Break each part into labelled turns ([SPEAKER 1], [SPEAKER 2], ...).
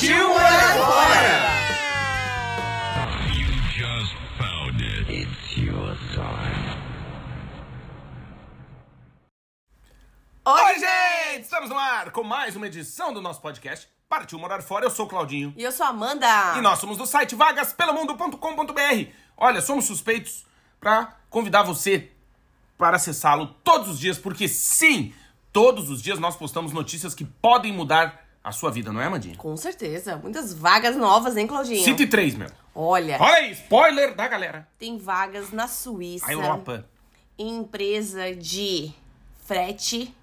[SPEAKER 1] Partiu morar fora! Oi, gente! Estamos no ar com mais uma edição do nosso podcast Partiu Morar Fora. Eu sou o Claudinho.
[SPEAKER 2] E eu sou a Amanda.
[SPEAKER 1] E nós somos do site vagaspelomundo.com.br. Olha, somos suspeitos para convidar você para acessá-lo todos os dias, porque sim, todos os dias nós postamos notícias que podem mudar a sua vida, não é, Mandinha?
[SPEAKER 2] Com certeza. Muitas vagas novas, hein, Claudinho?
[SPEAKER 1] 103, meu.
[SPEAKER 2] Olha,
[SPEAKER 1] Olha aí, spoiler da galera.
[SPEAKER 2] tem vagas na Suíça.
[SPEAKER 1] A Europa.
[SPEAKER 2] Em empresa de frete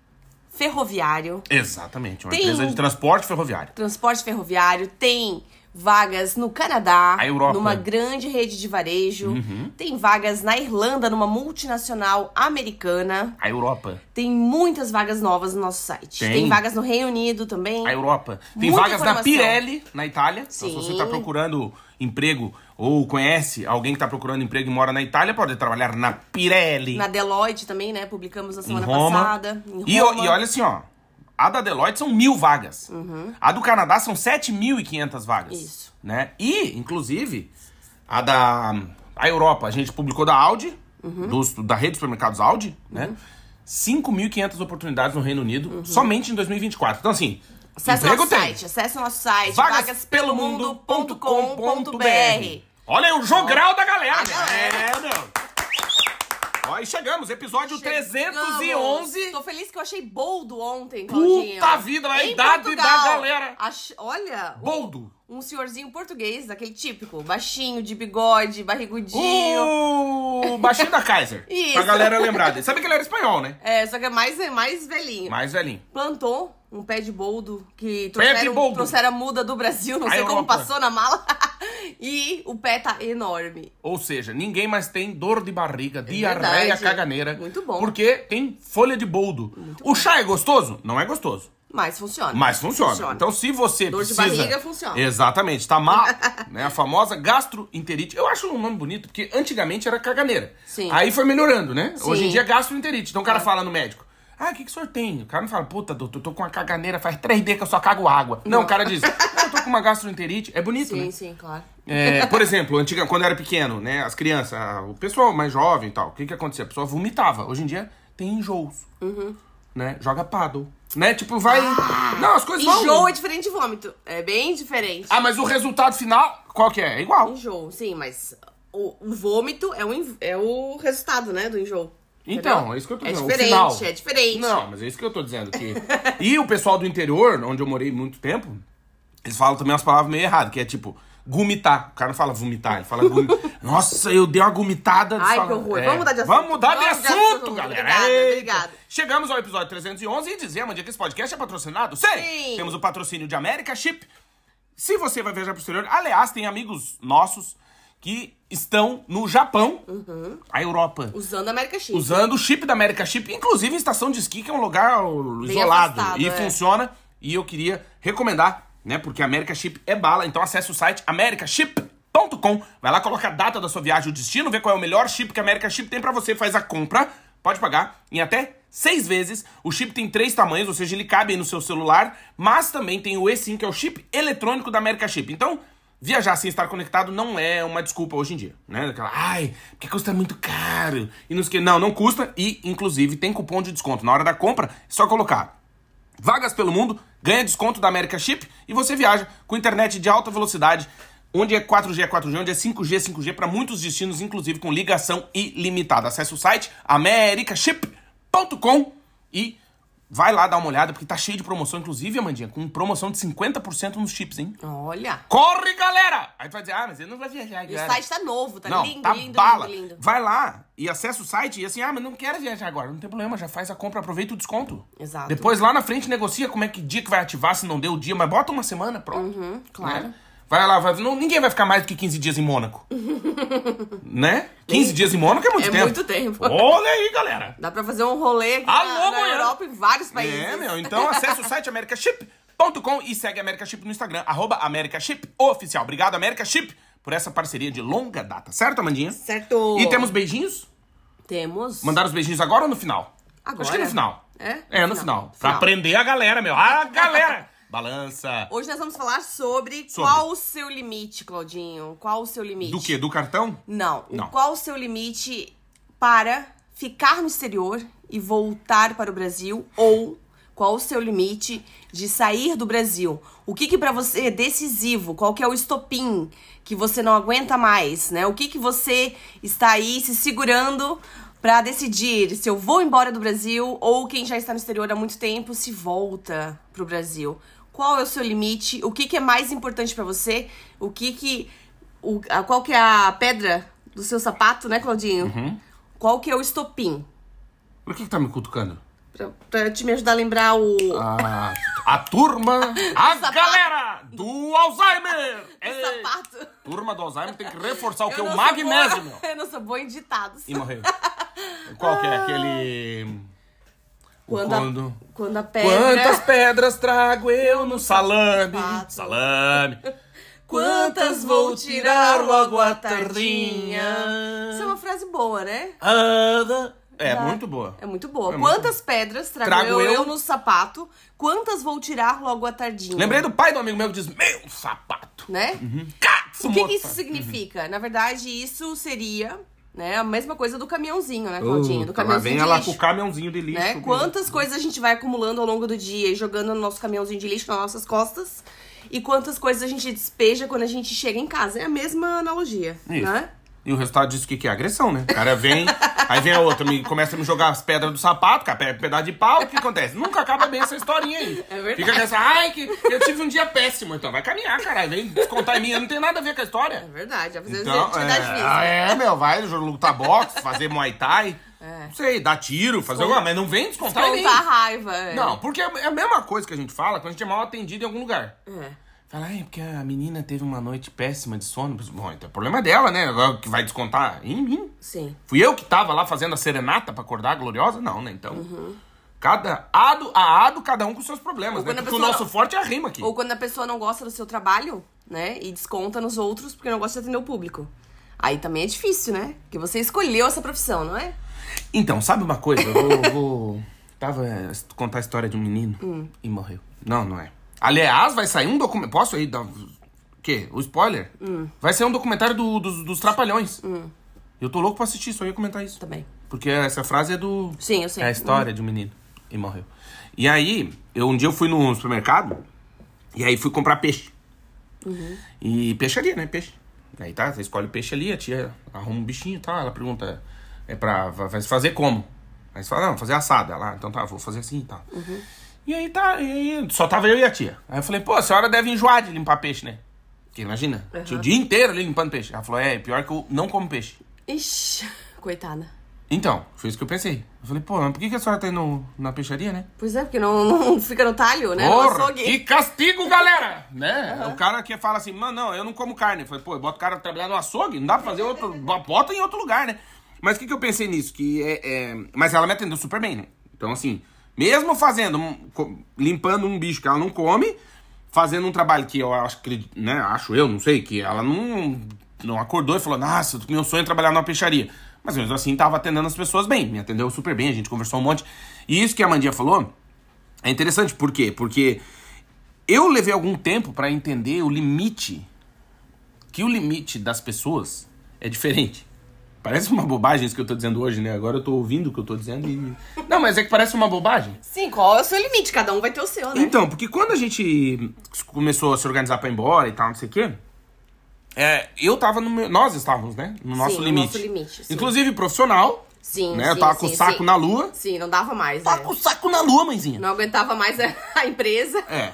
[SPEAKER 2] ferroviário.
[SPEAKER 1] Exatamente, uma
[SPEAKER 2] Tem
[SPEAKER 1] empresa de transporte ferroviário.
[SPEAKER 2] Transporte ferroviário. Tem vagas no Canadá.
[SPEAKER 1] Uhum.
[SPEAKER 2] Numa grande rede de varejo. Tem vagas na Irlanda, numa multinacional americana.
[SPEAKER 1] A Europa.
[SPEAKER 2] Tem muitas vagas novas no nosso site.
[SPEAKER 1] Tem.
[SPEAKER 2] vagas no Reino Unido também.
[SPEAKER 1] A Europa. Tem
[SPEAKER 2] Muita
[SPEAKER 1] vagas na
[SPEAKER 2] informação.
[SPEAKER 1] Pirelli, na Itália. Então, se
[SPEAKER 2] Sim.
[SPEAKER 1] você está procurando emprego ou conhece alguém que está procurando emprego e mora na Itália, pode trabalhar na Pirelli.
[SPEAKER 2] Na Deloitte também, né? Publicamos na
[SPEAKER 1] em
[SPEAKER 2] semana passada.
[SPEAKER 1] E, e olha assim, ó. A da Deloitte são mil vagas.
[SPEAKER 2] Uhum.
[SPEAKER 1] A do Canadá são 7.500 vagas.
[SPEAKER 2] Isso.
[SPEAKER 1] Né? E, inclusive, a da a Europa, a gente publicou da Audi,
[SPEAKER 2] Uhum.
[SPEAKER 1] dos- da rede de supermercados Audi, né? 5.500 oportunidades no Reino Unido, somente em 2024. Então, assim,
[SPEAKER 2] Acesse o
[SPEAKER 1] emprego
[SPEAKER 2] nosso
[SPEAKER 1] tem.
[SPEAKER 2] site, acesse o nosso site,
[SPEAKER 1] vagaspelomundo.com.br.
[SPEAKER 2] vagaspelomundo.com.br.
[SPEAKER 1] Olha aí o jogral da galera. É, meu. Ó, e chegamos, episódio
[SPEAKER 2] Chegamos.
[SPEAKER 1] 311.
[SPEAKER 2] Tô feliz que eu achei boldo ontem, Claudinho.
[SPEAKER 1] Puta vida, a
[SPEAKER 2] Em
[SPEAKER 1] idade
[SPEAKER 2] Portugal.
[SPEAKER 1] da galera.
[SPEAKER 2] Ach- Olha,
[SPEAKER 1] Boldo.
[SPEAKER 2] um senhorzinho português, daquele típico, baixinho, de bigode, barrigudinho.
[SPEAKER 1] O baixinho da Kaiser.
[SPEAKER 2] Isso.
[SPEAKER 1] Pra galera lembrar dele. Sabe que ele era espanhol, né?
[SPEAKER 2] É, só que é mais, é mais velhinho.
[SPEAKER 1] Mais velhinho.
[SPEAKER 2] Plantou um pé de boldo que
[SPEAKER 1] de
[SPEAKER 2] trouxeram,
[SPEAKER 1] boldo.
[SPEAKER 2] trouxeram a muda do Brasil, não
[SPEAKER 1] A
[SPEAKER 2] sei como
[SPEAKER 1] Europa.
[SPEAKER 2] passou na mala. e o pé tá enorme.
[SPEAKER 1] Ou seja, ninguém mais tem dor de barriga, diarreia,
[SPEAKER 2] É verdade.
[SPEAKER 1] caganeira.
[SPEAKER 2] Muito bom.
[SPEAKER 1] Porque tem folha de boldo. o chá é gostoso? Não é gostoso.
[SPEAKER 2] Mas funciona.
[SPEAKER 1] Mas funciona. Então, se você
[SPEAKER 2] Dor de
[SPEAKER 1] precisa...
[SPEAKER 2] barriga funciona.
[SPEAKER 1] Exatamente. Tá mal, né? A famosa gastroenterite. Eu acho um nome bonito, porque antigamente era caganeira.
[SPEAKER 2] Sim.
[SPEAKER 1] Aí foi melhorando, né?
[SPEAKER 2] Sim.
[SPEAKER 1] Hoje em dia é gastroenterite. Então o cara fala no médico. Ah, o que, que o senhor tem? O cara não fala, puta, doutor, eu tô com uma caganeira, faz três dias que eu só cago água. Não, o cara diz, ah, eu tô com uma gastroenterite. É bonito,
[SPEAKER 2] Sim,
[SPEAKER 1] né?
[SPEAKER 2] sim, claro.
[SPEAKER 1] É, por exemplo, antiga, quando eu era pequeno, né? As crianças, ah, o pessoal mais jovem e tal, o que que acontecia? A pessoa vomitava. Hoje em dia tem enjoos.
[SPEAKER 2] Uhum.
[SPEAKER 1] Né? Joga paddle. Né? Tipo, vai. não, as coisas vão.
[SPEAKER 2] Enjoo é diferente de vômito. É bem diferente.
[SPEAKER 1] Ah, mas o resultado final, qual que é? É igual.
[SPEAKER 2] Enjoo, sim, mas o, o vômito é o, é o resultado, né, do enjoo.
[SPEAKER 1] Então,
[SPEAKER 2] Entendeu?
[SPEAKER 1] é isso que eu tô
[SPEAKER 2] É
[SPEAKER 1] dizendo. o
[SPEAKER 2] diferente, é diferente.
[SPEAKER 1] Não, mas é isso que eu tô dizendo. Que... e o pessoal do interior, onde eu morei muito tempo, eles falam também umas palavras meio erradas, que é tipo, gumitar. O cara não fala vomitar, ele fala gumi... Nossa, eu dei uma gumitada.
[SPEAKER 2] Ai,
[SPEAKER 1] Fala-
[SPEAKER 2] que horror. Vamos mudar de assunto.
[SPEAKER 1] Vamos mudar de
[SPEAKER 2] Vamos de
[SPEAKER 1] assunto,
[SPEAKER 2] assunto.
[SPEAKER 1] galera.
[SPEAKER 2] Obrigada, obrigada.
[SPEAKER 1] Chegamos ao episódio 311 e dizemos que esse podcast é patrocinado. Sim.
[SPEAKER 2] Sim.
[SPEAKER 1] Temos o patrocínio de América Chip. Se você vai viajar pro exterior, aliás, tem amigos nossos que estão no Japão, a Europa
[SPEAKER 2] Usando a América Chip.
[SPEAKER 1] usando o chip da América Chip, inclusive em estação de esqui, que é um lugar isolado
[SPEAKER 2] afastado,
[SPEAKER 1] e
[SPEAKER 2] é.
[SPEAKER 1] funciona. E eu queria recomendar, né? Porque a América Chip é bala. Então acesse o site americaship.com. Vai lá, coloca a data da sua viagem, o destino, vê qual é o melhor chip que a América Chip tem pra você, faz a compra, pode pagar em até seis vezes. O chip tem três tamanhos, ou seja, ele cabe aí no seu celular, mas também tem o eSIM, que é o chip eletrônico da América Chip. Então, Viajar sem estar conectado não é uma desculpa hoje em dia, né? Aquela, ai, porque custa muito caro. E não sei que. Não, não custa. E, inclusive, tem cupom de desconto. Na hora da compra, é só colocar Vagas pelo Mundo, ganha desconto da América Chip e você viaja com internet de alta velocidade, onde é 4G é 4G, onde é 5G é 5G, para muitos destinos, inclusive com ligação ilimitada. Acesse o site americaship.com e Vai lá dar uma olhada, porque tá cheio de promoção, inclusive, Amandinha, com promoção de 50% nos chips, hein?
[SPEAKER 2] Olha.
[SPEAKER 1] Corre, galera! Aí tu vai dizer, ah, mas ele não vai viajar
[SPEAKER 2] E o site tá novo, tá
[SPEAKER 1] não,
[SPEAKER 2] lindo,
[SPEAKER 1] tá
[SPEAKER 2] lindo,
[SPEAKER 1] bala.
[SPEAKER 2] lindo, lindo.
[SPEAKER 1] Vai lá e acessa o site e assim, ah, mas não quero viajar agora. Não tem problema, já faz a compra, aproveita o desconto.
[SPEAKER 2] Exato.
[SPEAKER 1] Depois lá na frente negocia como é que dia que vai ativar, se não deu o dia, mas bota uma semana, pronto.
[SPEAKER 2] Uhum, claro.
[SPEAKER 1] Né? Vai lá, vai, não, ninguém vai ficar mais do que 15 dias em Mônaco. né? 15 dias em Mônaco é muito
[SPEAKER 2] É
[SPEAKER 1] tempo.
[SPEAKER 2] muito tempo.
[SPEAKER 1] Olha aí, galera.
[SPEAKER 2] Dá pra fazer um rolê aqui
[SPEAKER 1] Alô,
[SPEAKER 2] na, na. Europa e vários países.
[SPEAKER 1] É, meu. Então acesse o site americaship.com e segue a America Chip no Instagram, arroba Oficial. Obrigado, America Chip, por essa parceria de longa data. Certo, Amandinha?
[SPEAKER 2] Certo.
[SPEAKER 1] E temos beijinhos?
[SPEAKER 2] Temos.
[SPEAKER 1] Mandaram os beijinhos agora ou no final?
[SPEAKER 2] Agora.
[SPEAKER 1] Acho que no final.
[SPEAKER 2] É?
[SPEAKER 1] É, no
[SPEAKER 2] No
[SPEAKER 1] final.
[SPEAKER 2] final.
[SPEAKER 1] Pra aprender a galera, meu. A galera! Balança.
[SPEAKER 2] Hoje nós vamos falar sobre,
[SPEAKER 1] Sobre.
[SPEAKER 2] qual o seu limite, Claudinho. Qual o seu limite?
[SPEAKER 1] Do quê? Do cartão?
[SPEAKER 2] Não.
[SPEAKER 1] Não.
[SPEAKER 2] Qual o seu limite para ficar no exterior e voltar para o Brasil? Ou qual o seu limite de sair do Brasil? O que que para você é decisivo? Qual que é o estopim que você não aguenta mais, né? O que que você está aí se segurando para decidir se eu vou embora do Brasil ou quem já está no exterior há muito tempo se volta pro Brasil? Qual é o seu limite? O que que é mais importante para você? O que que o, a, qual que é a pedra do seu sapato, né, Claudinho?
[SPEAKER 1] Uhum.
[SPEAKER 2] Qual que é o estopim?
[SPEAKER 1] Por que, que tá me cutucando?
[SPEAKER 2] Pra, pra te me ajudar a lembrar o.
[SPEAKER 1] A, a turma, a galera do Alzheimer! Ei,
[SPEAKER 2] sapato.
[SPEAKER 1] Turma do Alzheimer tem que reforçar o que? O magnésio, meu.
[SPEAKER 2] boa, Eu não sou boa em ditados.
[SPEAKER 1] E morreu. Qual que é aquele. O
[SPEAKER 2] Quando, a,
[SPEAKER 1] quando-
[SPEAKER 2] quando a pedra.
[SPEAKER 1] Quantas pedras trago eu no salame? Salame.
[SPEAKER 2] Quantas vou tirar logo à tardinha? Isso é uma frase boa, né?
[SPEAKER 1] Ada. É, muito boa.
[SPEAKER 2] É muito boa.
[SPEAKER 1] É muito
[SPEAKER 2] Quantas pedras trago,
[SPEAKER 1] Trago
[SPEAKER 2] eu,
[SPEAKER 1] eu-
[SPEAKER 2] eu no sapato? Quantas vou tirar logo à tardinha?
[SPEAKER 1] Lembrei do pai do amigo meu que diz: Meu sapato.
[SPEAKER 2] Né?
[SPEAKER 1] Caço,
[SPEAKER 2] O que, que isso significa? Na verdade, isso seria né, a mesma coisa do caminhãozinho, né, Claudinho? Do caminhãozinho
[SPEAKER 1] vem
[SPEAKER 2] de
[SPEAKER 1] ela
[SPEAKER 2] lixo.
[SPEAKER 1] com o caminhãozinho de lixo.
[SPEAKER 2] né? Quantas coisas a gente vai acumulando ao longo do dia e jogando no nosso caminhãozinho de lixo nas nossas costas e quantas coisas a gente despeja quando a gente chega em casa. É a mesma analogia,
[SPEAKER 1] Isso.
[SPEAKER 2] né?
[SPEAKER 1] E o resultado disso o que, que é? Agressão, né? O cara vem, aí vem a outra, me, começa a me jogar as pedras do sapato, cara, pega pedaço de pau, o que acontece? Nunca acaba bem essa historinha aí.
[SPEAKER 2] É verdade.
[SPEAKER 1] Fica com essa, ai, que eu tive um dia péssimo. Então vai caminhar, caralho. Vem descontar em mim, eu não tem nada a ver com a
[SPEAKER 2] É
[SPEAKER 1] história.
[SPEAKER 2] verdade, vai fazer
[SPEAKER 1] Então,
[SPEAKER 2] atividade
[SPEAKER 1] é,
[SPEAKER 2] física.
[SPEAKER 1] ah, é, meu, vai lutar boxe, fazer muay thai.
[SPEAKER 2] É.
[SPEAKER 1] Não sei, dar tiro, fazer alguma mas não vem descontar em mim.
[SPEAKER 2] Raiva. é.
[SPEAKER 1] Não, porque é a mesma coisa que a gente fala quando a gente é mal atendido em algum lugar.
[SPEAKER 2] É.
[SPEAKER 1] Fala, ai, porque a menina teve uma noite péssima de sono. Bom, então é problema dela, né? Agora que vai descontar em mim.
[SPEAKER 2] Sim.
[SPEAKER 1] Fui eu que tava lá fazendo a serenata pra acordar a gloriosa? Não, né? Então, cada ado, a ado, cada um com seus problemas, né? Porque o nosso
[SPEAKER 2] não-
[SPEAKER 1] forte é a rima aqui.
[SPEAKER 2] Ou quando a pessoa não gosta do seu trabalho, né? E desconta nos outros porque não gosta de atender o público. Aí também é difícil, né? Porque você escolheu essa profissão, não é?
[SPEAKER 1] Então, sabe uma coisa? Eu vou, vou- Tava é, contar a história de um menino
[SPEAKER 2] Hum.
[SPEAKER 1] e morreu. Não, não é. Aliás, vai sair um documento. Posso aí dar. O quê? O spoiler?
[SPEAKER 2] Hum.
[SPEAKER 1] Vai sair um documentário do- dos, dos Trapalhões. Eu tô louco pra assistir, só ia comentar isso.
[SPEAKER 2] Também.
[SPEAKER 1] Porque essa frase é do.
[SPEAKER 2] Sim, eu sei.
[SPEAKER 1] É a história de um menino. E morreu. E aí, eu, um dia eu fui no supermercado e aí fui comprar peixe. E peixaria, né? Peixe. Aí tá, você escolhe o peixe ali, a tia arruma um bichinho e tal. Ela pergunta, é pra. Vai fazer como? Aí você fala, não, fazer assado. Ela, "Ah, então tá, vou fazer assim e tal. E aí tá, e aí só tava eu e a tia. Aí eu falei, pô, a senhora deve enjoar de limpar peixe, né? Porque imagina, tinha o dia inteiro ali limpando peixe. Ela falou, é, pior que eu não como peixe.
[SPEAKER 2] Ixi, coitada.
[SPEAKER 1] Então, foi isso que eu pensei. Eu falei, pô, mas por que, que a senhora tá indo na peixaria, né?
[SPEAKER 2] Pois é, porque não, não fica no talho, né?
[SPEAKER 1] Porra, que castigo, galera! Né? O cara que fala assim, mano, não, eu não como carne. Eu falei, pô, eu boto o cara trabalhar no açougue, não dá pra fazer outro. Bota em outro lugar, né? Mas o que, que eu pensei nisso? Que é, é- Mas ela me atendeu super bem, né? Então, assim, mesmo fazendo, limpando um bicho que ela não come, fazendo um trabalho que eu acho que, né, acho eu, não sei, que ela não, não acordou e falou, nossa, meu sonho é trabalhar numa peixaria. Mas mesmo assim, tava atendendo as pessoas bem, me atendeu super bem, a gente conversou um monte. E isso que a Mandinha falou é interessante, por quê? Porque eu levei algum tempo pra entender o limite, que o limite das pessoas é diferente. Parece uma bobagem isso que eu tô dizendo hoje, né? Agora eu tô ouvindo o que eu tô dizendo e... Não, mas é que parece uma bobagem.
[SPEAKER 2] Sim, qual é o seu limite? Cada um vai ter o seu, né?
[SPEAKER 1] Então, porque quando a gente começou a se organizar pra ir embora e tal, não sei o quê, é, eu tava no meu, nós estávamos, né, no nosso
[SPEAKER 2] no
[SPEAKER 1] limite.
[SPEAKER 2] nosso limite, sim.
[SPEAKER 1] Inclusive profissional
[SPEAKER 2] Sim,
[SPEAKER 1] né? eu
[SPEAKER 2] sim,
[SPEAKER 1] tava com o
[SPEAKER 2] sim,
[SPEAKER 1] saco
[SPEAKER 2] sim.
[SPEAKER 1] na lua.
[SPEAKER 2] Sim, não dava mais,
[SPEAKER 1] Tava
[SPEAKER 2] né?
[SPEAKER 1] com o saco na lua, mãezinha.
[SPEAKER 2] Não aguentava mais a, a empresa.
[SPEAKER 1] É.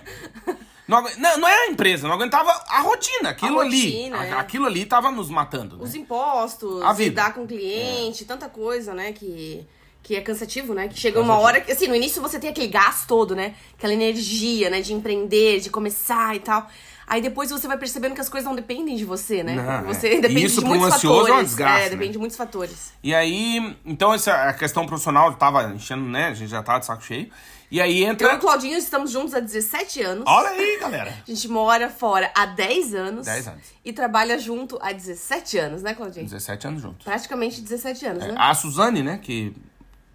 [SPEAKER 1] Não, agu- não, não é a empresa, não aguentava a rotina. Aquilo ali.
[SPEAKER 2] rotina,
[SPEAKER 1] a-
[SPEAKER 2] é.
[SPEAKER 1] Aquilo ali tava nos matando. né?
[SPEAKER 2] Os impostos,
[SPEAKER 1] A vida.
[SPEAKER 2] lidar com o cliente, tanta coisa, né, que, que é cansativo, né? Que chega uma hora que, assim, no início você tem aquele gás todo, né? Aquela energia, né, de empreender, de começar e tal. Aí depois você vai percebendo que as coisas não dependem de você, né?
[SPEAKER 1] Não,
[SPEAKER 2] você
[SPEAKER 1] é.
[SPEAKER 2] depende
[SPEAKER 1] isso
[SPEAKER 2] de
[SPEAKER 1] um
[SPEAKER 2] muitos
[SPEAKER 1] ansioso é um
[SPEAKER 2] fatores.
[SPEAKER 1] desgaste,
[SPEAKER 2] é,
[SPEAKER 1] né?
[SPEAKER 2] depende de muitos fatores.
[SPEAKER 1] E aí, então essa a questão profissional tava enchendo, né? A gente já tava de saco cheio. E aí
[SPEAKER 2] Eu e
[SPEAKER 1] entra.
[SPEAKER 2] o Claudinho estamos juntos há 17 anos.
[SPEAKER 1] Olha aí, galera.
[SPEAKER 2] A gente mora fora há 10 anos.
[SPEAKER 1] 10 anos.
[SPEAKER 2] E trabalha junto há 17 anos, né, Claudinho?
[SPEAKER 1] 17 anos juntos.
[SPEAKER 2] Praticamente 17 anos, né?
[SPEAKER 1] A Suzane, né, que,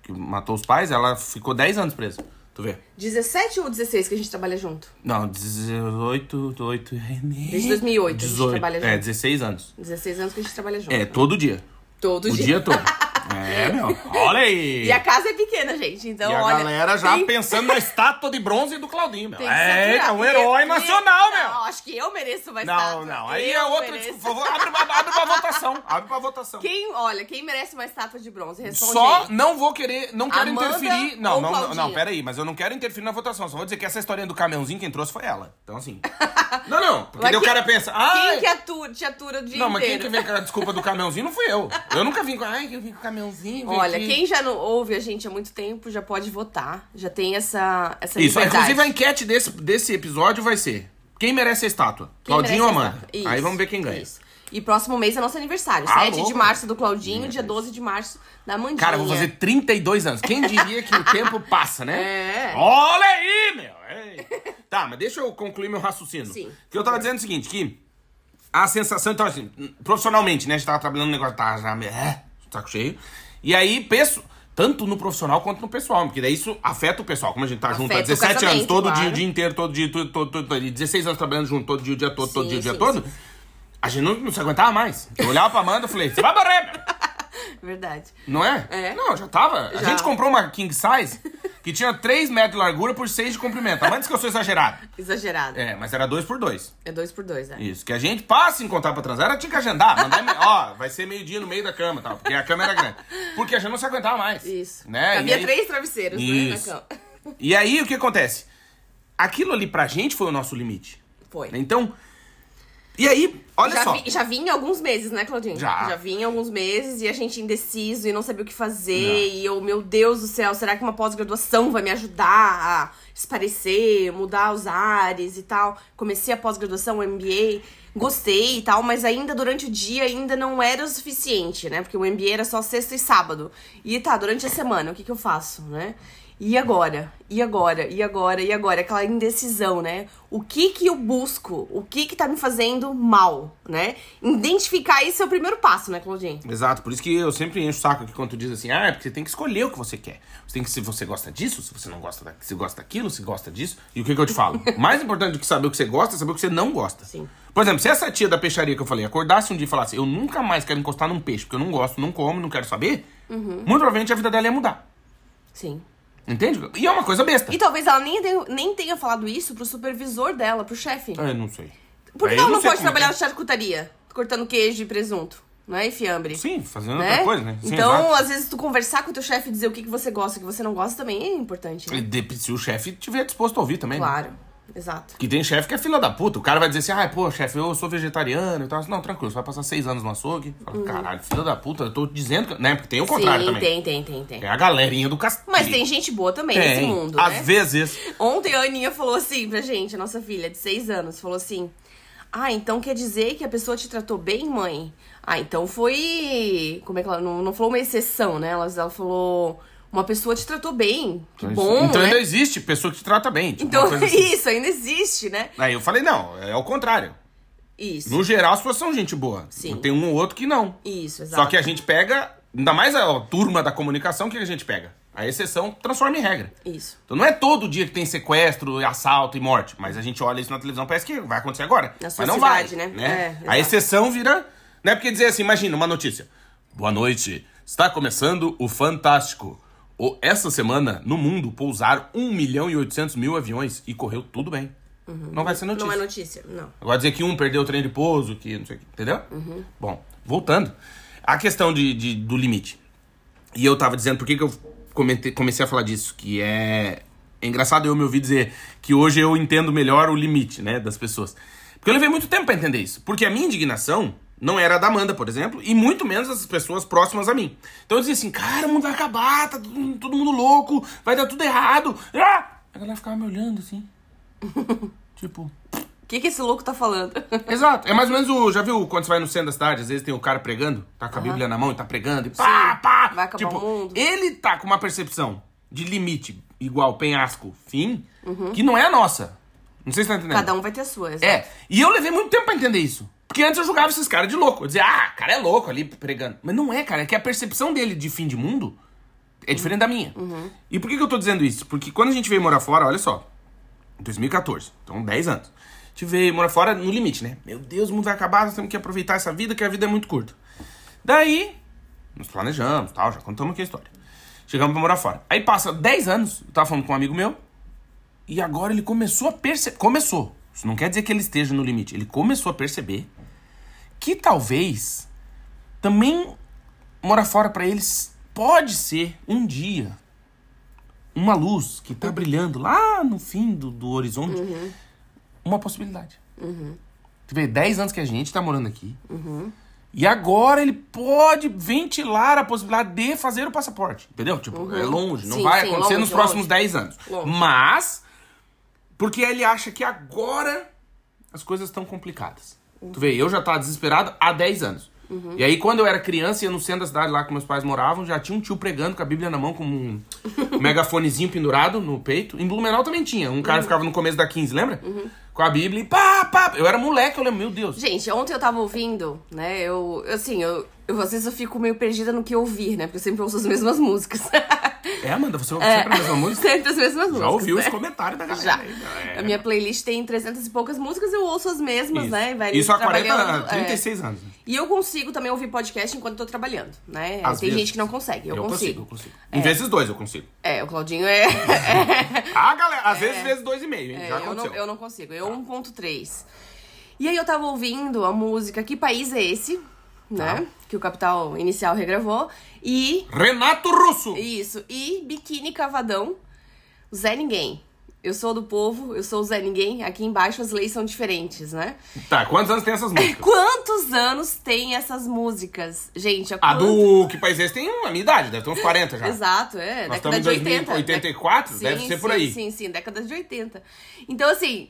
[SPEAKER 1] que matou os pais, ela ficou 10 anos presa. Tu vê?
[SPEAKER 2] 17 ou 16 que a gente trabalha junto?
[SPEAKER 1] Não, 18, 8,
[SPEAKER 2] Desde 2008 a gente
[SPEAKER 1] 18,
[SPEAKER 2] trabalha
[SPEAKER 1] É,
[SPEAKER 2] junto.
[SPEAKER 1] 16 anos.
[SPEAKER 2] 16 anos que a gente trabalha junto.
[SPEAKER 1] É,
[SPEAKER 2] né?
[SPEAKER 1] todo dia.
[SPEAKER 2] Todo
[SPEAKER 1] O
[SPEAKER 2] dia.
[SPEAKER 1] dia todo. É, meu. Olha aí.
[SPEAKER 2] E a casa é pequena, gente. Então,
[SPEAKER 1] E a
[SPEAKER 2] olha.
[SPEAKER 1] galera já
[SPEAKER 2] tem-
[SPEAKER 1] pensando na estátua de bronze do Claudinho, meu. É, é um herói
[SPEAKER 2] porque-
[SPEAKER 1] nacional, meu.
[SPEAKER 2] Não, acho que eu mereço
[SPEAKER 1] Não,
[SPEAKER 2] estátua.
[SPEAKER 1] não. Aí
[SPEAKER 2] Eu
[SPEAKER 1] é outra.
[SPEAKER 2] mereço.
[SPEAKER 1] Por favor, abre pra, abre votação. Abre pra votação.
[SPEAKER 2] Quem, olha, quem merece uma estátua de bronze? Responde
[SPEAKER 1] Só
[SPEAKER 2] aí.
[SPEAKER 1] não vou querer, não quero
[SPEAKER 2] Amanda
[SPEAKER 1] interferir. Não, não, não,
[SPEAKER 2] Claudinha?
[SPEAKER 1] não, pera aí, mas eu não quero interferir na votação. Só vou dizer que essa historinha do caminhãozinho quem trouxe foi ela. Então, assim. não, não. Porque
[SPEAKER 2] Mas
[SPEAKER 1] daí o cara pensa, ah.
[SPEAKER 2] Quem que atura, te atura o dia
[SPEAKER 1] Não, mas quem que vem com a desculpa do caminhãozinho não fui eu. Eu nunca vim com. Ai, eu vim com o caminhãozinho. Vim
[SPEAKER 2] Olha, quem já não ouve a gente há muito tempo já pode votar. Já tem essa, essa
[SPEAKER 1] Isso,
[SPEAKER 2] liberdade.
[SPEAKER 1] inclusive a enquete desse, desse episódio vai ser: quem merece a estátua?
[SPEAKER 2] Quem
[SPEAKER 1] Claudinho ou Amanda?
[SPEAKER 2] Isso,
[SPEAKER 1] Aí vamos ver quem ganha.
[SPEAKER 2] isso. E próximo mês é nosso aniversário.
[SPEAKER 1] Ah,
[SPEAKER 2] 7 de
[SPEAKER 1] louco.
[SPEAKER 2] março do Claudinho, dia 12 de março da Mandinha.
[SPEAKER 1] Cara, eu vou fazer 32 anos. Quem diria que o tempo passa, né?
[SPEAKER 2] É.
[SPEAKER 1] Olha aí, meu! Ei. Tá, mas deixa eu concluir meu raciocínio.
[SPEAKER 2] Sim.
[SPEAKER 1] Que eu tava dizendo o seguinte, que a sensação, então assim, profissionalmente, né? A gente tava trabalhando no negócio, tá já é, saco cheio. E aí, penso, tanto no profissional quanto no pessoal, porque daí isso afeta o pessoal. Como a gente tá junto há
[SPEAKER 2] Afeta o
[SPEAKER 1] 17 anos, todo dia,
[SPEAKER 2] claro.
[SPEAKER 1] o dia inteiro, todo dia, todo, todo, todo, todo, e 16 anos trabalhando junto, todo dia, o dia todo, todo
[SPEAKER 2] Sim,
[SPEAKER 1] dia, o dia
[SPEAKER 2] sim,
[SPEAKER 1] todo.
[SPEAKER 2] sim.
[SPEAKER 1] A gente não, não se aguentava mais. Eu olhava pra Amanda e falei, você vai morrer.
[SPEAKER 2] Verdade.
[SPEAKER 1] Não é?
[SPEAKER 2] É.
[SPEAKER 1] Não, já tava. A
[SPEAKER 2] Já.
[SPEAKER 1] gente comprou uma king size que tinha 3 metros de largura por 6 de comprimento. A disse que eu sou exagerado.
[SPEAKER 2] Exagerado.
[SPEAKER 1] É, mas era 2 por 2
[SPEAKER 2] É dois por dois, né?
[SPEAKER 1] Isso. Que a gente passa em contar pra transar, era tinha que agendar. Mandar, ó, vai ser meio-dia no meio da cama, tal, porque a cama era grande. Porque a gente não se aguentava mais.
[SPEAKER 2] Isso.
[SPEAKER 1] Né?
[SPEAKER 2] Cabia
[SPEAKER 1] aí-
[SPEAKER 2] três travesseiros,
[SPEAKER 1] Isso.
[SPEAKER 2] né, na cama.
[SPEAKER 1] E aí o que acontece? Aquilo ali pra gente foi o nosso limite.
[SPEAKER 2] Foi.
[SPEAKER 1] Então. E aí, olha
[SPEAKER 2] já,
[SPEAKER 1] só.
[SPEAKER 2] vi- já vinha alguns meses, né, Claudinho?
[SPEAKER 1] Já.
[SPEAKER 2] Já vinha alguns meses e a gente indeciso e não sabia o que fazer.
[SPEAKER 1] Já.
[SPEAKER 2] E eu, meu Deus do céu, será que uma pós-graduação vai me ajudar a esparecer, mudar os ares e tal? Comecei a pós-graduação, o MBA, gostei e tal, mas ainda durante o dia ainda não era o suficiente, né? Porque o MBA era só sexta e sábado. E tá, durante a semana, o que que eu faço, né? E agora? E agora? E agora? E agora? Aquela indecisão, né? O que que eu busco? O que que tá me fazendo mal, né? Identificar isso é o primeiro passo, né, Claudinho?
[SPEAKER 1] Exato, por isso que eu sempre encho o saco aqui quando tu diz assim, ah, é porque você tem que escolher o que você quer. Você tem que, se você gosta disso, se você não gosta da, se gosta daquilo, se gosta disso. E o que, que eu te falo? Mais importante do que saber o que você gosta é saber o que você não gosta.
[SPEAKER 2] Sim.
[SPEAKER 1] Por exemplo, se essa tia da peixaria que eu falei acordasse um dia e falasse, eu nunca mais quero encostar num peixe, porque eu não gosto, não como, não quero saber,
[SPEAKER 2] Uhum.
[SPEAKER 1] muito provavelmente a vida dela ia mudar.
[SPEAKER 2] Sim.
[SPEAKER 1] Entende? E é uma coisa besta.
[SPEAKER 2] E talvez ela nem tenha, nem tenha falado isso pro supervisor dela, pro chefe.
[SPEAKER 1] Eu não sei.
[SPEAKER 2] Por que
[SPEAKER 1] Aí eu
[SPEAKER 2] ela não
[SPEAKER 1] sei
[SPEAKER 2] pode
[SPEAKER 1] como é
[SPEAKER 2] trabalhar
[SPEAKER 1] que
[SPEAKER 2] na charcutaria? Cortando queijo e presunto, né? E fiambre.
[SPEAKER 1] é. Sim, fazendo
[SPEAKER 2] né?
[SPEAKER 1] outra coisa, né? Sim,
[SPEAKER 2] então,
[SPEAKER 1] exato.
[SPEAKER 2] às vezes, tu conversar com o teu chefe e dizer o que, que você gosta e o que você não gosta também é importante,
[SPEAKER 1] E
[SPEAKER 2] né?
[SPEAKER 1] de- Se o chefe estiver disposto a ouvir também. né?
[SPEAKER 2] Claro, exato.
[SPEAKER 1] Que tem chefe que é filha da puta. O cara vai dizer assim, ah, pô, chefe, eu sou vegetariano e tal. Não, tranquilo, você vai passar seis anos no açougue. Fala, Caralho, filha da puta, eu tô dizendo que... Né? Porque tem o contrário
[SPEAKER 2] Sim,
[SPEAKER 1] também.
[SPEAKER 2] tem, tem, tem, tem.
[SPEAKER 1] É a galerinha do castelo.
[SPEAKER 2] Mas tem gente boa também nesse mundo,
[SPEAKER 1] Às
[SPEAKER 2] né?
[SPEAKER 1] vezes.
[SPEAKER 2] Ontem a Aninha falou assim pra gente, a nossa filha de seis anos, falou assim: Ah, então quer dizer que a pessoa te tratou bem, mãe? Ah, então foi. Como é que ela. Não, não falou uma exceção, né? Ela, ela falou. Uma pessoa te tratou bem. Que bom.
[SPEAKER 1] Então
[SPEAKER 2] né?
[SPEAKER 1] ainda existe pessoa que te trata bem. Tipo,
[SPEAKER 2] Então,
[SPEAKER 1] assim.
[SPEAKER 2] isso, ainda existe, né?
[SPEAKER 1] Aí eu falei, não, é o contrário.
[SPEAKER 2] Isso.
[SPEAKER 1] No geral, as pessoas são gente boa.
[SPEAKER 2] Sim.
[SPEAKER 1] Tem um ou outro que não.
[SPEAKER 2] Isso, exato.
[SPEAKER 1] Só que a gente pega, ainda mais a turma da comunicação, que a gente pega? A exceção transforma em regra.
[SPEAKER 2] Isso.
[SPEAKER 1] Então não é todo dia que tem sequestro, assalto e morte, mas a gente olha isso na televisão, parece que vai acontecer agora.
[SPEAKER 2] Na sua
[SPEAKER 1] mas não
[SPEAKER 2] cidade,
[SPEAKER 1] vai,
[SPEAKER 2] né? É, exato.
[SPEAKER 1] a exceção vira, não é porque dizer assim, imagina uma notícia. Boa noite, está começando o Fantástico. Essa semana, no mundo, pousaram 1 milhão e 800 mil aviões e correu tudo bem. Não vai ser notícia.
[SPEAKER 2] Uhum. Não é notícia, não.
[SPEAKER 1] Agora dizer que um perdeu o trem de pouso, que não sei o que, entendeu?
[SPEAKER 2] Uhum.
[SPEAKER 1] Bom, voltando. A questão de, de- do limite. E eu tava dizendo, por que, que eu comentei- comecei a falar disso? Que é... é engraçado eu me ouvir dizer que hoje eu entendo melhor o limite, né, das pessoas. Porque eu levei muito tempo pra entender isso. Porque a minha indignação não era a da Amanda, por exemplo, e muito menos das pessoas próximas a mim. Então eu dizia assim, cara, o mundo vai acabar, tá todo, todo mundo louco, vai dar tudo errado. Ah! A galera ficava me olhando assim. tipo.
[SPEAKER 2] O que, que esse louco tá falando?
[SPEAKER 1] Exato. É mais ou menos o. Já viu quando você vai no centro da cidade, às vezes tem o cara pregando, tá com a Bíblia na mão e tá pregando e pá,
[SPEAKER 2] Sim.
[SPEAKER 1] pá.
[SPEAKER 2] Vai acabar
[SPEAKER 1] tipo,
[SPEAKER 2] o mundo.
[SPEAKER 1] Ele tá com uma percepção de limite igual penhasco, fim, que não é a nossa. Não sei se tá entendendo.
[SPEAKER 2] Cada um vai ter a sua, exato.
[SPEAKER 1] É. E eu levei muito tempo pra entender isso. Porque antes eu julgava esses caras de louco. Eu dizia, ah, cara é louco ali pregando. Mas não é, cara. É que a percepção dele de fim de mundo é diferente da minha.
[SPEAKER 2] Uhum.
[SPEAKER 1] E por que, que eu tô dizendo isso? Porque quando a gente veio morar fora, olha só. Em 2014. Então, 10 anos. A gente veio morar fora no limite, né? Meu Deus, o mundo vai acabar, nós temos que aproveitar essa vida, que a vida é muito curta. Daí, nos planejamos, tal, já contamos aqui a história. Chegamos pra morar fora. Aí passa 10 anos, eu tava falando com um amigo meu, e agora ele começou a perceber. Começou. Isso não quer dizer que ele esteja no limite. Ele começou a perceber que talvez também morar fora pra eles pode ser um dia uma luz que tá brilhando lá no fim do, do horizonte. Uma possibilidade. Tu vê, 10 anos que a gente tá morando aqui. E agora ele pode ventilar a possibilidade de fazer o passaporte. Entendeu? Tipo, é longe. Não
[SPEAKER 2] Sim,
[SPEAKER 1] vai
[SPEAKER 2] sim,
[SPEAKER 1] acontecer
[SPEAKER 2] longe,
[SPEAKER 1] nos próximos
[SPEAKER 2] longe.
[SPEAKER 1] 10 anos.
[SPEAKER 2] Longe.
[SPEAKER 1] Mas, porque ele acha que agora as coisas estão complicadas. Tu vê, eu já tava desesperado há 10 anos. E aí, quando eu era criança, ia no centro da cidade lá que meus pais moravam, já tinha um tio pregando com a Bíblia na mão, com um megafonezinho pendurado no peito. Em Blumenau também tinha. Um cara ficava no começo da 15, lembra? Com a Bíblia e pá, pá. Eu era moleque, eu lembro, meu Deus.
[SPEAKER 2] Gente, ontem eu tava ouvindo, né? Eu, eu, assim, eu, eu às vezes eu fico meio perdida no que ouvir, né? Porque eu sempre ouço as mesmas músicas.
[SPEAKER 1] É, Amanda, você ouve sempre a mesma música?
[SPEAKER 2] sempre as mesmas músicas.
[SPEAKER 1] Já ouviu
[SPEAKER 2] né?
[SPEAKER 1] os comentários da galera
[SPEAKER 2] Já.
[SPEAKER 1] aí, né?
[SPEAKER 2] A minha playlist tem 300 e poucas músicas, eu ouço as mesmas,
[SPEAKER 1] Isso.
[SPEAKER 2] né? Vai
[SPEAKER 1] Isso há 40,
[SPEAKER 2] trabalhando, é.
[SPEAKER 1] 36 anos.
[SPEAKER 2] E eu consigo também ouvir podcast enquanto tô trabalhando, né?
[SPEAKER 1] Às
[SPEAKER 2] tem
[SPEAKER 1] vezes.
[SPEAKER 2] gente que não consegue, eu,
[SPEAKER 1] Eu
[SPEAKER 2] consigo.
[SPEAKER 1] consigo, eu consigo. Em vezes dois eu consigo.
[SPEAKER 2] É, o Claudinho é.
[SPEAKER 1] Ah, galera, às vezes vezes dois e meio, hein?
[SPEAKER 2] É,
[SPEAKER 1] Já
[SPEAKER 2] eu, não,
[SPEAKER 1] aconteceu.
[SPEAKER 2] eu não consigo. Eu 1.3. E aí eu tava ouvindo a música Que País é Esse? Né?
[SPEAKER 1] Tá.
[SPEAKER 2] Que o Capital Inicial regravou. E.
[SPEAKER 1] Renato Russo!
[SPEAKER 2] Isso. E Biquíni Cavadão. Zé Ninguém. Eu sou do povo, eu sou o Zé Ninguém. Aqui embaixo as leis são diferentes, né?
[SPEAKER 1] Tá, quantos anos tem essas músicas?
[SPEAKER 2] Quantos anos tem essas músicas? Gente,
[SPEAKER 1] A
[SPEAKER 2] quanto-
[SPEAKER 1] do Que País é Esse tem a minha idade, deve ter uns 40 já.
[SPEAKER 2] Exato, é.
[SPEAKER 1] Nós
[SPEAKER 2] década
[SPEAKER 1] estamos
[SPEAKER 2] de
[SPEAKER 1] em
[SPEAKER 2] 80.
[SPEAKER 1] 2084,
[SPEAKER 2] Sim,
[SPEAKER 1] deve ser por
[SPEAKER 2] sim,
[SPEAKER 1] aí.
[SPEAKER 2] Sim, sim, década de 80. Então, assim,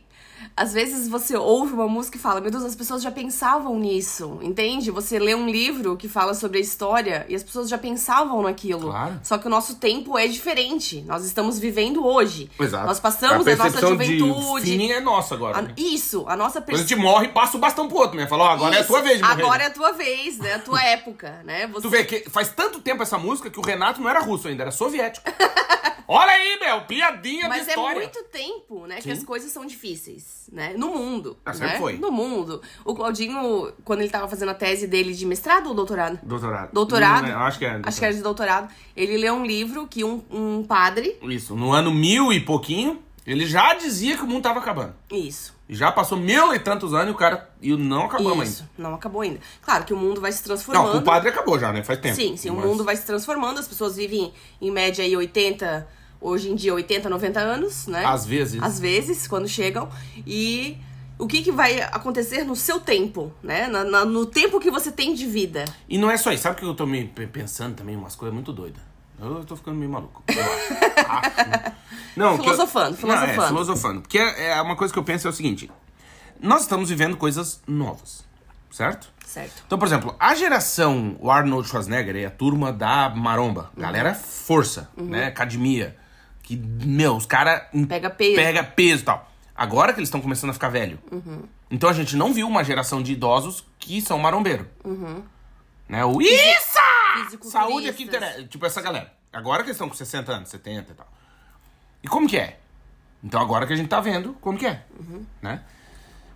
[SPEAKER 2] às vezes você ouve uma música e fala, meu Deus, as pessoas já pensavam nisso, entende? Você lê um livro que fala sobre a história e as pessoas já pensavam naquilo.
[SPEAKER 1] Claro.
[SPEAKER 2] Só que o nosso tempo é diferente. Nós estamos vivendo hoje.
[SPEAKER 1] Exato.
[SPEAKER 2] Nós passamos a, nossa
[SPEAKER 1] percepção
[SPEAKER 2] juventude.
[SPEAKER 1] de fim é nossa agora.
[SPEAKER 2] A-
[SPEAKER 1] né?
[SPEAKER 2] Isso, a nossa
[SPEAKER 1] Quando a gente
[SPEAKER 2] percepção.
[SPEAKER 1] morre, passa o bastão pro outro, né? Fala, ó, agora é a tua vez de morrer.
[SPEAKER 2] Agora é a tua vez, né? A tua época, né? Você...
[SPEAKER 1] Tu vê que faz tanto tempo essa música que o Renato não era russo ainda, era soviético. Olha aí, meu, piadinha
[SPEAKER 2] Mas
[SPEAKER 1] de
[SPEAKER 2] é
[SPEAKER 1] história.
[SPEAKER 2] muito tempo, né, que
[SPEAKER 1] Sim.
[SPEAKER 2] as coisas são difíceis, né? No mundo,
[SPEAKER 1] Ah,
[SPEAKER 2] né?
[SPEAKER 1] foi.
[SPEAKER 2] No mundo. O Claudinho, quando ele tava fazendo a tese dele de mestrado ou doutorado?
[SPEAKER 1] Doutorado.
[SPEAKER 2] Doutorado.
[SPEAKER 1] Eu acho que é.
[SPEAKER 2] Acho que era de doutorado. Ele leu um livro que um, um padre...
[SPEAKER 1] Isso, no ano mil e pouquinho, ele já dizia que o mundo tava acabando.
[SPEAKER 2] Isso.
[SPEAKER 1] E já passou mil e tantos anos e o cara. E não acabamos
[SPEAKER 2] Isso.
[SPEAKER 1] ainda.
[SPEAKER 2] Não acabou ainda. Claro que o mundo vai se transformando.
[SPEAKER 1] Não, o padre acabou já, né? Faz tempo.
[SPEAKER 2] Sim, sim. O
[SPEAKER 1] Mas-
[SPEAKER 2] mundo vai se transformando. As pessoas vivem, em média, aí 80... Hoje em dia, 80, 90 anos, né?
[SPEAKER 1] Às vezes.
[SPEAKER 2] às vezes, quando chegam. E o que, que vai acontecer no seu tempo, né? Na- na- no tempo que você tem de vida.
[SPEAKER 1] E não é só isso. Sabe o que eu tô me pe- pensando também? Umas coisas muito doidas. Eu tô ficando meio maluco. Eu acho. Acho. Não, que eu-
[SPEAKER 2] Filosofando, filosofando.
[SPEAKER 1] Não, é, filosofando. Porque é, é uma coisa que eu penso é o seguinte. Nós estamos vivendo coisas novas, certo?
[SPEAKER 2] Certo.
[SPEAKER 1] Então, por exemplo, a geração o Arnold Schwarzenegger e a turma da maromba,
[SPEAKER 2] Uhum.
[SPEAKER 1] galera força, né? Academia. Que, meu, os caras
[SPEAKER 2] Pega peso.
[SPEAKER 1] pega peso e tal. Agora que eles estão começando a ficar velho.
[SPEAKER 2] Uhum.
[SPEAKER 1] Então a gente não viu uma geração de idosos que são marombeiro.
[SPEAKER 2] Uhum.
[SPEAKER 1] Né? O Isso! Saúde aqui interessa. Tipo essa galera. Agora que eles estão com 60 anos, 70 e tal. E como que é? Então agora que a gente tá vendo como que é.
[SPEAKER 2] Uhum.
[SPEAKER 1] Né?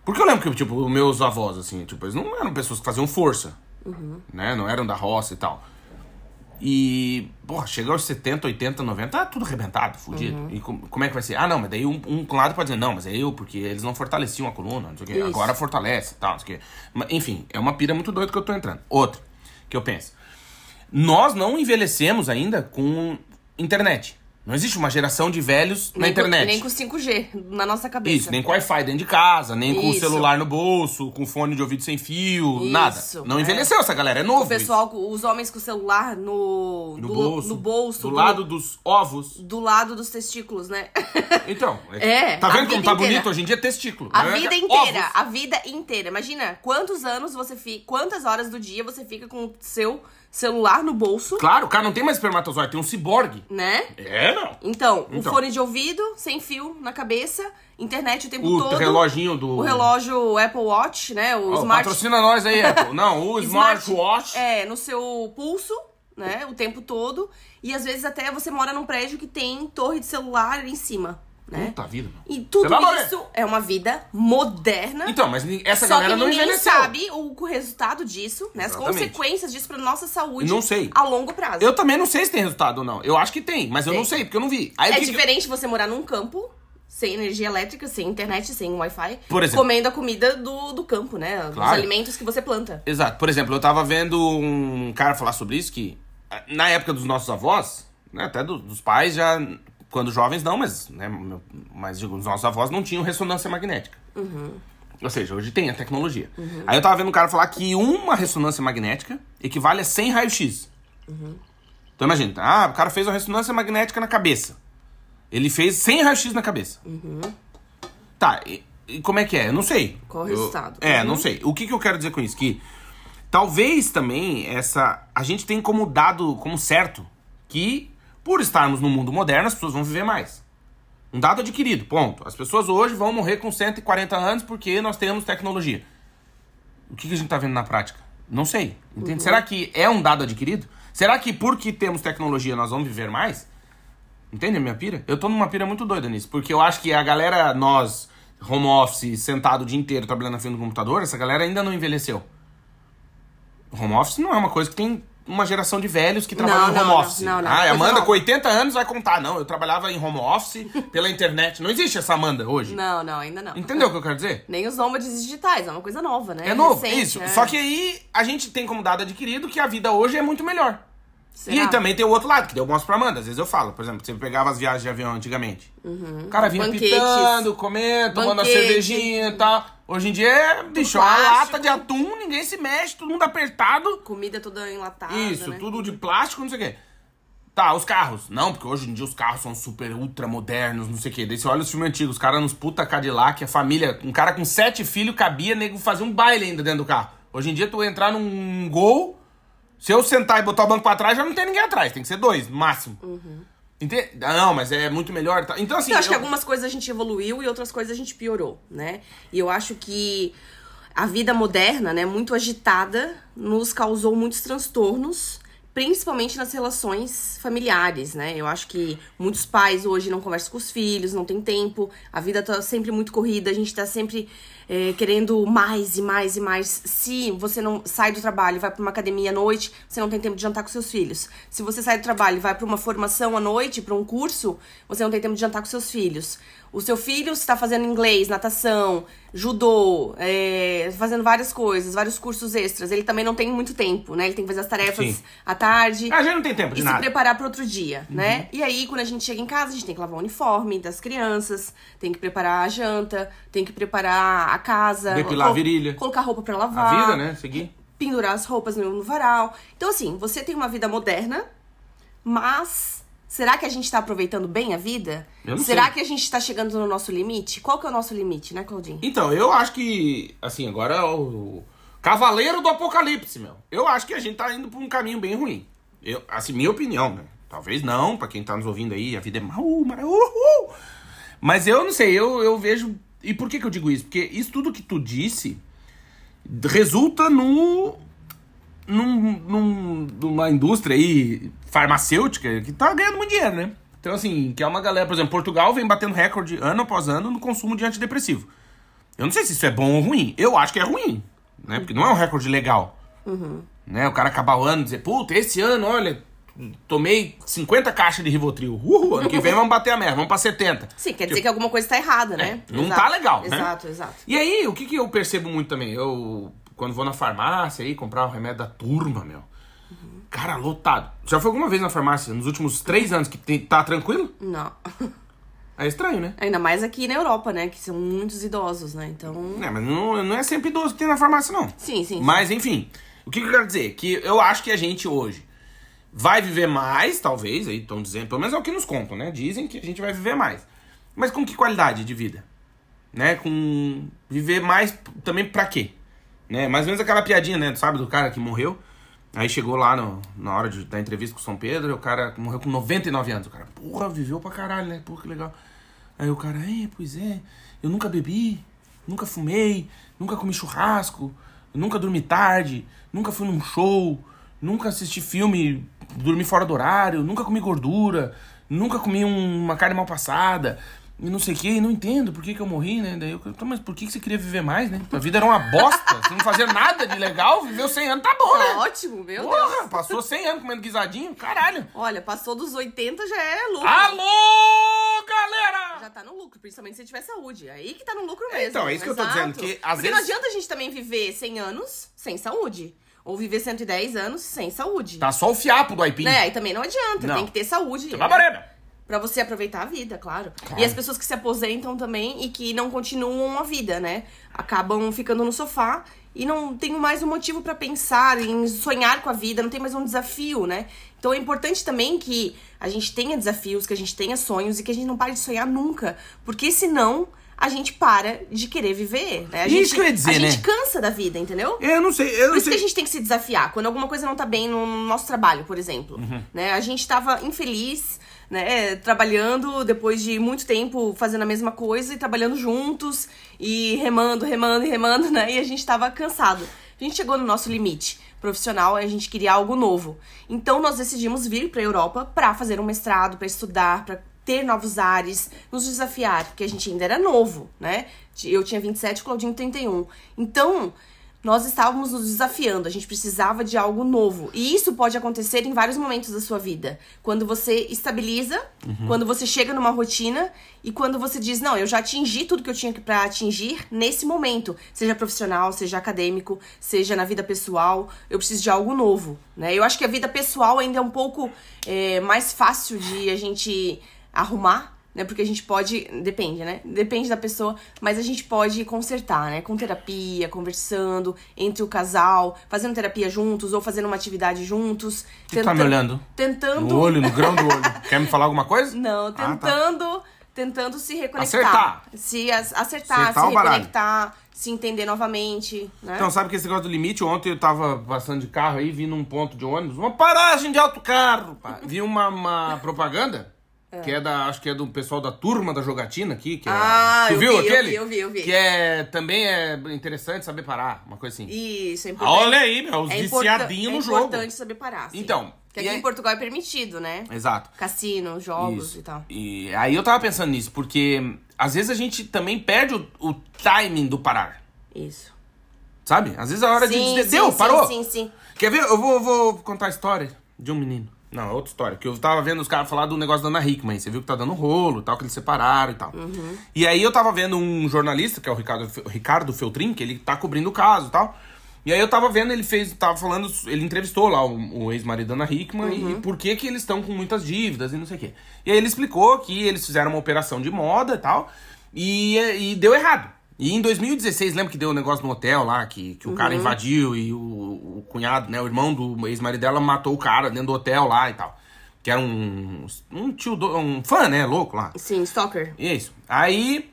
[SPEAKER 1] Porque eu lembro que, tipo, meus avós, assim, tipo, eles não eram pessoas que faziam força.
[SPEAKER 2] Uhum.
[SPEAKER 1] Né? Não eram da roça e tal. E, porra, chega aos 70, 80, 90, tá tudo arrebentado, fudido.
[SPEAKER 2] Uhum.
[SPEAKER 1] E com- como é que vai ser? Ah, não, mas daí um, um lado pode dizer, não, mas é eu, porque eles não fortaleciam a coluna, não sei o quê.
[SPEAKER 2] Isso.
[SPEAKER 1] Agora fortalece e tal, não sei o quê. Mas, enfim, é uma pira muito doida que eu tô entrando. Outra, que eu penso. Nós não envelhecemos ainda com internet. Não existe uma geração de velhos na
[SPEAKER 2] nem
[SPEAKER 1] internet.
[SPEAKER 2] Com, nem com 5G na nossa cabeça.
[SPEAKER 1] Isso, nem com Wi-Fi dentro de casa, nem com o
[SPEAKER 2] Isso.
[SPEAKER 1] celular no bolso, com fone de ouvido sem fio,
[SPEAKER 2] Isso,
[SPEAKER 1] nada. Não
[SPEAKER 2] é.
[SPEAKER 1] envelheceu essa galera, é novo.
[SPEAKER 2] O pessoal, com- os homens com o celular no,
[SPEAKER 1] isso. no
[SPEAKER 2] do,
[SPEAKER 1] bolso,
[SPEAKER 2] no bolso,
[SPEAKER 1] do lado dos ovos.
[SPEAKER 2] do lado dos testículos, né?
[SPEAKER 1] Então,
[SPEAKER 2] É,
[SPEAKER 1] tá
[SPEAKER 2] a
[SPEAKER 1] vendo como tá
[SPEAKER 2] inteira.
[SPEAKER 1] bonito hoje em dia testículo?
[SPEAKER 2] A
[SPEAKER 1] né?
[SPEAKER 2] vida
[SPEAKER 1] Ovos.
[SPEAKER 2] inteira, a vida inteira. Imagina quantos anos você fica, quantas horas do dia você fica com o seu celular no bolso,
[SPEAKER 1] Claro, o cara não tem mais espermatozoide, tem um ciborgue.
[SPEAKER 2] né?
[SPEAKER 1] É, não.
[SPEAKER 2] Então,
[SPEAKER 1] Então.
[SPEAKER 2] o fone de ouvido, sem fio na cabeça, internet o tempo
[SPEAKER 1] O
[SPEAKER 2] todo.
[SPEAKER 1] reloginho do.
[SPEAKER 2] O relógio Apple Watch, né? O
[SPEAKER 1] Ó,
[SPEAKER 2] smart
[SPEAKER 1] Patrocina nós aí, Apple. Não, o
[SPEAKER 2] Smart-
[SPEAKER 1] smartwatch.
[SPEAKER 2] É, no seu pulso, né? O tempo todo. E às vezes até você mora num prédio que tem torre de celular ali em cima, né?
[SPEAKER 1] Puta vida, mano.
[SPEAKER 2] E tudo isso é uma vida moderna.
[SPEAKER 1] Então, mas essa
[SPEAKER 2] só
[SPEAKER 1] galera
[SPEAKER 2] que
[SPEAKER 1] não
[SPEAKER 2] ninguém
[SPEAKER 1] envelheceu.
[SPEAKER 2] sabe o, o resultado disso, né? As
[SPEAKER 1] Exatamente.
[SPEAKER 2] consequências disso pra nossa saúde
[SPEAKER 1] Não sei.
[SPEAKER 2] a longo prazo.
[SPEAKER 1] Eu também não sei se tem resultado ou não. Eu acho que tem, mas eu
[SPEAKER 2] Tem.
[SPEAKER 1] não sei, porque eu não vi. Aí,
[SPEAKER 2] É
[SPEAKER 1] que que-
[SPEAKER 2] diferente você morar num campo sem energia elétrica, sem internet, sem Wi-Fi,
[SPEAKER 1] Por exemplo.
[SPEAKER 2] comendo a comida do, do campo, né? Os
[SPEAKER 1] Claro.
[SPEAKER 2] alimentos que você planta.
[SPEAKER 1] Exato. Por exemplo, eu tava vendo um cara falar sobre isso que eh, na época dos nossos avós, né, até do- dos pais já quando jovens não, mas né, mas digo, os nossos avós não tinham ressonância magnética. Ou seja, hoje tem a tecnologia. Aí eu tava vendo um cara falar que uma ressonância magnética equivale a 100 raio-x. Então imagina, ah, o cara fez uma ressonância magnética na cabeça. Ele fez 100 raio-x na cabeça. Tá, e, e como é que é? Eu não sei.
[SPEAKER 2] Qual o
[SPEAKER 1] Eu-
[SPEAKER 2] resultado?
[SPEAKER 1] é,
[SPEAKER 2] Uhum.
[SPEAKER 1] não sei. O que, que eu quero dizer com isso? Que talvez também essa. A gente tem como dado, como certo, que por estarmos no mundo moderno, as pessoas vão viver mais. Um dado adquirido, ponto. As pessoas hoje vão morrer com 140 anos porque nós temos tecnologia. O que, que a gente tá vendo na prática? Não sei. Entende?
[SPEAKER 2] Uhum.
[SPEAKER 1] Será que é um dado adquirido? Será que porque temos tecnologia nós vamos viver mais? Entende a minha pira? Eu tô numa pira muito doida nisso. Porque eu acho que a galera, nós, home office, sentado o dia inteiro trabalhando na frente do computador, essa galera ainda não envelheceu. Home office não é uma coisa que tem uma geração de velhos que trabalham
[SPEAKER 2] Não,
[SPEAKER 1] em home
[SPEAKER 2] não,
[SPEAKER 1] office.
[SPEAKER 2] não, não,
[SPEAKER 1] ah, a
[SPEAKER 2] coisa
[SPEAKER 1] Amanda
[SPEAKER 2] nova.
[SPEAKER 1] com 80 anos vai contar. Não, eu trabalhava em home office pela internet. Não existe essa Amanda hoje.
[SPEAKER 2] Não, não, ainda não.
[SPEAKER 1] Entendeu o que eu quero dizer?
[SPEAKER 2] Nem os nômades digitais, é uma coisa nova, né?
[SPEAKER 1] É novo,
[SPEAKER 2] Recente,
[SPEAKER 1] isso.
[SPEAKER 2] é.
[SPEAKER 1] Só que aí a gente tem como dado adquirido que a vida hoje é muito melhor.
[SPEAKER 2] Será?
[SPEAKER 1] E aí também tem o outro lado, que eu mostro pra Amanda. Às vezes eu falo, por exemplo, você pegava as viagens de avião antigamente. O cara vinha
[SPEAKER 2] Banquetes.
[SPEAKER 1] pitando, comendo, tomando
[SPEAKER 2] Banquete.
[SPEAKER 1] cervejinha e tal. Hoje em dia é, bicho, uma lata de atum, ninguém se mexe, todo mundo apertado.
[SPEAKER 2] Comida toda enlatada,
[SPEAKER 1] Isso,
[SPEAKER 2] né?
[SPEAKER 1] tudo de plástico, não sei o quê. Tá, os carros. Não, porque hoje em dia os carros são super ultra modernos, não sei o quê. Daí você olha os filmes antigos, os caras nos puta Cadillac, a família, um cara com sete filhos cabia, nego fazer um baile ainda dentro do carro. Hoje em dia tu entrar num gol, se eu sentar e botar o banco pra trás, já não tem ninguém atrás, tem que ser dois, máximo. Entende? Ah, não, mas é muito melhor. tá? Então assim.
[SPEAKER 2] Eu acho que
[SPEAKER 1] eu-
[SPEAKER 2] algumas coisas a gente evoluiu e outras coisas a gente piorou, né? E eu acho que a vida moderna, né, muito agitada, nos causou muitos transtornos, principalmente nas relações familiares, né? Eu acho que muitos pais hoje não conversam com os filhos, não tem tempo, a vida tá sempre muito corrida, a gente tá sempre é, querendo mais e mais e mais. Se você não sai do trabalho e vai pra uma academia à noite, você não tem tempo de jantar com seus filhos. Se você sai do trabalho e vai pra uma formação à noite, pra um curso, você não tem tempo de jantar com seus filhos. O seu filho está fazendo inglês, natação, judô, é, fazendo várias coisas, vários cursos extras. Ele também não tem muito tempo, né? Ele tem que fazer as tarefas
[SPEAKER 1] Sim.
[SPEAKER 2] à tarde
[SPEAKER 1] A gente não tem tempo de
[SPEAKER 2] e se
[SPEAKER 1] nada. Uhum.
[SPEAKER 2] preparar para outro dia, né? E aí, quando a gente chega em casa, a gente tem que lavar o uniforme das crianças, tem que preparar a janta, tem que preparar a casa,
[SPEAKER 1] Depilar a virilha.
[SPEAKER 2] colocar roupa para lavar,
[SPEAKER 1] A vida, né? Seguir.
[SPEAKER 2] pendurar as roupas no, no varal. Então, assim, você tem uma vida moderna, mas será que a gente tá aproveitando bem a vida?
[SPEAKER 1] Eu não
[SPEAKER 2] será
[SPEAKER 1] sei.
[SPEAKER 2] que a gente tá chegando no nosso limite? Qual que é o nosso limite, né, Claudinho?
[SPEAKER 1] Então, eu acho que, assim, agora é o Cavaleiro do Apocalipse, meu. Eu acho que a gente tá indo por um caminho bem ruim. Eu, assim, minha opinião, né? Talvez não, pra quem tá nos ouvindo aí, a vida é mal, mas uhul. Mas eu não sei, eu, eu vejo. E por que, que eu digo isso? Porque isso tudo que tu disse resulta no. Num, num- numa indústria aí farmacêutica que tá ganhando muito dinheiro, né? Então, assim, que é uma galera, por exemplo, Portugal vem batendo recorde ano após ano no consumo de antidepressivo. Eu não sei se isso é bom ou ruim. Eu acho que é ruim, né? Porque não é um recorde legal. Né? O cara acabar o ano e dizer, puta, esse ano, olha, tomei 50 caixas de Rivotril. Uhul, ano que vem vamos bater a merda, vamos pra 70.
[SPEAKER 2] Sim, quer dizer que alguma coisa tá errada, né?
[SPEAKER 1] É, não
[SPEAKER 2] Exato.
[SPEAKER 1] tá legal, né?
[SPEAKER 2] Exato, exato.
[SPEAKER 1] E aí, o que, que eu percebo muito também? Eu, quando vou na farmácia aí, comprar o remédio da turma, meu. Cara, lotado. Já foi alguma vez na farmácia nos últimos três anos que tem- tá tranquilo?
[SPEAKER 2] Não.
[SPEAKER 1] É estranho, né?
[SPEAKER 2] Ainda mais aqui na Europa, né? Que são muitos idosos, né? Então.
[SPEAKER 1] É, mas não, não é sempre idoso que tem na farmácia, não.
[SPEAKER 2] Sim, sim. sim.
[SPEAKER 1] Mas, enfim, o que, que eu quero dizer? Que eu acho que a gente hoje vai viver mais, talvez, aí estão dizendo, pelo menos é o que nos contam, né? Dizem que a gente vai viver mais. Mas com que qualidade de vida? Né? Com viver mais também pra quê? Né? Mais ou menos aquela piadinha, né? Sabe, do cara que morreu. Aí chegou lá no- na hora de, da entrevista com o São Pedro, o cara morreu com 99 anos. O cara, porra, viveu pra caralho, né? Porra, que legal. Aí o cara, é, pois é, eu nunca bebi, nunca fumei, nunca comi churrasco, nunca dormi tarde, nunca fui num show, nunca assisti filme, dormi fora do horário, nunca comi gordura, nunca comi um- uma carne mal passada, e não sei o que, e não entendo por que, que eu morri, né? Daí eu, "Tá, mas por que, que você queria viver mais, né? A vida era uma bosta, você não fazia nada de legal, viveu 100 anos, tá bom,
[SPEAKER 2] Tá
[SPEAKER 1] né?
[SPEAKER 2] ótimo, meu Deus.
[SPEAKER 1] Porra, passou 100 anos comendo guisadinho, caralho.
[SPEAKER 2] Olha, passou dos 80 já é lucro.
[SPEAKER 1] Alô, galera!
[SPEAKER 2] Já tá no lucro, principalmente se tiver saúde. Aí que tá no lucro mesmo.
[SPEAKER 1] então, é isso que eu tô
[SPEAKER 2] Exato.
[SPEAKER 1] dizendo, que às
[SPEAKER 2] Porque
[SPEAKER 1] vezes-
[SPEAKER 2] não adianta a gente também viver 100 anos sem saúde. Ou viver 110 anos sem saúde.
[SPEAKER 1] Tá só o fiapo do aipim.
[SPEAKER 2] Né? E também não adianta.
[SPEAKER 1] Não.
[SPEAKER 2] Tem que ter saúde.
[SPEAKER 1] Tá
[SPEAKER 2] né? Pra você aproveitar a vida, claro.
[SPEAKER 1] Claro.
[SPEAKER 2] E as pessoas que se aposentam também e que não continuam a vida, né? Acabam ficando no sofá e não tem mais um motivo pra pensar em sonhar com a vida, não tem mais um desafio, né? Então é importante também que a gente tenha desafios, que a gente tenha sonhos e que a gente não pare de sonhar nunca, porque senão a gente para de querer viver, né? A
[SPEAKER 1] Isso
[SPEAKER 2] gente,
[SPEAKER 1] que eu ia dizer,
[SPEAKER 2] a gente
[SPEAKER 1] né?
[SPEAKER 2] cansa da vida, entendeu?
[SPEAKER 1] Eu não sei, eu
[SPEAKER 2] Por
[SPEAKER 1] não
[SPEAKER 2] isso que
[SPEAKER 1] sei.
[SPEAKER 2] a gente tem que se desafiar. Quando alguma coisa não tá bem no nosso trabalho, por exemplo.
[SPEAKER 1] Uhum.
[SPEAKER 2] Né? A gente tava infeliz, né? Trabalhando depois de muito tempo fazendo a mesma coisa e trabalhando juntos e remando, remando e remando, né? E a gente tava cansado. A gente chegou no nosso limite profissional e a gente queria algo novo. Então nós decidimos vir pra Europa pra fazer um mestrado, pra estudar, pra ter novos ares, nos desafiar, porque a gente ainda era novo, né? Eu tinha 27, Claudinho 31. Então, nós estávamos nos desafiando, a gente precisava de algo novo. E isso pode acontecer em vários momentos da sua vida. Quando você estabiliza, quando você chega numa rotina e quando você diz: Não, eu já atingi tudo que eu tinha pra atingir nesse momento. Seja profissional, seja acadêmico, seja na vida pessoal, eu preciso de algo novo. Né? Eu acho que a vida pessoal ainda é um pouco é, mais fácil de a gente arrumar né? Porque a gente pode, depende, né? Depende da pessoa, mas a gente pode consertar, né? Com terapia, conversando entre o casal, fazendo terapia juntos ou fazendo uma atividade juntos.
[SPEAKER 1] que tu tá me olhando?
[SPEAKER 2] Tentando.
[SPEAKER 1] No olho, no grão do olho. Quer me falar alguma coisa?
[SPEAKER 2] Não,
[SPEAKER 1] Ah, tá.
[SPEAKER 2] tentando. Tentando se reconectar.
[SPEAKER 1] Acertar.
[SPEAKER 2] Se acertar,
[SPEAKER 1] Acertar
[SPEAKER 2] se reconectar, se entender novamente, né?
[SPEAKER 1] Então, sabe que esse negócio do limite, ontem eu tava passando de carro aí, vi num ponto de ônibus, uma paragem de autocarro, pá. Vi uma, uma propaganda, que é da, acho que é do pessoal da turma da jogatina aqui, que é...
[SPEAKER 2] Ah,
[SPEAKER 1] tu
[SPEAKER 2] eu
[SPEAKER 1] viu
[SPEAKER 2] vi, eu
[SPEAKER 1] aquele?
[SPEAKER 2] vi, eu vi, eu vi.
[SPEAKER 1] Que é, também é interessante saber parar, uma coisa assim.
[SPEAKER 2] Isso, é
[SPEAKER 1] Ah,
[SPEAKER 2] importante.
[SPEAKER 1] Olha aí, meu, os
[SPEAKER 2] é
[SPEAKER 1] viciadinhos
[SPEAKER 2] é
[SPEAKER 1] no jogo.
[SPEAKER 2] importante saber parar. sim.
[SPEAKER 1] Então,
[SPEAKER 2] Que
[SPEAKER 1] e
[SPEAKER 2] aqui
[SPEAKER 1] aí-
[SPEAKER 2] em Portugal é permitido, né?
[SPEAKER 1] Exato.
[SPEAKER 2] Cassino, jogos
[SPEAKER 1] Isso.
[SPEAKER 2] e tal.
[SPEAKER 1] E aí eu tava pensando nisso, porque às vezes a gente também perde o, o timing do parar,
[SPEAKER 2] Isso.
[SPEAKER 1] sabe? Às vezes a hora de
[SPEAKER 2] Sim, sim,
[SPEAKER 1] deu,
[SPEAKER 2] sim,
[SPEAKER 1] parou.
[SPEAKER 2] Sim, sim.
[SPEAKER 1] Quer ver? Eu vou, vou contar a história de um menino. Não, é outra história. Que eu tava vendo os caras falar do negócio da Ana Hickman. Você viu que tá dando rolo tal, que eles separaram e tal.
[SPEAKER 2] Uhum.
[SPEAKER 1] E aí eu tava vendo um jornalista, que é o Ricardo, Fe- Ricardo Feltrin, que ele tá cobrindo o caso e tal. E aí eu tava vendo, ele fez, tava falando, ele entrevistou lá o, o ex-marido da Ana Hickman
[SPEAKER 2] Uhum.
[SPEAKER 1] e por que que eles estão com muitas dívidas e não sei o quê. E aí ele explicou que eles fizeram uma operação de moda e tal, e, e deu errado. E em 2016, lembra que deu um negócio no hotel lá, que, que o
[SPEAKER 2] Uhum.
[SPEAKER 1] cara invadiu e o, o cunhado, né, o irmão do ex-marido dela matou o cara dentro do hotel lá e tal. Que era um, um tio, do, um fã, né, louco lá.
[SPEAKER 2] Sim, stalker.
[SPEAKER 1] Isso. Aí,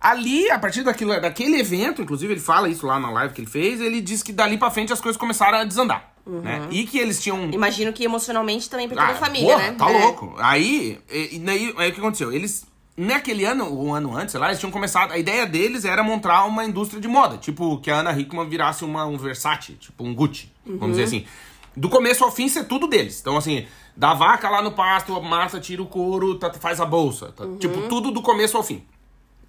[SPEAKER 1] ali, a partir daquilo, daquele evento, inclusive ele fala isso lá na live que ele fez, ele disse que dali pra frente as coisas começaram a desandar. Né? E que eles tinham.
[SPEAKER 2] Imagino que emocionalmente também pra toda
[SPEAKER 1] Ah,
[SPEAKER 2] a família,
[SPEAKER 1] porra,
[SPEAKER 2] né?
[SPEAKER 1] Tá
[SPEAKER 2] É.
[SPEAKER 1] louco. Aí, e, e daí, aí o que aconteceu? Eles, naquele ano, um ano antes, sei lá, eles tinham começado. A ideia deles era montar uma indústria de moda. Tipo, que a Ana Hickman virasse uma, um Versace, tipo um Gucci, vamos dizer assim. Do começo ao fim ser tudo deles. Então, assim, da vaca lá no pasto, a massa tira o couro, tá- faz a bolsa. tá- Tipo, tudo do começo ao fim.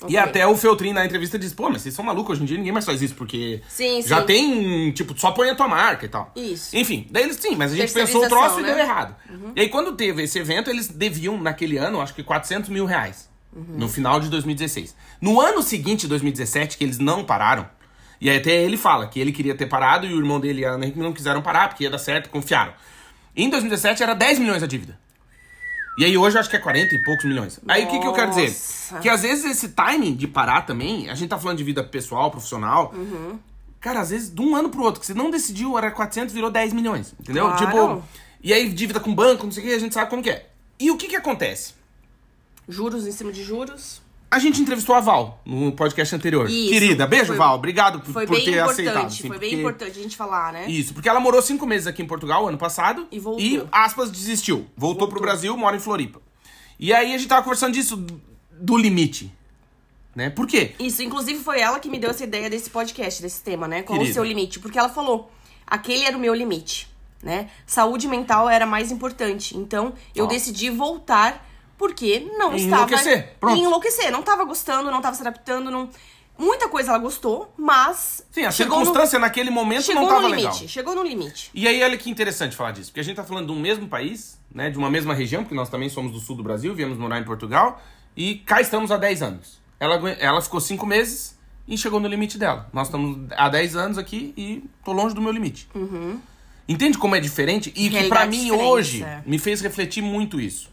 [SPEAKER 1] E
[SPEAKER 2] Ok.
[SPEAKER 1] até o Feltrin na entrevista disse, pô, mas vocês são malucos, hoje em dia ninguém mais faz isso, porque
[SPEAKER 2] Sim,
[SPEAKER 1] já
[SPEAKER 2] sim.
[SPEAKER 1] tem, tipo, só põe a tua marca e tal.
[SPEAKER 2] Isso.
[SPEAKER 1] Enfim, daí eles, sim, mas a gente pensou o troço e
[SPEAKER 2] né?
[SPEAKER 1] deu errado. E aí quando teve esse evento, eles deviam, naquele ano, acho que 400 mil reais. No final de 2016. No ano seguinte, 2017, que eles não pararam, e aí até ele fala que ele queria ter parado e o irmão dele e a Ana Henrique não quiseram parar, porque ia dar certo, confiaram. Em 2017 era 10 milhões a dívida. E aí hoje eu acho que é 40 e poucos milhões. Aí o que, que eu quero dizer? Que às vezes esse timing de parar também, a gente tá falando de vida pessoal, profissional.
[SPEAKER 2] Uhum.
[SPEAKER 1] Cara, às vezes de um ano pro outro, que você não decidiu, era 400, virou 10 milhões. Entendeu?
[SPEAKER 2] Claro.
[SPEAKER 1] Tipo, e aí dívida com banco, não sei o que, a gente sabe como que é. E o que que acontece?
[SPEAKER 2] Juros em cima de juros.
[SPEAKER 1] A gente entrevistou a Val no podcast anterior.
[SPEAKER 2] Isso.
[SPEAKER 1] Querida, beijo,
[SPEAKER 2] Foi-
[SPEAKER 1] Val. Obrigado por,
[SPEAKER 2] Foi
[SPEAKER 1] por
[SPEAKER 2] bem
[SPEAKER 1] ter
[SPEAKER 2] importante.
[SPEAKER 1] aceitado. assim,
[SPEAKER 2] foi bem
[SPEAKER 1] porque-
[SPEAKER 2] importante a gente falar, né?
[SPEAKER 1] Isso, porque ela morou cinco meses aqui em Portugal ano passado.
[SPEAKER 2] E voltou.
[SPEAKER 1] E, aspas, desistiu. Voltou, pro Brasil, mora em Floripa. E aí a gente tava conversando disso, do limite. Né? Por quê?
[SPEAKER 2] Isso, inclusive foi ela que me deu essa ideia desse podcast, desse tema, né? Qual
[SPEAKER 1] Querida.
[SPEAKER 2] o seu limite? Porque ela falou, aquele era o meu limite, né? Saúde mental era mais importante. Então, eu
[SPEAKER 1] Ó.
[SPEAKER 2] decidi voltar porque não
[SPEAKER 1] E
[SPEAKER 2] estava...
[SPEAKER 1] enlouquecer, pronto.
[SPEAKER 2] Enlouquecer. Não tava gostando, não tava se adaptando, não... Muita coisa ela gostou, mas...
[SPEAKER 1] Sim, a circunstância naquele
[SPEAKER 2] no,
[SPEAKER 1] momento
[SPEAKER 2] chegou
[SPEAKER 1] não tava
[SPEAKER 2] no
[SPEAKER 1] legal.
[SPEAKER 2] limite. Chegou no limite.
[SPEAKER 1] E aí, olha que interessante falar disso, porque a gente tá falando de um mesmo país, né, de uma mesma região, porque nós também somos do sul do Brasil, viemos morar em Portugal, e cá estamos há 10 anos. Ela, ela ficou 5 meses e chegou no limite dela. Nós estamos há 10 anos aqui e tô longe do meu limite. Entende como é diferente? E que pra
[SPEAKER 2] Realidade
[SPEAKER 1] mim
[SPEAKER 2] diferente,
[SPEAKER 1] hoje
[SPEAKER 2] é.
[SPEAKER 1] me fez refletir muito isso.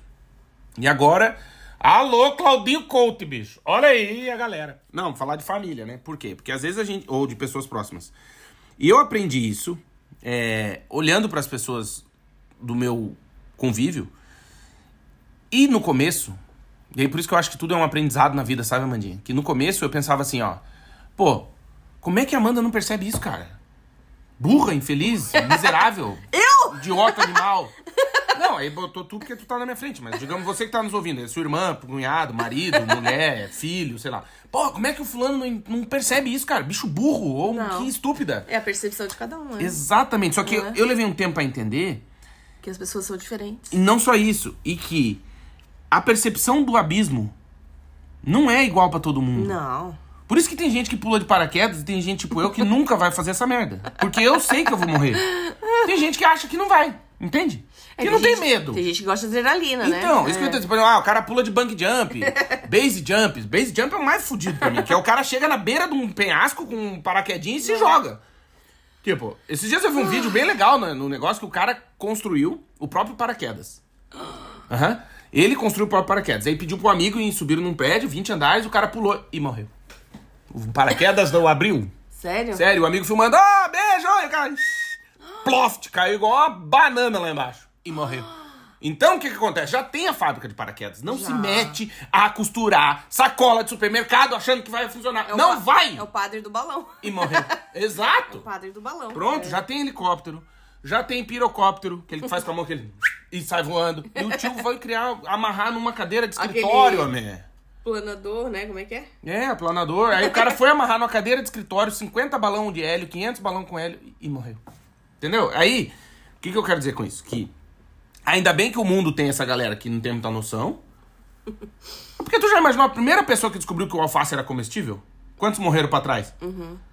[SPEAKER 1] E agora, alô Claudinho Couto, bicho. Olha aí a galera. Não, falar de família, né? Por quê? Porque às vezes a gente ou de pessoas próximas. E eu aprendi isso é, olhando para as pessoas do meu convívio. E no começo, e aí por isso que eu acho que tudo é um aprendizado na vida, sabe, Amandinha? Que no começo eu pensava assim, ó, pô, como é que a Amanda não percebe isso, cara? Burra, infeliz, miserável.
[SPEAKER 2] Eu?
[SPEAKER 1] Idiota animal. Não, aí botou tu porque tu tá na minha frente, mas digamos você que tá nos ouvindo, é sua irmã, cunhado, marido, mulher, filho, sei lá. Pô, como é que o fulano não, não percebe isso, cara? Bicho burro, ou
[SPEAKER 2] Não.
[SPEAKER 1] que estúpida.
[SPEAKER 2] É a percepção de cada um, né?
[SPEAKER 1] Exatamente, só que eu,
[SPEAKER 2] É.
[SPEAKER 1] eu levei um tempo pra entender,
[SPEAKER 2] Que as pessoas são diferentes.
[SPEAKER 1] e não só isso, e que a percepção do abismo não é igual pra todo mundo.
[SPEAKER 2] Não.
[SPEAKER 1] Por isso que tem gente que pula de paraquedas e tem gente tipo eu que nunca vai fazer essa merda. Porque eu sei que eu vou morrer. Tem gente que acha que não vai, entende?
[SPEAKER 2] É,
[SPEAKER 1] que não tem
[SPEAKER 2] gente-
[SPEAKER 1] medo.
[SPEAKER 2] Tem gente que gosta de adrenalina, né?
[SPEAKER 1] Então, isso que eu
[SPEAKER 2] É.
[SPEAKER 1] tô dizendo, ah, o cara pula de bang jump, base jump. Base jump é o mais fudido pra mim, que é o cara chega na beira de um penhasco com um paraquedinho e se joga. Tipo, esses dias eu vi um vídeo bem legal no, no negócio que o cara construiu o próprio paraquedas. Aham. Ele construiu o próprio paraquedas. Aí pediu pro amigo ir subir num prédio, 20 andares, o cara pulou e morreu. O paraquedas não abriu.
[SPEAKER 2] Sério?
[SPEAKER 1] Sério, o amigo filmando, ah, beijo, e o cara. Ploft, caiu igual uma banana lá embaixo. E morreu. Então o que, que acontece? Já tem a fábrica de paraquedas. Não se
[SPEAKER 2] Já.
[SPEAKER 1] mete a costurar sacola de supermercado achando que vai funcionar.
[SPEAKER 2] É
[SPEAKER 1] não vai!
[SPEAKER 2] É o padre do balão.
[SPEAKER 1] E morreu. Exato.
[SPEAKER 2] O padre do balão.
[SPEAKER 1] Pronto,
[SPEAKER 2] É.
[SPEAKER 1] já tem helicóptero. Já tem pirocóptero, que ele faz com a mão que ele. E sai voando. E o tio foi criar, amarrar numa cadeira de
[SPEAKER 2] Aquele-
[SPEAKER 1] escritório, amé.
[SPEAKER 2] Planador, né? Como é que é?
[SPEAKER 1] É, planador. Aí o cara foi amarrar numa cadeira de escritório, 50 balão de hélio, 500 balão com hélio e morreu. Entendeu? Aí, o que, que eu quero dizer com isso? Que ainda bem que o mundo tem essa galera que não tem muita noção. Porque tu já imaginou a primeira pessoa que descobriu que o alface era comestível? Quantos morreram pra trás?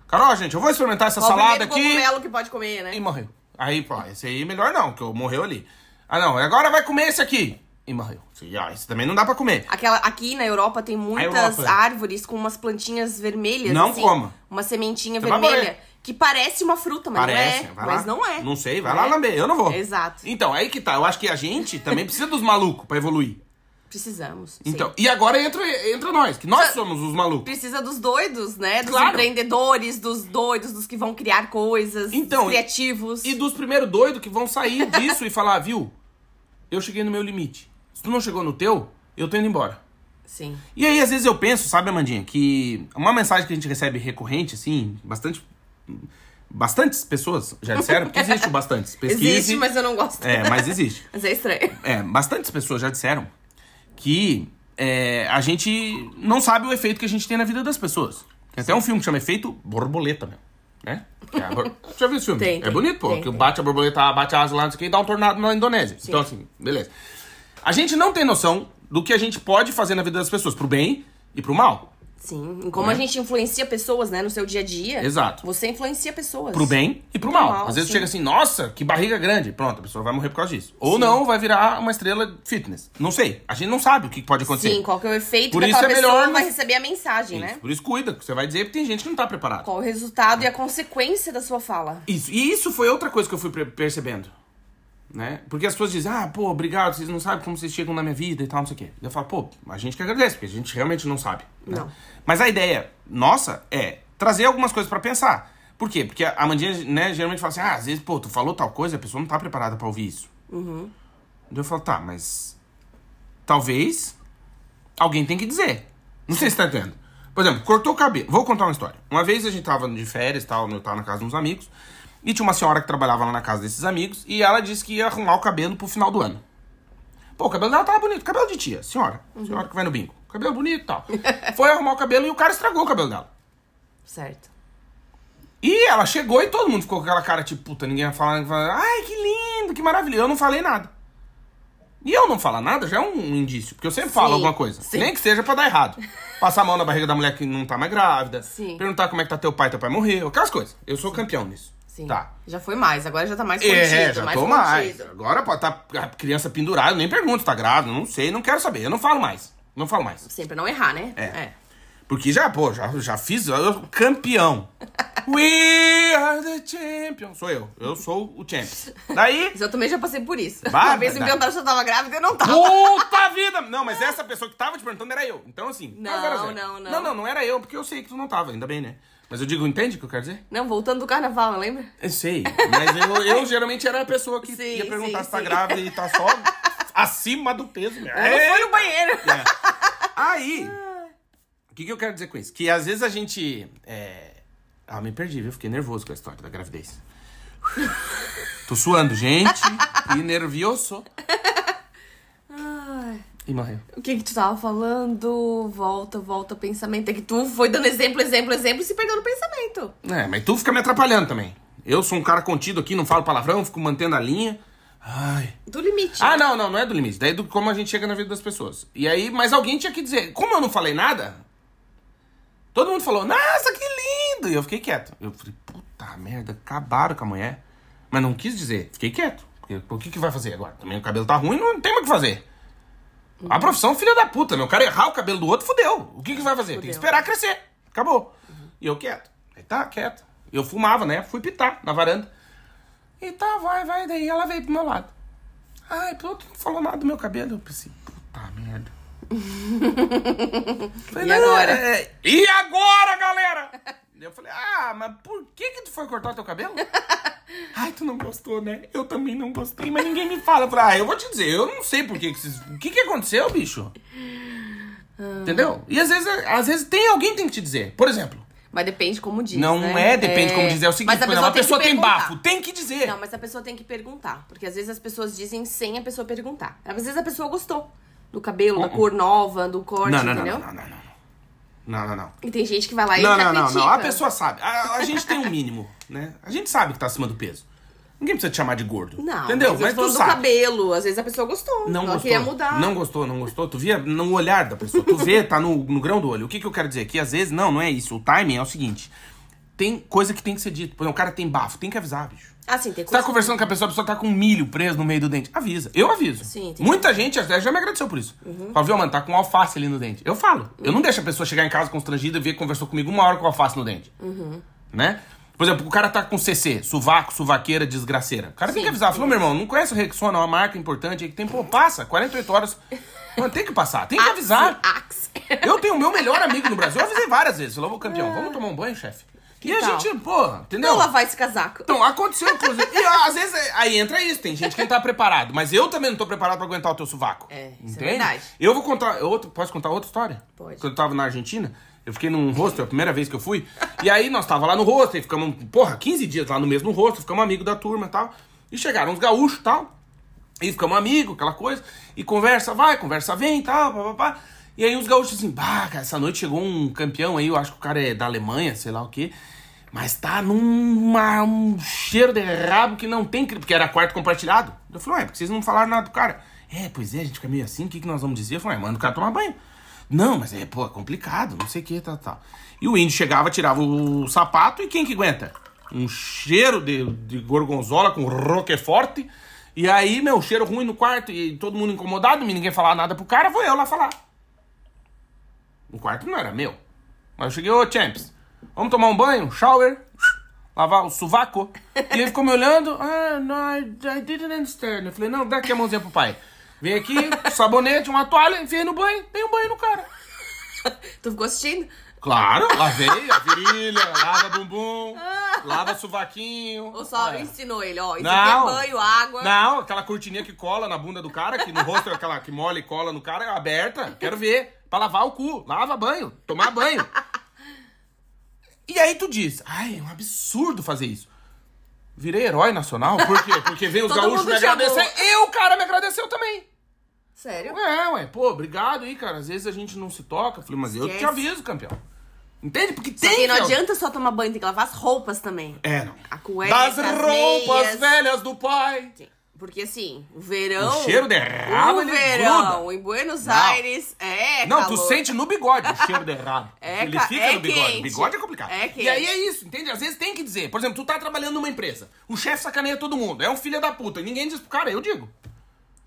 [SPEAKER 1] Carol, gente, eu vou experimentar essa
[SPEAKER 2] Qual
[SPEAKER 1] salada aqui.
[SPEAKER 2] cogumelo que pode comer, né?
[SPEAKER 1] E morreu. Aí, pô, esse aí melhor não, que eu morreu ali. Ah, não, agora vai comer esse aqui. E morreu. Esse, ah, esse também não dá pra comer.
[SPEAKER 2] Aquela, aqui na Europa tem muitas
[SPEAKER 1] Europa.
[SPEAKER 2] árvores com umas plantinhas vermelhas.
[SPEAKER 1] Não
[SPEAKER 2] assim,
[SPEAKER 1] coma.
[SPEAKER 2] Uma sementinha vermelha. Que parece uma fruta, mas
[SPEAKER 1] Parece,
[SPEAKER 2] não é.
[SPEAKER 1] vai
[SPEAKER 2] mas
[SPEAKER 1] lá.
[SPEAKER 2] não é.
[SPEAKER 1] Não sei, vai
[SPEAKER 2] Não
[SPEAKER 1] lá
[SPEAKER 2] é.
[SPEAKER 1] lamber, eu não vou.
[SPEAKER 2] Exato.
[SPEAKER 1] Então, aí que tá. Eu acho que a gente também precisa dos malucos pra evoluir.
[SPEAKER 2] Precisamos. sim.
[SPEAKER 1] Então, e agora entra, entra nós, que nós
[SPEAKER 2] Precisa-
[SPEAKER 1] somos os malucos.
[SPEAKER 2] Precisa dos doidos, né? Dos
[SPEAKER 1] Claro.
[SPEAKER 2] empreendedores, dos doidos, dos que vão criar coisas,
[SPEAKER 1] Então,
[SPEAKER 2] dos criativos.
[SPEAKER 1] E dos primeiros doidos que vão sair disso e falar, viu? Eu cheguei no meu limite. Se tu não chegou no teu, eu tô indo embora.
[SPEAKER 2] Sim.
[SPEAKER 1] E aí, às vezes, eu penso, sabe, Amandinha, que uma mensagem que a gente recebe recorrente, assim, bastante. Bastantes pessoas já disseram, porque existe o bastantes. Pesquise.
[SPEAKER 2] Existe, mas eu não gosto.
[SPEAKER 1] É, mas existe.
[SPEAKER 2] Mas é estranho.
[SPEAKER 1] É, bastantes pessoas já disseram que é, a gente não sabe o efeito que a gente tem na vida das pessoas. Tem até um filme que chama Efeito Borboleta, meu. Né? É bor- Já viu esse filme?
[SPEAKER 2] Tem,
[SPEAKER 1] é
[SPEAKER 2] tem.
[SPEAKER 1] bonito, pô.
[SPEAKER 2] Tem,
[SPEAKER 1] que bate a borboleta, bate a asa lá, não sei o que, e dá um tornado na Indonésia. Então, assim, beleza. A gente não tem noção do que a gente pode fazer na vida das pessoas, pro bem e pro mal.
[SPEAKER 2] Sim. Em como
[SPEAKER 1] Né?
[SPEAKER 2] a gente influencia pessoas, né, no seu dia a dia.
[SPEAKER 1] Exato.
[SPEAKER 2] Você influencia pessoas.
[SPEAKER 1] Pro bem e pro
[SPEAKER 2] Pro
[SPEAKER 1] mal.
[SPEAKER 2] mal,
[SPEAKER 1] Às vezes
[SPEAKER 2] sim.
[SPEAKER 1] chega assim, nossa, que barriga grande. Pronto, a pessoa vai morrer por causa disso. Ou não, vai virar uma estrela fitness. Não sei. A gente não sabe o que pode acontecer.
[SPEAKER 2] Sim, qual que é o efeito
[SPEAKER 1] Por
[SPEAKER 2] que
[SPEAKER 1] isso
[SPEAKER 2] aquela
[SPEAKER 1] é melhor
[SPEAKER 2] vai receber a mensagem,
[SPEAKER 1] Isso,
[SPEAKER 2] né?
[SPEAKER 1] Por isso cuida, que você vai dizer porque tem gente que não tá preparado.
[SPEAKER 2] Qual o resultado e a consequência da sua fala.
[SPEAKER 1] Isso. E isso foi outra coisa que eu fui percebendo. Né? Porque as pessoas dizem, ah, pô, obrigado, vocês não sabem como vocês chegam na minha vida e tal, não sei o quê. Eu falo, pô, a gente que agradece, porque a gente realmente não sabe. né?
[SPEAKER 2] Não.
[SPEAKER 1] Mas a ideia nossa é trazer algumas coisas pra pensar. Por quê? Porque a Amandinha, né, geralmente fala assim, ah, às vezes, pô, tu falou tal coisa, a pessoa não tá preparada pra ouvir isso.
[SPEAKER 2] Uhum.
[SPEAKER 1] Eu falo, tá, mas talvez alguém tem que dizer. Não sei se tá entendendo. Por exemplo, cortou o cabelo. Vou contar uma história. Uma vez a gente tava de férias, tal, eu tava na casa de uns amigos, e tinha uma senhora que trabalhava lá na casa desses amigos, e ela disse que ia arrumar o cabelo pro final do ano. Pô, o cabelo dela tava bonito, cabelo de tia, senhora. Senhora que vai no bingo. Cabelo bonito e tal. Foi arrumar o cabelo e o cara estragou o cabelo dela.
[SPEAKER 2] Certo.
[SPEAKER 1] E ela chegou e todo mundo ficou com aquela cara tipo, puta, ninguém ia falar, ai, que lindo, que maravilhoso. Eu não falei nada. E eu não falar nada já é um indício, porque eu sempre falo
[SPEAKER 2] Sim,
[SPEAKER 1] alguma coisa.
[SPEAKER 2] sim.
[SPEAKER 1] Nem que seja pra dar errado. Passar a mão na barriga da mulher que não tá mais grávida.
[SPEAKER 2] Sim.
[SPEAKER 1] Perguntar como é que tá teu pai, teu pai morreu. Aquelas coisas. Eu sou campeão nisso.
[SPEAKER 2] Sim.
[SPEAKER 1] Tá.
[SPEAKER 2] Já foi mais, agora já tá mais contido.
[SPEAKER 1] É, já
[SPEAKER 2] mais
[SPEAKER 1] tô mais.
[SPEAKER 2] contido.
[SPEAKER 1] Agora pode estar a criança pendurada, nem pergunto tá grávida, não sei, não quero saber. Eu não falo mais. Não falo mais.
[SPEAKER 2] Sempre não errar, né?
[SPEAKER 1] É. Porque já, pô, já, já fiz, eu campeão. We are the champion. Sou eu. Eu sou o champion. Daí,
[SPEAKER 2] Mas eu também já passei por isso.
[SPEAKER 1] Bah,
[SPEAKER 2] Uma vez me perguntaram se eu tava grávida e eu não tava.
[SPEAKER 1] puta vida! Não, mas essa pessoa que tava te perguntando era eu. Então, assim.
[SPEAKER 2] Não,
[SPEAKER 1] tá zero.
[SPEAKER 2] não, não.
[SPEAKER 1] Não, não, não era eu, porque eu sei que tu não tava, ainda bem, né? Mas eu digo, entende o que eu quero dizer?
[SPEAKER 2] Não, voltando do carnaval, lembra?
[SPEAKER 1] Eu sei. Mas eu, eu geralmente era a pessoa que
[SPEAKER 2] Sim,
[SPEAKER 1] ia perguntar
[SPEAKER 2] sim,
[SPEAKER 1] se tá
[SPEAKER 2] sim.
[SPEAKER 1] grávida e tá só acima do peso mesmo.
[SPEAKER 2] Eu não fui no banheiro.
[SPEAKER 1] É. Aí, o que, que eu quero dizer com isso? Que às vezes a gente. É... Ah, me perdi, viu? Fiquei nervoso com a história da gravidez. Tô suando, gente. E nervioso. E morreu.
[SPEAKER 2] o que que tu tava falando? Volta, volta, pensamento. É que tu foi dando exemplo, exemplo, exemplo e se perdeu no pensamento.
[SPEAKER 1] É, mas tu fica me atrapalhando também. Eu sou um cara contido aqui, não falo palavrão, fico mantendo a linha. Ai.
[SPEAKER 2] Do limite.
[SPEAKER 1] Ah, não, não, não é do limite. Daí do como a gente chega na vida das pessoas. E aí, mas alguém tinha que dizer. Como eu não falei nada, todo mundo falou, nossa, que lindo! E eu fiquei quieto. Eu falei, puta merda, acabaram com a mulher. Mas não quis dizer, fiquei quieto. Porque o que, que vai fazer agora? Também o cabelo tá ruim, não tem mais o que fazer. A profissão, filha da puta, meu. O cara errar o cabelo do outro, fudeu. O que, que vai fazer? Tem que
[SPEAKER 2] Fudeu.
[SPEAKER 1] esperar crescer. Acabou. E eu quieto. Aí tá, quieto. Eu fumava, né? Fui pitar na varanda. E tá, vai, vai. Daí ela veio pro meu lado. Ai, tu não falou nada do meu cabelo. Eu pensei, puta merda. Falei,
[SPEAKER 2] E
[SPEAKER 1] "Não,
[SPEAKER 2] agora?"
[SPEAKER 1] é, E agora, galera? Daí eu falei, ah, mas por que que tu foi cortar teu cabelo? Ai, tu não gostou, né? Eu também não gostei, mas ninguém me fala. Eu falei, ah, eu vou te dizer, eu não sei por que que vocês... O que que aconteceu, bicho? Entendeu? E às vezes, às vezes tem alguém que tem que te dizer. Por exemplo,
[SPEAKER 2] Mas depende como diz,
[SPEAKER 1] não
[SPEAKER 2] né?
[SPEAKER 1] é depende como dizer. É o seguinte,
[SPEAKER 2] Mas a
[SPEAKER 1] por exemplo,
[SPEAKER 2] pessoa,
[SPEAKER 1] a pessoa
[SPEAKER 2] tem,
[SPEAKER 1] bafo, tem que dizer.
[SPEAKER 2] Não, mas a pessoa tem que perguntar. Porque às vezes as pessoas dizem sem a pessoa perguntar. Às vezes a pessoa gostou do cabelo, da cor nova, do corte,
[SPEAKER 1] não, não,
[SPEAKER 2] entendeu?
[SPEAKER 1] não, não, não, não. Não, não, não.
[SPEAKER 2] E tem gente que vai lá e
[SPEAKER 1] Não, não, não, não. A pessoa sabe. A, a gente tem um mínimo, né? A gente sabe que tá acima do peso. Ninguém precisa te chamar de gordo.
[SPEAKER 2] Não,
[SPEAKER 1] Entendeu?
[SPEAKER 2] Mas,
[SPEAKER 1] Mas
[SPEAKER 2] eu
[SPEAKER 1] tu
[SPEAKER 2] do
[SPEAKER 1] sabe.
[SPEAKER 2] cabelo. Às vezes a pessoa gostou.
[SPEAKER 1] Não
[SPEAKER 2] ela
[SPEAKER 1] gostou.
[SPEAKER 2] queria mudar.
[SPEAKER 1] Não gostou, não gostou. Tu via no olhar da pessoa. Tu vê, tá no, no grão do olho. O que, que eu quero dizer? Que às vezes, não, não é isso. O timing é o seguinte. Tem coisa que tem que ser dito. Por exemplo, o cara tem bafo. Tem que avisar, bicho.
[SPEAKER 2] Ah, sim, tem
[SPEAKER 1] Você
[SPEAKER 2] coisa.
[SPEAKER 1] tá conversando com a pessoa, a pessoa tá com um milho preso no meio do dente. Avisa. Eu aviso.
[SPEAKER 2] Sim, tem
[SPEAKER 1] Muita gente até já me agradeceu por isso. Fala, viu, mano, tá com alface ali no dente. Eu falo. Eu não deixo a pessoa chegar em casa constrangida e ver que conversou comigo uma hora com alface no dente. Né? Por exemplo, o cara tá com CC, sovaco, suvaqueira, desgraceira. O cara tem
[SPEAKER 2] Sim,
[SPEAKER 1] que avisar. Falou, meu irmão, não conhece o Rexona, é uma marca importante aí que tem. Pô, passa, 48 horas. Mano, tem que passar, tem que avisar.
[SPEAKER 2] Axe.
[SPEAKER 1] Eu tenho o meu melhor amigo no Brasil. Eu avisei várias vezes. Falou, campeão, vamos tomar um banho, chefe? E a
[SPEAKER 2] tal?
[SPEAKER 1] gente, pô, entendeu?
[SPEAKER 2] Não lavar esse casaco.
[SPEAKER 1] Então, aconteceu, inclusive. E às vezes aí entra isso, tem gente que não tá preparado. Mas eu também não tô preparado pra aguentar o teu sovaco.
[SPEAKER 2] É, isso é verdade.
[SPEAKER 1] Eu vou contar. Outro, posso contar outra história?
[SPEAKER 2] Pode.
[SPEAKER 1] Quando eu tava na Argentina, eu fiquei num hostel, a primeira vez que eu fui. E aí nós tava lá no hostel, e ficamos, porra, 15 dias lá no mesmo hostel, ficamos amigos da turma e tal. E chegaram uns gaúchos e tal. E ficamos amigos, aquela coisa. E conversa vai, conversa vem e tal, papapá. E aí os gaúchos assim, bah, cara, essa noite chegou um campeão aí, eu acho que o cara é da Alemanha, sei lá o quê. Mas tá numa, um cheiro de rabo que não tem, porque era quarto compartilhado. Eu falei, ué, porque vocês não falaram nada do cara? É, pois é, a gente fica meio assim, o que, que nós vamos dizer? Eu falei, manda o cara tomar banho. Não, mas é, pô, é complicado, não sei o que, tal, tal. E o índio chegava, tirava o sapato e quem que aguenta? Um cheiro de, de gorgonzola com roqueforte. E aí, meu, cheiro ruim no quarto e todo mundo incomodado, ninguém falar nada pro cara, vou eu lá falar. O quarto não era meu. Mas eu cheguei, ô Champs, vamos tomar um banho? Shower. Lavar o sovaco. E ele ficou me olhando. Ah, não, I, I didn't understand. Eu falei, não, dá aqui a mãozinha pro pai. Vem aqui, sabonete, uma toalha, enfiei no banho, dei um banho no cara.
[SPEAKER 2] Tu ficou assistindo?
[SPEAKER 1] Claro, lavei a virilha, lava bumbum, lava sovaquinho.
[SPEAKER 2] Ou só
[SPEAKER 1] É.
[SPEAKER 2] ensinou ele, ó, isso
[SPEAKER 1] Não.
[SPEAKER 2] aqui é banho, água.
[SPEAKER 1] Não, aquela cortininha que cola na bunda do cara, que no rosto é aquela que molha e cola no cara, é aberta. Quero ver. Pra lavar o cu. Lava banho. Tomar banho. E aí tu diz, ai, é um absurdo fazer isso. Virei herói nacional? Por quê? Porque veio os gaúchos me agradecer. E o cara me agradeceu também.
[SPEAKER 2] Sério?
[SPEAKER 1] É, ué, pô, obrigado aí, cara. Às vezes a gente não se toca. Eu Falei, mas eu te
[SPEAKER 2] Esquece.
[SPEAKER 1] aviso, campeão. Entende? Porque
[SPEAKER 2] Só
[SPEAKER 1] tem
[SPEAKER 2] que não adianta só tomar banho, tem que lavar as roupas também.
[SPEAKER 1] É, não.
[SPEAKER 2] A cueca,
[SPEAKER 1] Das
[SPEAKER 2] as
[SPEAKER 1] roupas
[SPEAKER 2] meias.
[SPEAKER 1] velhas do pai.
[SPEAKER 2] Sim. Porque assim, o verão.
[SPEAKER 1] O cheiro de rabo,
[SPEAKER 2] O verão
[SPEAKER 1] gruda.
[SPEAKER 2] em Buenos
[SPEAKER 1] Não.
[SPEAKER 2] Aires é.
[SPEAKER 1] Não,
[SPEAKER 2] calor.
[SPEAKER 1] tu sente no bigode o cheiro de errado.
[SPEAKER 2] É,
[SPEAKER 1] Ele
[SPEAKER 2] ca-
[SPEAKER 1] fica
[SPEAKER 2] é
[SPEAKER 1] no bigode.
[SPEAKER 2] quente.
[SPEAKER 1] Bigode é complicado.
[SPEAKER 2] É quente.
[SPEAKER 1] e aí é isso, entende? Às vezes tem que dizer. Por exemplo, tu tá trabalhando numa empresa. O chefe sacaneia todo mundo. É um filho da puta. E ninguém diz pro cara, eu digo.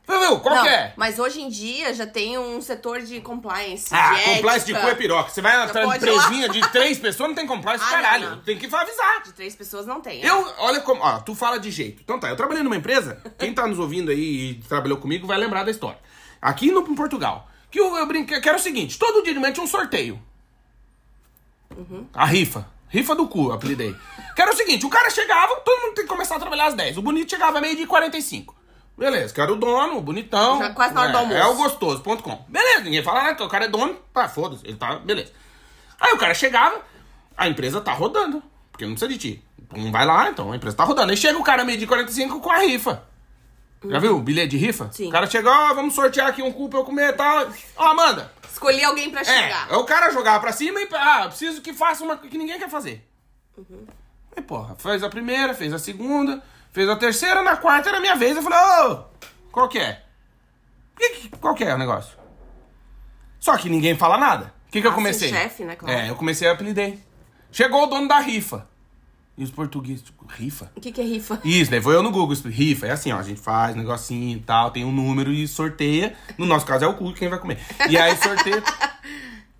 [SPEAKER 1] Viu, qual
[SPEAKER 2] Não,
[SPEAKER 1] que é?
[SPEAKER 2] Mas hoje em dia já tem um setor de compliance.
[SPEAKER 1] Ah,
[SPEAKER 2] de
[SPEAKER 1] compliance de
[SPEAKER 2] ética.
[SPEAKER 1] cu é piroca. Você vai na empresinha de três pessoas, não tem compliance,
[SPEAKER 2] Ah,
[SPEAKER 1] caralho.
[SPEAKER 2] não, não.
[SPEAKER 1] Tem que avisar.
[SPEAKER 2] De três pessoas não tem.
[SPEAKER 1] Eu, olha como, ó, tu fala de jeito. Então tá, eu trabalhei numa empresa, quem tá nos ouvindo aí e trabalhou comigo vai lembrar da história. Aqui no em Portugal, que eu, eu brinquei, que era o seguinte, todo dia de manhã tinha um sorteio. A rifa. Rifa do cu, apelidei. Que era o seguinte, o cara chegava, todo mundo tem que começar a trabalhar às 10. O bonito chegava meio de 45. Beleza, que era o dono, bonitão.
[SPEAKER 2] Já quase na hora
[SPEAKER 1] é,
[SPEAKER 2] do almoço.
[SPEAKER 1] É o gostoso.com. Beleza, ninguém fala nada, o cara é dono, pá, foda-se, ele tá, beleza. Aí o cara chegava, a empresa tá rodando, porque não precisa de ti. Não vai lá, então, a empresa tá rodando. Aí chega o cara meio de 45 com a rifa. Já viu o bilhete de rifa?
[SPEAKER 2] Sim.
[SPEAKER 1] O cara chega, ó, vamos sortear aqui um cu pra eu comer e tal. Ó, Amanda.
[SPEAKER 2] Escolhi alguém pra
[SPEAKER 1] É,
[SPEAKER 2] chegar.
[SPEAKER 1] é o cara jogar pra cima e, ah, preciso que faça uma que ninguém quer fazer. Aí, porra, fez a primeira, fez a segunda, fez a terceira, na quarta era minha vez. Eu falei, ô, qual que é? Qual que é o negócio? Só que ninguém fala nada. O que que eu
[SPEAKER 2] Ah,
[SPEAKER 1] comecei?
[SPEAKER 2] chefe, né, claro.
[SPEAKER 1] É, eu comecei a apelidei. Chegou o dono da rifa. E os portugueses, tipo, rifa?
[SPEAKER 2] O que, que é rifa?
[SPEAKER 1] Isso, daí foi eu no Google, rifa, é assim, ó, a gente faz um negocinho e tal, tem um número e sorteia. No nosso caso é o cu, quem vai comer. E aí sorteia.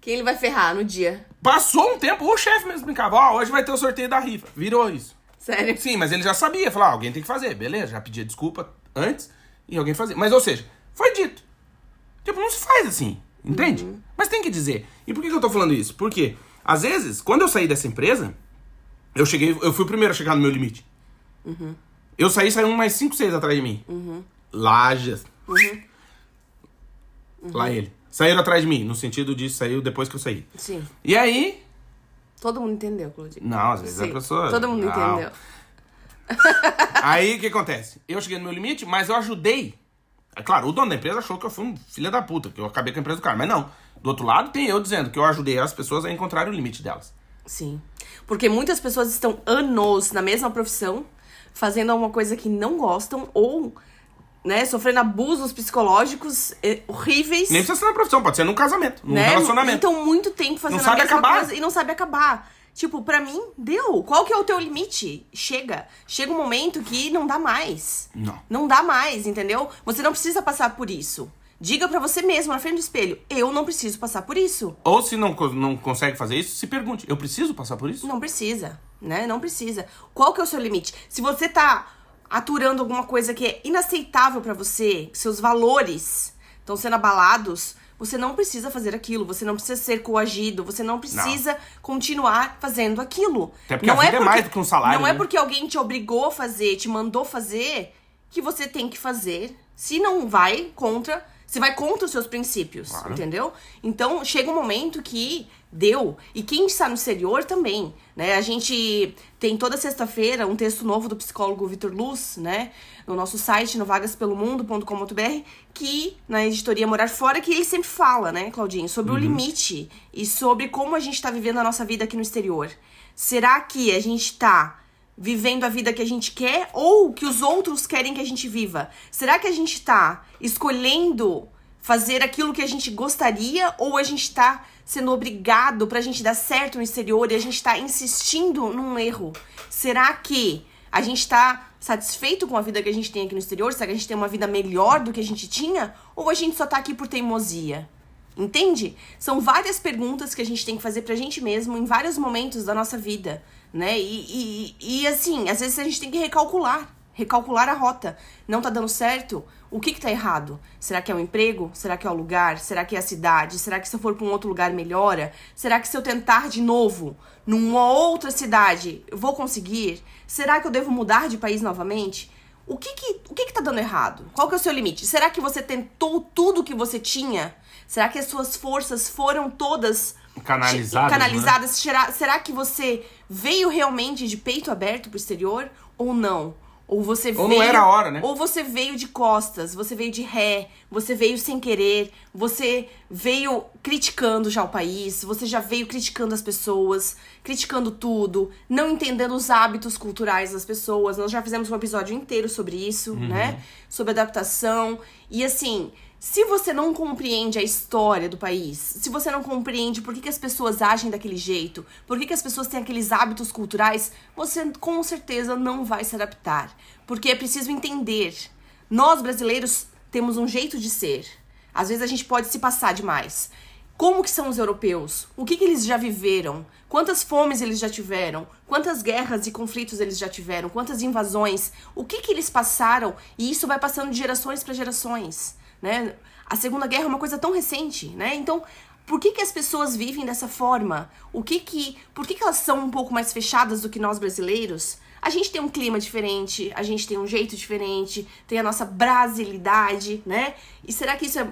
[SPEAKER 2] Quem ele vai ferrar no dia?
[SPEAKER 1] Passou um tempo, o chefe mesmo brincava, ó, hoje vai ter o sorteio da rifa. Virou isso.
[SPEAKER 2] Sério?
[SPEAKER 1] Sim, mas ele já sabia, falou, ah, alguém tem que fazer, beleza, já pedia desculpa antes e alguém fazia. Mas, ou seja, foi dito. Tipo, não se faz assim, entende? Mas tem que dizer. E por que, que eu tô falando isso? Porque, às vezes, quando eu saí dessa empresa, eu cheguei, eu fui o primeiro a chegar no meu limite. Eu saí, saiu mais 5, 6 atrás de mim. Lajas. Lá ele. Saíram atrás de mim, no sentido de saiu depois que eu saí.
[SPEAKER 2] Sim.
[SPEAKER 1] E aí.
[SPEAKER 2] Todo mundo entendeu, Claudinho.
[SPEAKER 1] Não, às vezes a
[SPEAKER 2] Sim.
[SPEAKER 1] pessoa.
[SPEAKER 2] Todo mundo
[SPEAKER 1] não.
[SPEAKER 2] entendeu.
[SPEAKER 1] Aí o que acontece? Eu cheguei no meu limite, mas eu ajudei. É claro, o dono da empresa achou que eu fui um filho da puta, que eu acabei com a empresa do cara. Mas não. Do outro lado, tem eu dizendo que eu ajudei as pessoas a encontrarem o limite delas.
[SPEAKER 2] Sim. Porque muitas pessoas estão anos na mesma profissão, fazendo alguma coisa que não gostam ou, né, sofrendo abusos psicológicos eh, horríveis.
[SPEAKER 1] Nem precisa ser na profissão, pode ser num casamento, num
[SPEAKER 2] né?
[SPEAKER 1] relacionamento.
[SPEAKER 2] Então, muito tempo fazendo
[SPEAKER 1] Não sabe acabar.
[SPEAKER 2] coisa e não sabe acabar. Tipo, pra mim, deu. Qual que é o teu limite? Chega. Chega um momento que não dá mais.
[SPEAKER 1] Não.
[SPEAKER 2] Não dá mais, entendeu? Você não precisa passar por isso. Diga pra você mesmo, na frente do espelho, eu não preciso passar por isso.
[SPEAKER 1] Ou se não, não consegue fazer isso, se pergunte: eu preciso passar por isso?
[SPEAKER 2] Não precisa, né? Não precisa. Qual que é o seu limite? Se você tá aturando alguma coisa que é inaceitável pra você, seus valores estão sendo abalados, você não precisa fazer aquilo, você não precisa ser coagido, você não precisa continuar fazendo aquilo.
[SPEAKER 1] Até porque a vida é mais do que um salário,
[SPEAKER 2] Não é
[SPEAKER 1] né?
[SPEAKER 2] porque alguém te obrigou a fazer, te mandou fazer, que você tem que fazer. Se não vai contra, você vai contra os seus princípios,
[SPEAKER 1] Claro.
[SPEAKER 2] entendeu? Então chega um momento que deu. E quem está no exterior também, né? A gente tem toda sexta-feira um texto novo do psicólogo Vitor Luz, né? No nosso site, no vagaspelomundo.com.br, que na editoria Morar Fora, que ele sempre fala, né, Claudinho, sobre o limite e sobre como a gente tá vivendo a nossa vida aqui no exterior. Será que a gente tá vivendo a vida que a gente quer ou que os outros querem que a gente viva? Será que a gente tá escolhendo fazer aquilo que a gente gostaria ou a gente tá sendo obrigado pra gente dar certo no exterior e a gente tá insistindo num erro? Será que a gente tá satisfeito com a vida que a gente tem aqui no exterior? Será que a gente tem uma vida melhor do que a gente tinha? Ou a gente só tá aqui por teimosia? Entende? São várias perguntas que a gente tem que fazer pra gente mesmo em vários momentos da nossa vida, né? E, e, e assim, às vezes a gente tem que recalcular, recalcular a rota. Não tá dando certo? O que que tá errado? Será que é o emprego? Será que é o lugar? Será que é a cidade? Será que se eu for para um outro lugar melhora? Será que se eu tentar de novo numa outra cidade, eu vou conseguir? Será que eu devo mudar de país novamente? O que que, o que que tá dando errado? Qual que é o seu limite? Será que você tentou tudo que você tinha? Será que as suas forças foram todas
[SPEAKER 1] Canalizadas,
[SPEAKER 2] canalizadas? Será, será que você veio realmente de peito aberto pro exterior ou não? Ou você
[SPEAKER 1] Ou
[SPEAKER 2] veio,
[SPEAKER 1] não era a hora, né?
[SPEAKER 2] Ou você veio de costas, você veio de ré, você veio sem querer, você veio criticando já o país, você já veio criticando as pessoas, criticando tudo, não entendendo os hábitos culturais das pessoas. Nós já fizemos um episódio inteiro sobre isso,
[SPEAKER 1] Uhum.
[SPEAKER 2] né? Sobre adaptação. E assim, se você não compreende a história do país, se você não compreende por que, que as pessoas agem daquele jeito, por que, que as pessoas têm aqueles hábitos culturais, você com certeza não vai se adaptar. Porque é preciso entender. Nós brasileiros temos um jeito de ser. Às vezes a gente pode se passar demais. Como que são os europeus? O que, que eles já viveram? Quantas fomes eles já tiveram? Quantas guerras e conflitos eles já tiveram? Quantas invasões? O que, que eles passaram? E isso vai passando de gerações para gerações, né? A Segunda Guerra é uma coisa tão recente, né? Então, por que, que as pessoas vivem dessa forma? O que que, por que, que elas são um pouco mais fechadas do que nós brasileiros? A gente tem um clima diferente, a gente tem um jeito diferente, tem a nossa brasilidade, né? E será que isso é,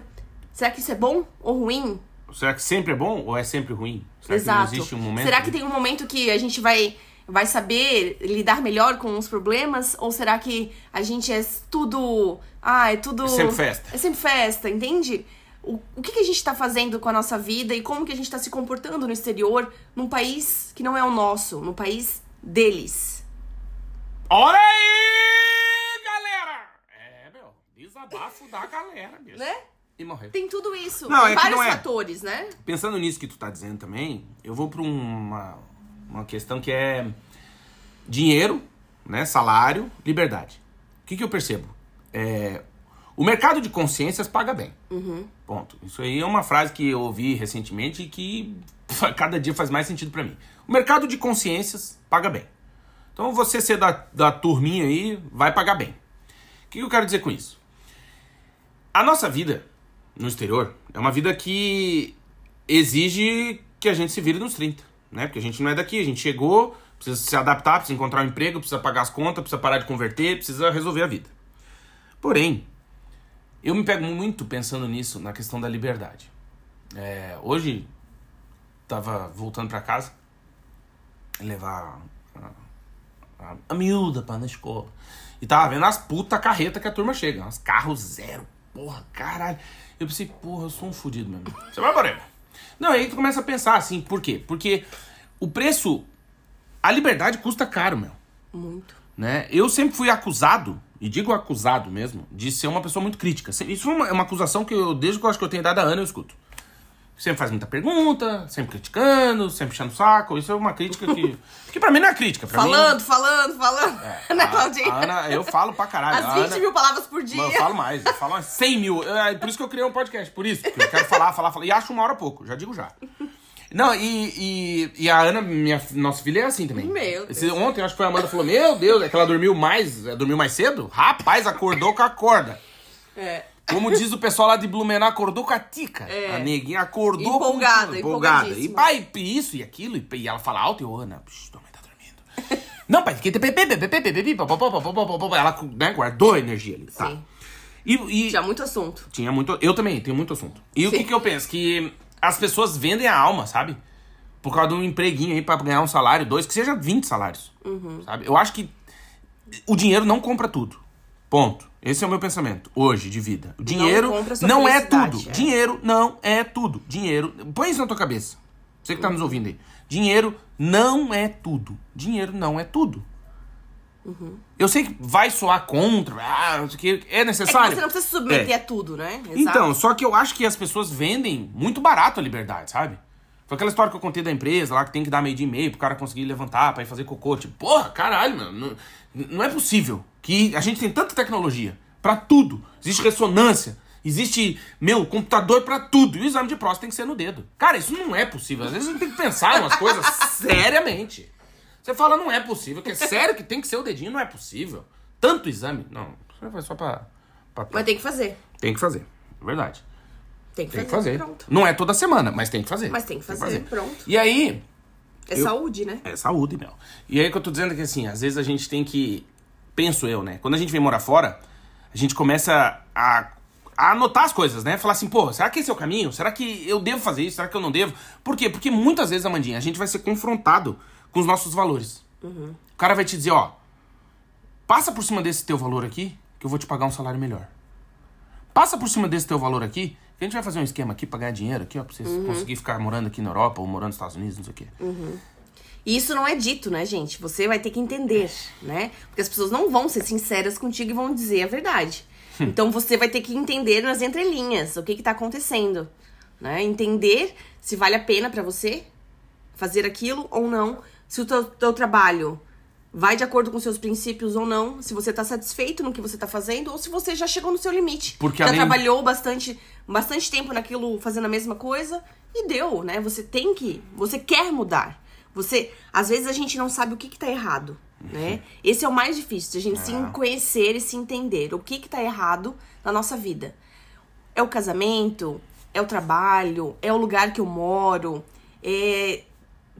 [SPEAKER 2] será que isso é bom ou ruim?
[SPEAKER 1] Será que sempre é bom ou é sempre ruim? Será
[SPEAKER 2] Exato.
[SPEAKER 1] que não existe um momento?
[SPEAKER 2] Será que tem um momento que a gente vai vai saber lidar melhor com os problemas ou será que a gente é tudo, ah, é tudo
[SPEAKER 1] É sempre festa.
[SPEAKER 2] É sempre festa, entende? O, o que, que a gente tá fazendo com a nossa vida e como que a gente tá se comportando no exterior, num país que não é o nosso, no país deles.
[SPEAKER 1] Olha aí, galera! É, meu, desabafo da galera, bicho.
[SPEAKER 2] Né?
[SPEAKER 1] E morreu.
[SPEAKER 2] Tem tudo isso.
[SPEAKER 1] Não,
[SPEAKER 2] Tem
[SPEAKER 1] é
[SPEAKER 2] vários
[SPEAKER 1] não é.
[SPEAKER 2] fatores, né?
[SPEAKER 1] Pensando nisso que tu tá dizendo também, eu vou pra uma, uma questão que é dinheiro, né? Salário, liberdade. O que, que eu percebo? É, o mercado de consciências paga bem. Ponto. Isso aí é uma frase que eu ouvi recentemente e que cada dia faz mais sentido pra mim. O mercado de consciências paga bem. Então você ser da, da turminha aí vai pagar bem. O que, que eu quero dizer com isso? A nossa vida no exterior é uma vida que exige que a gente se vire nos 30, né? Porque a gente não é daqui, a gente chegou, precisa se adaptar, precisa encontrar um emprego, precisa pagar as contas, precisa parar de converter, precisa resolver a vida. Porém, eu me pego muito pensando nisso, na questão da liberdade. É, hoje, tava voltando pra casa, levar a, a, a miúda pra na escola. E tava vendo as puta carreta que a turma chega, uns carros zero, porra, caralho. Eu pensei, porra, eu sou um fudido mesmo. Você vai, Moreno? Não, aí tu começa a pensar assim, por quê? Porque o preço, a liberdade custa caro, meu
[SPEAKER 2] Muito.
[SPEAKER 1] né? Eu sempre fui acusado, e digo acusado mesmo, de ser uma pessoa muito crítica. Isso é uma, é uma acusação que eu, desde que eu acho que eu tenho idade a ano, eu escuto. Sempre faz muita pergunta, sempre criticando, sempre puxando o saco. Isso é uma crítica que. que pra mim não é crítica. Pra
[SPEAKER 2] Falando,
[SPEAKER 1] mim,
[SPEAKER 2] falando, falando. né,
[SPEAKER 1] a-
[SPEAKER 2] Claudinha?
[SPEAKER 1] a Ana, eu falo pra caralho.
[SPEAKER 2] As
[SPEAKER 1] A
[SPEAKER 2] 20
[SPEAKER 1] Ana-
[SPEAKER 2] mil palavras por dia.
[SPEAKER 1] Mano, eu falo mais, eu falo umas 100 mil. É por isso que eu criei um podcast, por isso. Porque eu quero falar, falar, falar. E acho uma hora pouco, já digo já. Não, e, e, e a Ana, minha, nossa filha, é assim também.
[SPEAKER 2] Meu
[SPEAKER 1] Esse- ontem, acho que foi a Amanda falou: Meu Deus, é que ela dormiu mais, é, dormiu mais cedo? Rapaz, acordou com a corda.
[SPEAKER 2] É.
[SPEAKER 1] Como diz o pessoal lá de Blumenau, acordou com a tica.
[SPEAKER 2] É.
[SPEAKER 1] A neguinha acordou
[SPEAKER 2] Empolgada,
[SPEAKER 1] com empolgada. E pai, isso e aquilo. E, e ela fala alto e eu, Ana, tua mãe tá dormindo. Não, pai, que ela né, guardou a energia ali. Tá.
[SPEAKER 2] Sim.
[SPEAKER 1] E, e
[SPEAKER 2] Tinha muito assunto.
[SPEAKER 1] tinha muito. Eu também, tenho muito assunto. E o
[SPEAKER 2] Sim.
[SPEAKER 1] que, que eu penso? Que as pessoas vendem a alma, sabe? Por causa de um empreguinho aí pra ganhar um salário, dois, que seja 20 salários.
[SPEAKER 2] Uhum.
[SPEAKER 1] Sabe? Eu acho que o dinheiro não compra tudo. Ponto. Esse é o meu pensamento hoje de vida. O dinheiro
[SPEAKER 2] sua
[SPEAKER 1] não é tudo.
[SPEAKER 2] é.
[SPEAKER 1] Dinheiro não é tudo. Dinheiro. Põe isso na tua cabeça. Você que tá nos ouvindo aí. Dinheiro não é tudo. Dinheiro não é tudo. Eu sei que vai soar contra, ah, não que, é
[SPEAKER 2] Uhum. É que
[SPEAKER 1] necessário.
[SPEAKER 2] você não precisa se submeter
[SPEAKER 1] É.
[SPEAKER 2] a tudo, né? Exato.
[SPEAKER 1] Então, só que eu acho que as pessoas vendem muito barato a liberdade, sabe? Foi aquela história que eu contei da empresa lá que tem que dar meio dia e meio pro cara conseguir levantar pra ir fazer cocô. Tipo, porra, caralho, mano. Não, é possível que a gente tem tanta tecnologia pra tudo. Existe ressonância, Existe, meu, computador pra tudo. E o exame de próstata tem que ser no dedo. Cara, isso não é possível. Às vezes a gente tem que pensar umas coisas seriamente. Você fala, não é possível. Que é sério que tem que ser o dedinho, não é possível. Tanto exame. Não, isso foi só pra. pra-
[SPEAKER 2] Mas tem que fazer.
[SPEAKER 1] Tem que fazer. É verdade.
[SPEAKER 2] Tem que
[SPEAKER 1] Tem que
[SPEAKER 2] fazer.
[SPEAKER 1] fazer.
[SPEAKER 2] Pronto.
[SPEAKER 1] Não é toda semana, mas tem que fazer.
[SPEAKER 2] Mas tem que fazer, pronto.
[SPEAKER 1] E aí,
[SPEAKER 2] É
[SPEAKER 1] Eu-
[SPEAKER 2] saúde, né?
[SPEAKER 1] é saúde, meu. E aí que eu tô dizendo é que assim, às vezes a gente tem que. Penso eu, né? Quando a gente vem morar fora, a gente começa a, a anotar as coisas, né? Falar assim, pô, será que esse é o caminho? Será que eu devo fazer isso? Será que eu não devo? Por quê? Porque muitas vezes, Amandinha, a gente vai ser confrontado com os nossos valores. O cara vai te dizer, ó, passa por cima desse teu valor aqui, que eu vou te pagar um salário melhor. Passa por cima desse teu valor aqui, a gente vai fazer um esquema aqui pra ganhar dinheiro aqui, ó, pra você conseguir ficar morando aqui na Europa ou morando nos Estados Unidos, não sei o quê.
[SPEAKER 2] E isso não é dito, né, gente? Você vai ter que entender, né? Porque as pessoas não vão ser sinceras contigo e vão dizer a verdade. Então você vai ter que entender nas entrelinhas o que que tá acontecendo, né? Entender se vale a pena pra você fazer aquilo ou não, se o teu, teu trabalho vai de acordo com seus princípios ou não, se você tá satisfeito no que você tá fazendo ou se você já chegou no seu limite.
[SPEAKER 1] Porque
[SPEAKER 2] já
[SPEAKER 1] além-
[SPEAKER 2] trabalhou bastante, bastante tempo naquilo fazendo a mesma coisa e deu, né? Você tem que, você quer mudar. Você, às vezes a gente não sabe o que que tá errado, né? Esse é o mais difícil, de a gente se conhecer e se entender o que que tá errado na nossa vida. É o casamento? É o trabalho? É o lugar que eu moro? É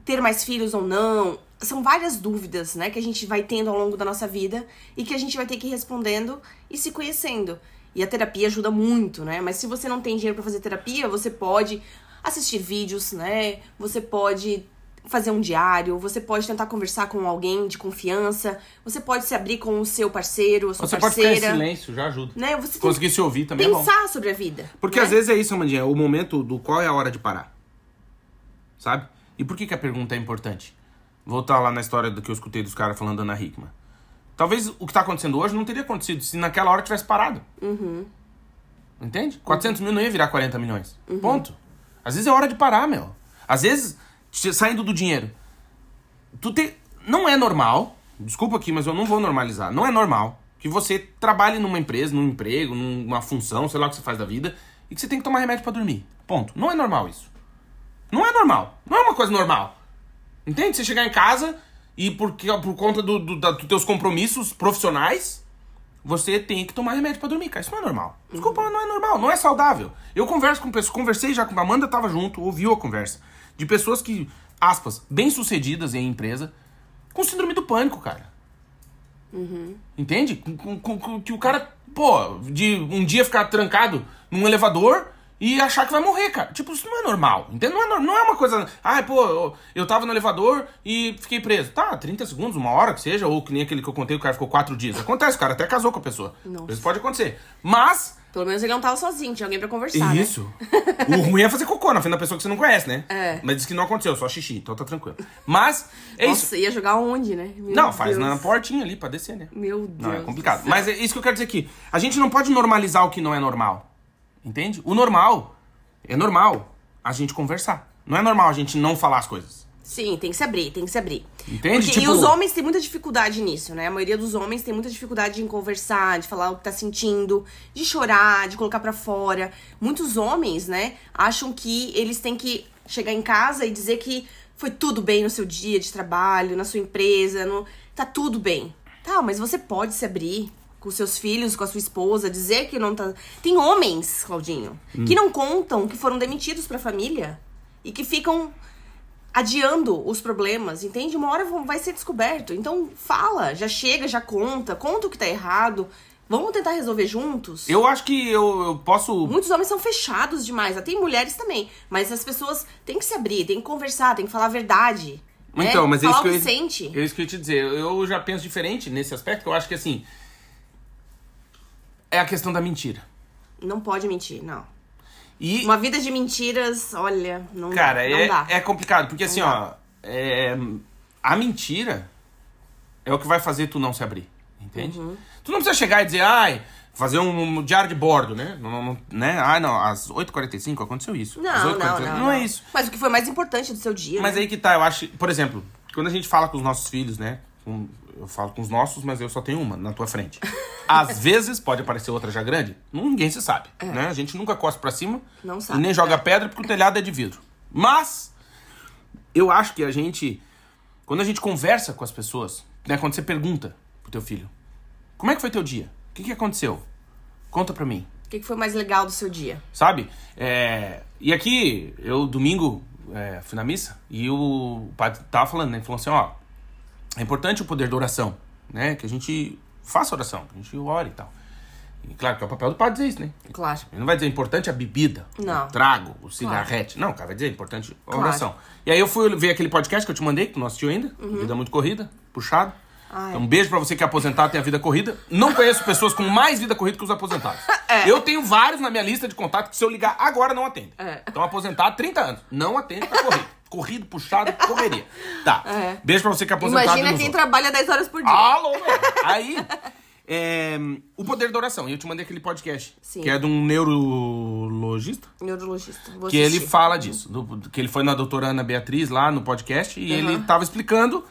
[SPEAKER 2] ter mais filhos ou não? São várias dúvidas, né, que a gente vai tendo ao longo da nossa vida e que a gente vai ter que ir respondendo e se conhecendo. E a terapia ajuda muito, né? Mas se você não tem dinheiro pra fazer terapia, você pode assistir vídeos, né? Você pode fazer um diário, você pode tentar conversar com alguém de confiança, você pode se abrir com o seu parceiro, a sua
[SPEAKER 1] Você pode ficar
[SPEAKER 2] parceira.
[SPEAKER 1] em silêncio, já ajuda.
[SPEAKER 2] Né? Você
[SPEAKER 1] Conseguir se ouvir também é bom.
[SPEAKER 2] pensar sobre a vida.
[SPEAKER 1] Porque
[SPEAKER 2] né?
[SPEAKER 1] às vezes é isso, Amandinha, é o momento do qual é a hora de parar. Sabe? E por que, que a pergunta é importante? Voltar lá na história do que eu escutei dos caras falando da Ana Hickman. Talvez o que tá acontecendo hoje não teria acontecido se naquela hora tivesse parado. Entende? 400 mil não ia virar 40 milhões. Ponto. Às vezes é hora de parar, meu. Às vezes, saindo do dinheiro. Tu te... Não é normal, desculpa aqui, mas eu não vou normalizar. Não é normal que você trabalhe numa empresa, num emprego, numa função, sei lá o que você faz da vida, e que você tem que tomar remédio pra dormir. Ponto. Não é normal isso. Não é normal. Não é uma coisa normal. Entende? Você chegar em casa e porque, por conta do, do- da- dos teus compromissos profissionais, você tem que tomar remédio pra dormir, cara. Isso não é normal. Desculpa, mas não é normal, não é saudável. Eu converso com pessoas, conversei já com a Amanda, tava junto, ouviu a conversa. De pessoas que, aspas, bem-sucedidas em empresa, com síndrome do pânico, cara. Entende? Com- com- com- com- que o cara, pô, de um dia ficar trancado num elevador e achar que vai morrer, cara. Tipo, isso não é normal. Entende? Não é, não é uma coisa. Ai, pô, eu, tava no elevador e fiquei preso. Tá, 30 segundos, uma hora que seja, ou que nem aquele que eu contei, o cara ficou quatro dias. Acontece, o cara até casou com a pessoa.
[SPEAKER 2] Nossa.
[SPEAKER 1] Isso pode acontecer. Mas.
[SPEAKER 2] Pelo menos ele não tava sozinho, tinha alguém pra conversar, né?
[SPEAKER 1] Isso. o ruim é fazer cocô na frente da pessoa que você não conhece, né?
[SPEAKER 2] É.
[SPEAKER 1] Mas diz que não aconteceu, só xixi, então tá tranquilo. Mas, é isso.
[SPEAKER 2] Nossa, ia jogar onde, né? Meu
[SPEAKER 1] Não, faz
[SPEAKER 2] Deus.
[SPEAKER 1] na portinha ali pra descer, né?
[SPEAKER 2] Meu Deus.
[SPEAKER 1] Não, é
[SPEAKER 2] do
[SPEAKER 1] complicado. Mas é isso que eu quero dizer aqui. A gente não pode normalizar o que não é normal. Entende? O normal é normal a gente conversar. Não é normal a gente não falar as coisas.
[SPEAKER 2] Sim, tem que se abrir, tem que se abrir.
[SPEAKER 1] Entende?
[SPEAKER 2] Porque-
[SPEAKER 1] Tipo-
[SPEAKER 2] E os homens têm muita dificuldade nisso, né? A maioria dos homens tem muita dificuldade em conversar, de falar o que tá sentindo, de chorar, de colocar pra fora. Muitos homens, né, acham que eles têm que chegar em casa e dizer que foi tudo bem no seu dia de trabalho, na sua empresa, no... tá tudo bem. Tá, mas você pode se abrir com seus filhos, com a sua esposa, dizer que não tá. Tem homens, Claudinho, que não contam que foram demitidos pra família e que ficam adiando os problemas, entende? Uma hora vai ser descoberto. Então fala, já chega, já conta, conta o que tá errado. Vamos tentar resolver juntos?
[SPEAKER 1] Eu acho que eu, eu posso.
[SPEAKER 2] Muitos homens são fechados demais, até tem mulheres também. Mas as pessoas têm que se abrir, têm que conversar, têm que falar a verdade. né?
[SPEAKER 1] Então, mas é
[SPEAKER 2] falar
[SPEAKER 1] isso que eu
[SPEAKER 2] sente.
[SPEAKER 1] É isso que eu ia te dizer. Eu já penso diferente nesse aspecto. Eu acho que assim. É a questão da mentira.
[SPEAKER 2] Não pode mentir, não.
[SPEAKER 1] E.
[SPEAKER 2] Uma vida de mentiras, olha, não
[SPEAKER 1] Cara,
[SPEAKER 2] dá. Não
[SPEAKER 1] é,
[SPEAKER 2] dá.
[SPEAKER 1] é complicado, porque assim, ó, é, a mentira é o que vai fazer tu não se abrir, entende?
[SPEAKER 2] Uhum.
[SPEAKER 1] Tu não precisa chegar e dizer, ai, fazer um, diário de bordo, né? Não, não- né? Ai, não, às 8h45 aconteceu isso. às
[SPEAKER 2] Não,
[SPEAKER 1] 8h45,
[SPEAKER 2] não, não,
[SPEAKER 1] Não é isso.
[SPEAKER 2] Mas o que foi mais importante do seu dia,
[SPEAKER 1] Mas
[SPEAKER 2] né?
[SPEAKER 1] aí que tá, eu acho, por exemplo, quando a gente fala com os nossos filhos, né? com- eu falo com os nossos, mas eu só tenho uma na tua frente. Às vezes pode aparecer outra já grande, ninguém se sabe, né? A gente nunca costa pra cima
[SPEAKER 2] É. Não
[SPEAKER 1] e
[SPEAKER 2] sabe,
[SPEAKER 1] nem joga
[SPEAKER 2] é.
[SPEAKER 1] pedra porque o telhado é de vidro. Mas eu acho que a gente quando a gente conversa com as pessoas, né, quando você pergunta pro teu filho, como é que foi teu dia? O que, que aconteceu? Conta pra mim
[SPEAKER 2] O que, que foi mais legal do seu dia?
[SPEAKER 1] sabe? É, e aqui, eu domingo é, fui na missa e o padre tava falando, né? Ele falou assim, ó, é importante o poder da oração, né? Que a gente faça oração, que a gente ore e tal. E claro que é o papel do padre dizer isso, né?
[SPEAKER 2] Claro.
[SPEAKER 1] Ele não vai dizer é importante a bebida,
[SPEAKER 2] Não.
[SPEAKER 1] o trago, o cigarrete. Não, cara, vai dizer é importante a
[SPEAKER 2] Claro.
[SPEAKER 1] oração. E aí eu fui ver aquele podcast que eu te mandei, que tu não assistiu ainda, Vida Muito Corrida, puxado.
[SPEAKER 2] Uhum. Ai.
[SPEAKER 1] Então, um beijo pra você que é aposentado tem a vida corrida. Não conheço pessoas com mais vida corrida que os aposentados.
[SPEAKER 2] É.
[SPEAKER 1] Eu tenho vários na minha lista de contato que se eu ligar agora não atende.
[SPEAKER 2] É.
[SPEAKER 1] Então, aposentado, 30 anos. Não atende pra correr. Corrido, puxado, correria. Tá.
[SPEAKER 2] É.
[SPEAKER 1] Beijo pra você que é aposentado
[SPEAKER 2] Imagina quem
[SPEAKER 1] ouve.
[SPEAKER 2] trabalha 10 horas por dia.
[SPEAKER 1] Alô. Aí, é, o poder da oração. E eu te mandei aquele podcast.
[SPEAKER 2] Sim.
[SPEAKER 1] Que é de um neurologista.
[SPEAKER 2] Neurologista. Vou
[SPEAKER 1] Que ele
[SPEAKER 2] assistir.
[SPEAKER 1] fala disso. do- que ele foi na doutora Ana Beatriz lá no podcast. E ele tava explicando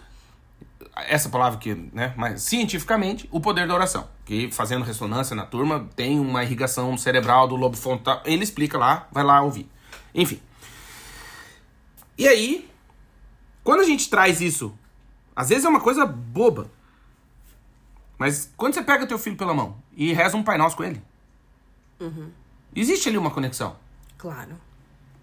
[SPEAKER 1] essa palavra que, né, mas cientificamente, o poder da oração. Que fazendo ressonância na turma, tem uma irrigação cerebral do lobo frontal. Ele explica lá, vai lá ouvir. Enfim. E aí, quando a gente traz isso, às vezes é uma coisa boba. Mas quando você pega teu filho pela mão e reza um Pai Nosso com ele, existe ali uma conexão.
[SPEAKER 2] Claro.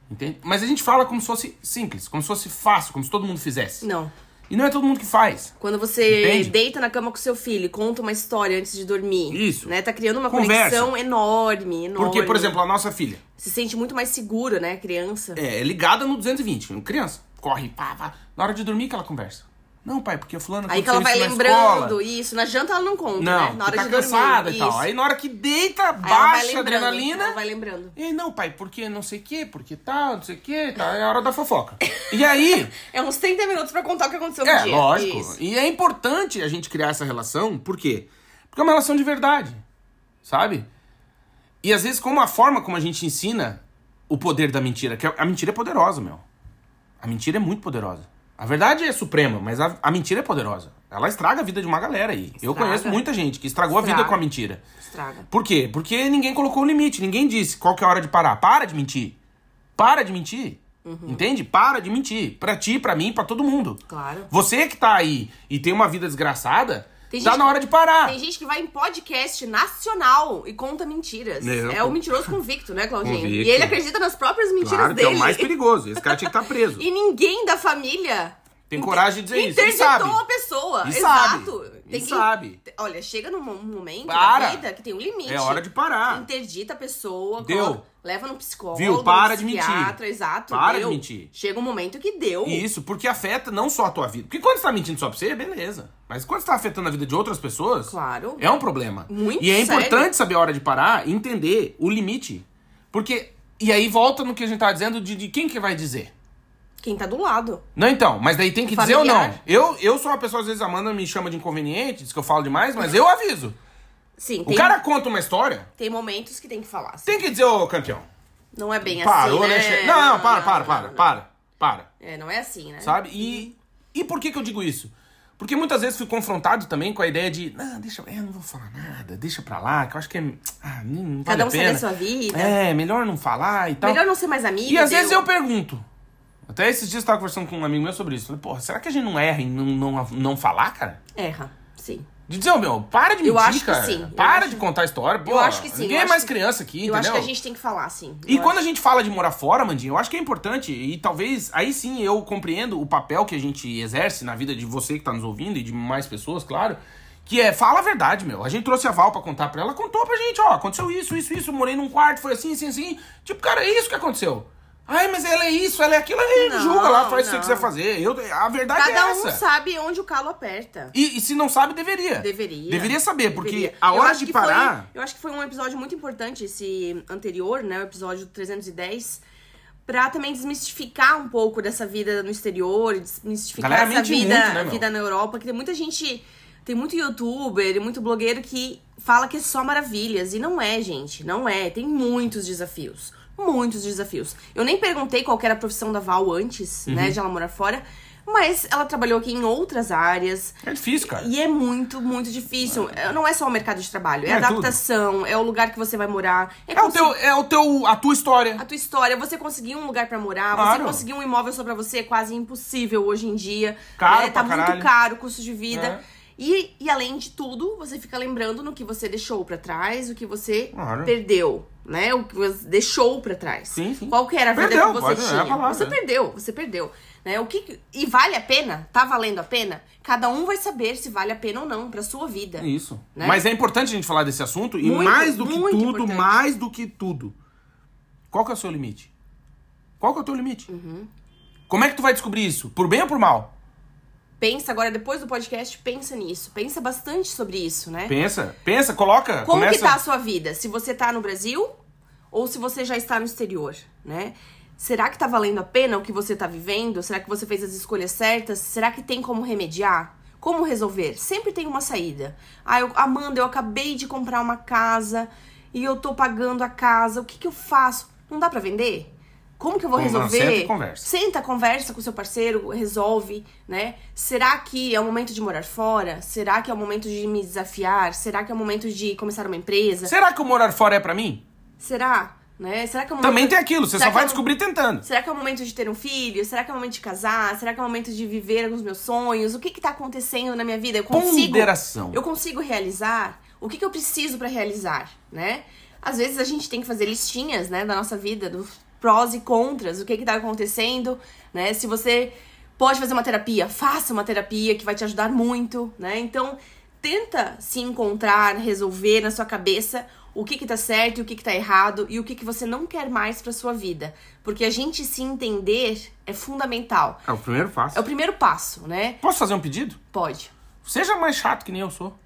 [SPEAKER 1] Entende? Mas a gente fala como se fosse simples, como se fosse fácil, como se todo mundo fizesse.
[SPEAKER 2] Não.
[SPEAKER 1] E não é todo mundo que faz.
[SPEAKER 2] Quando você
[SPEAKER 1] Entende?
[SPEAKER 2] deita na cama com seu filho e conta uma história antes de dormir.
[SPEAKER 1] Isso.
[SPEAKER 2] Né? Tá criando uma
[SPEAKER 1] Conversa.
[SPEAKER 2] conexão enorme, enorme.
[SPEAKER 1] Porque, por exemplo, a nossa filha
[SPEAKER 2] Se sente muito mais seguro, né, criança?
[SPEAKER 1] é, é ligada no 220, criança. Corre, pá, pá. Na hora de dormir que ela conversa. Não, pai, porque fulano
[SPEAKER 2] Aí que ela vai lembrando,
[SPEAKER 1] escola.
[SPEAKER 2] isso. Na janta ela não conta,
[SPEAKER 1] Não,
[SPEAKER 2] né? Na hora
[SPEAKER 1] tá
[SPEAKER 2] de
[SPEAKER 1] cansada
[SPEAKER 2] dormir.
[SPEAKER 1] e tal.
[SPEAKER 2] isso.
[SPEAKER 1] Aí na hora que deita,
[SPEAKER 2] Aí
[SPEAKER 1] baixa a adrenalina.
[SPEAKER 2] Ela vai lembrando.
[SPEAKER 1] E aí, não, pai, porque não sei o quê, porque tal, não sei o quê, tal. É a hora da fofoca. E aí,
[SPEAKER 2] É uns 30 minutos pra contar o que aconteceu
[SPEAKER 1] É,
[SPEAKER 2] no dia.
[SPEAKER 1] lógico.
[SPEAKER 2] Isso.
[SPEAKER 1] E é importante a gente criar essa relação, por quê? Porque é uma relação de verdade, sabe? E às vezes, como a forma como a gente ensina o poder da mentira, que a mentira é poderosa, meu. A mentira é muito poderosa. A verdade é suprema, mas a, a mentira é poderosa. Ela estraga a vida de uma galera aí. Eu
[SPEAKER 2] Estraga.
[SPEAKER 1] conheço muita gente que estragou a vida
[SPEAKER 2] Estraga.
[SPEAKER 1] com a mentira.
[SPEAKER 2] Estraga.
[SPEAKER 1] Por quê? Porque ninguém colocou o limite, ninguém disse qual que é a hora de parar. Para de mentir. Para de mentir.
[SPEAKER 2] Uhum.
[SPEAKER 1] Entende? Para de mentir. Pra ti, pra mim, pra todo mundo.
[SPEAKER 2] Claro.
[SPEAKER 1] Você que tá aí e tem uma vida desgraçada,
[SPEAKER 2] Tem
[SPEAKER 1] tá na
[SPEAKER 2] que-
[SPEAKER 1] hora de parar.
[SPEAKER 2] Tem gente que vai em podcast nacional e conta mentiras.
[SPEAKER 1] É,
[SPEAKER 2] É, o mentiroso convicto, né, Claudinho?
[SPEAKER 1] Convicto.
[SPEAKER 2] E ele acredita nas próprias mentiras
[SPEAKER 1] Claro que
[SPEAKER 2] dele.
[SPEAKER 1] é o mais perigoso. Esse cara tinha que estar preso.
[SPEAKER 2] E ninguém da família
[SPEAKER 1] Tem coragem de dizer isso. E
[SPEAKER 2] interditou a pessoa.
[SPEAKER 1] E
[SPEAKER 2] Exato.
[SPEAKER 1] sabe.
[SPEAKER 2] Tem
[SPEAKER 1] E
[SPEAKER 2] que-
[SPEAKER 1] sabe.
[SPEAKER 2] Olha, chega num mo- momento
[SPEAKER 1] Para.
[SPEAKER 2] da vida que tem um limite.
[SPEAKER 1] É hora de parar.
[SPEAKER 2] Interdita a pessoa,
[SPEAKER 1] Deu.
[SPEAKER 2] coloca- leva no psicólogo,
[SPEAKER 1] Viu? Para de mentir.
[SPEAKER 2] Exato.
[SPEAKER 1] Para
[SPEAKER 2] deu.
[SPEAKER 1] de mentir.
[SPEAKER 2] Chega um momento que deu.
[SPEAKER 1] Isso, porque afeta não só a tua vida. Porque quando você tá mentindo só pra você, beleza. Mas quando você tá afetando a vida de outras pessoas,
[SPEAKER 2] Claro.
[SPEAKER 1] é um problema.
[SPEAKER 2] Muito
[SPEAKER 1] E é
[SPEAKER 2] sério.
[SPEAKER 1] importante saber a hora de parar e entender o limite. Porque. E aí volta no que a gente tava dizendo de, de quem que vai dizer.
[SPEAKER 2] Quem tá do lado.
[SPEAKER 1] Não, então, mas daí tem que dizer ou
[SPEAKER 2] Familiar.
[SPEAKER 1] não. Eu, eu sou uma pessoa, às vezes a Amanda me chama de inconveniente, diz que eu falo demais, mas eu aviso.
[SPEAKER 2] Sim,
[SPEAKER 1] O
[SPEAKER 2] tem,
[SPEAKER 1] cara conta uma história,
[SPEAKER 2] tem momentos que tem que falar.
[SPEAKER 1] tem que dizer, ô campeão.
[SPEAKER 2] Não é bem
[SPEAKER 1] Parou,
[SPEAKER 2] assim,
[SPEAKER 1] né?
[SPEAKER 2] né?
[SPEAKER 1] che- Não, não, para, para, para,
[SPEAKER 2] não.
[SPEAKER 1] para, para.
[SPEAKER 2] É, não é assim, né?
[SPEAKER 1] Sabe? E, e por que que eu digo isso? Porque muitas vezes fui confrontado também com a ideia de, não, deixa, eu não vou falar nada, deixa pra lá, que eu acho que é, ah, nem- não
[SPEAKER 2] Cada
[SPEAKER 1] vale
[SPEAKER 2] um
[SPEAKER 1] a
[SPEAKER 2] sabe
[SPEAKER 1] pena.
[SPEAKER 2] a sua vida.
[SPEAKER 1] É, melhor não falar e tal.
[SPEAKER 2] Melhor não ser mais amigo.
[SPEAKER 1] E às vezes eu pergunto. Até esses dias eu tava conversando com um amigo meu sobre isso. Falei, porra, será que a gente não erra em não, não, não falar, cara?
[SPEAKER 2] Erra, sim.
[SPEAKER 1] De dizer, meu, para de mentir,
[SPEAKER 2] Eu acho que
[SPEAKER 1] cara.
[SPEAKER 2] sim, eu
[SPEAKER 1] Para
[SPEAKER 2] acho-
[SPEAKER 1] de contar a história. Pô,
[SPEAKER 2] eu acho que sim,
[SPEAKER 1] Ninguém
[SPEAKER 2] eu
[SPEAKER 1] é
[SPEAKER 2] acho
[SPEAKER 1] mais
[SPEAKER 2] que-
[SPEAKER 1] criança aqui,
[SPEAKER 2] Eu
[SPEAKER 1] entendeu?
[SPEAKER 2] acho que a gente tem que falar, sim.
[SPEAKER 1] E
[SPEAKER 2] Eu
[SPEAKER 1] quando a
[SPEAKER 2] acho.
[SPEAKER 1] gente fala de morar fora, Mandinho, eu acho que é importante. E talvez, aí sim, eu compreendo o papel que a gente exerce na vida de você que tá nos ouvindo e de mais pessoas, claro. Que é, fala a verdade, meu. A gente trouxe a Val pra contar pra ela, contou pra gente, ó, aconteceu isso, isso, isso, morei num quarto, foi assim, assim, assim. Tipo, cara, é isso que aconteceu. Ai, mas ela é isso, ela é aquilo, aí
[SPEAKER 2] Não,
[SPEAKER 1] julga lá, faz o que você quiser fazer. Eu, a verdade é
[SPEAKER 2] Cada
[SPEAKER 1] essa.
[SPEAKER 2] um sabe onde o calo aperta.
[SPEAKER 1] E, e se não sabe, deveria.
[SPEAKER 2] Deveria.
[SPEAKER 1] Deveria saber, porque
[SPEAKER 2] Deveria.
[SPEAKER 1] a hora de parar.
[SPEAKER 2] foi- eu acho que foi um episódio muito importante, esse anterior, né? O episódio 310. Pra também desmistificar um pouco dessa vida no exterior, desmistificar
[SPEAKER 1] Galera
[SPEAKER 2] essa vida,
[SPEAKER 1] muito, né,
[SPEAKER 2] vida na Europa, que tem muita gente. Tem muito youtuber e muito blogueiro que fala que é só maravilhas. E não é, gente. Não é. Tem muitos desafios. Muitos desafios. Eu nem perguntei qual era a profissão da Val antes,
[SPEAKER 1] Uhum.
[SPEAKER 2] né, de ela morar fora. Mas ela trabalhou aqui em outras áreas.
[SPEAKER 1] É difícil, cara.
[SPEAKER 2] E é muito, muito difícil. É, Não é só o mercado de trabalho, é,
[SPEAKER 1] É
[SPEAKER 2] adaptação, é o lugar que você vai morar. É,
[SPEAKER 1] É o teu, é o teu, a tua história.
[SPEAKER 2] a tua história, você conseguir um lugar pra morar, você
[SPEAKER 1] Claro.
[SPEAKER 2] conseguir um imóvel só pra você é quase impossível hoje em dia.
[SPEAKER 1] Caro
[SPEAKER 2] né? Tá muito
[SPEAKER 1] caralho.
[SPEAKER 2] caro o custo de vida.
[SPEAKER 1] É.
[SPEAKER 2] E, e além de tudo, você fica lembrando no que você deixou pra trás, o que você
[SPEAKER 1] Claro.
[SPEAKER 2] perdeu, né? O que você deixou pra trás.
[SPEAKER 1] Sim, sim.
[SPEAKER 2] Qual que era a vida
[SPEAKER 1] Perdeu,
[SPEAKER 2] que você
[SPEAKER 1] pode- é
[SPEAKER 2] tinha?
[SPEAKER 1] palavra,
[SPEAKER 2] você
[SPEAKER 1] é.
[SPEAKER 2] perdeu, você perdeu. Né? O que, e vale a pena? Tá valendo a pena? Cada um vai saber se vale a pena ou não pra sua vida.
[SPEAKER 1] Isso.
[SPEAKER 2] Né?
[SPEAKER 1] Mas é importante a gente falar desse assunto e
[SPEAKER 2] Muito,
[SPEAKER 1] mais do que tudo,
[SPEAKER 2] importante.
[SPEAKER 1] mais do que tudo. Qual que é o seu limite? Qual que é o teu limite?
[SPEAKER 2] Uhum.
[SPEAKER 1] Como é que tu vai descobrir isso? Por bem ou por mal?
[SPEAKER 2] Pensa agora, depois do podcast, pensa nisso. Pensa bastante sobre isso, né?
[SPEAKER 1] Pensa, pensa, coloca,
[SPEAKER 2] Como
[SPEAKER 1] começa...
[SPEAKER 2] que tá a sua vida? Se você tá no Brasil ou se você já está no exterior, né? Será que tá valendo a pena o que você tá vivendo? Será que você fez as escolhas certas? Será que tem como remediar? Como resolver? Sempre tem uma saída. Ah, eu, Amanda, eu acabei de comprar uma casa e eu tô pagando a casa. O que que eu faço? Não dá pra vender? Como que eu vou
[SPEAKER 1] não,
[SPEAKER 2] resolver?
[SPEAKER 1] senta conversa.
[SPEAKER 2] Senta, conversa com o seu parceiro, resolve, né? Será que é o momento de morar fora? Será que é o momento de me desafiar? Será que é o momento de começar uma empresa?
[SPEAKER 1] Será que o morar fora é pra mim?
[SPEAKER 2] Será? Né? Será que é o momento...
[SPEAKER 1] Também tem aquilo, você
[SPEAKER 2] Será
[SPEAKER 1] só vai
[SPEAKER 2] é
[SPEAKER 1] descobrir tentando.
[SPEAKER 2] Será que é o momento de ter um filho? Será que é o momento de casar? Será que é o momento de viver os meus sonhos? O que que tá acontecendo na minha vida? Eu consigo...
[SPEAKER 1] Ponderação.
[SPEAKER 2] Eu consigo realizar? O que que eu preciso pra realizar, né? Às vezes a gente tem que fazer listinhas, né, da nossa vida, dos prós e contras, o que que tá acontecendo, né? Se você pode fazer uma terapia, faça uma terapia que vai te ajudar muito, né? Então, tenta se encontrar, resolver na sua cabeça o que que tá certo e o que que tá errado e o que que você não quer mais pra sua vida. Porque a gente se entender é fundamental.
[SPEAKER 1] É o primeiro passo.
[SPEAKER 2] É o primeiro passo, né?
[SPEAKER 1] Posso fazer um pedido?
[SPEAKER 2] Pode.
[SPEAKER 1] Seja mais chato que nem eu sou.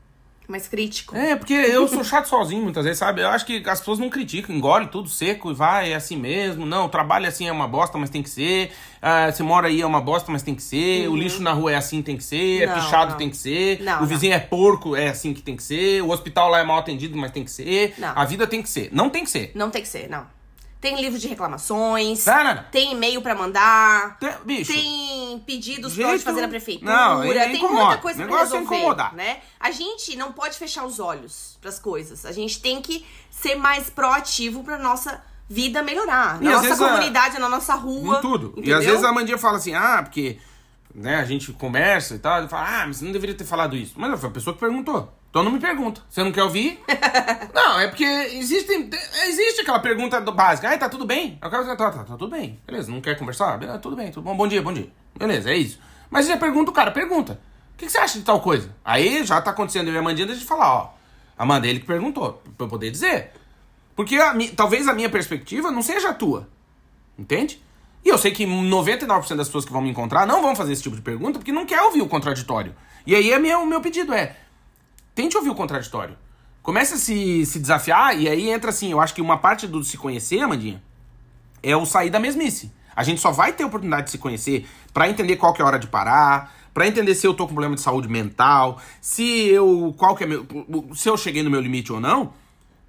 [SPEAKER 2] Mais crítico.
[SPEAKER 1] É, porque eu sou chato sozinho muitas vezes, sabe? Eu acho que as pessoas não criticam, engole tudo seco e vai, é assim mesmo. Não, o trabalho assim é uma bosta, mas tem que ser. Ah, você mora aí é uma bosta, mas tem que ser. O lixo na rua é assim, tem que ser.
[SPEAKER 2] Não,
[SPEAKER 1] é pichado,
[SPEAKER 2] não.
[SPEAKER 1] tem que ser.
[SPEAKER 2] Não,
[SPEAKER 1] o vizinho é porco, é assim que tem que ser. O hospital lá é mal atendido, mas tem que ser.
[SPEAKER 2] Não.
[SPEAKER 1] A vida tem que ser. Não tem que ser.
[SPEAKER 2] Não tem que ser, não. Tem livro de reclamações.
[SPEAKER 1] Não, não, não.
[SPEAKER 2] Tem e-mail pra mandar.
[SPEAKER 1] Tem- bicho.
[SPEAKER 2] Tem pedidos
[SPEAKER 1] Jeito-
[SPEAKER 2] pra fazer na prefeitura.
[SPEAKER 1] Não, é- é
[SPEAKER 2] tem
[SPEAKER 1] incomoda.
[SPEAKER 2] muita coisa pra
[SPEAKER 1] negócio é
[SPEAKER 2] resolver,
[SPEAKER 1] incomodar.
[SPEAKER 2] né? A gente não pode fechar os olhos pras coisas. A gente tem que ser mais proativo pra nossa vida melhorar.
[SPEAKER 1] E
[SPEAKER 2] Na nossa
[SPEAKER 1] vezes a-
[SPEAKER 2] comunidade, na nossa rua.
[SPEAKER 1] Em tudo. E
[SPEAKER 2] entendeu?
[SPEAKER 1] às vezes a Mandinha fala assim, ah, porque né, a gente conversa e tal. Ele fala, ah, mas você não deveria ter falado isso. Mas foi a pessoa que perguntou. Então não me pergunta. Você não quer ouvir? não, é porque existe, existe aquela pergunta básica. Ah, tá tudo bem? Eu quero tá, tá, tá, tá tudo bem. Beleza, não quer conversar? Beleza, tudo bem, tudo bom. Bom dia, bom dia. Beleza, é isso. Mas já pergunta o cara, pergunta. O que, que você acha de tal coisa? Aí já tá acontecendo eu e a Mandinha de falar, ó. Amanda, ele que perguntou, pra eu poder dizer. Porque a talvez a minha perspectiva não seja a tua. Entende? E eu sei que 99% das pessoas que vão me encontrar não vão fazer esse tipo de pergunta porque não quer ouvir o contraditório. E aí é meu, o meu pedido é: tente ouvir o contraditório. Comece a se, se desafiar, e aí entra assim, eu acho que uma parte do se conhecer, Amandinha, é o sair da mesmice. A gente só vai ter oportunidade de se conhecer pra entender qual que é a hora de parar, pra entender se eu tô com problema de saúde mental, se eu qual que é meu, se eu cheguei no meu limite ou não,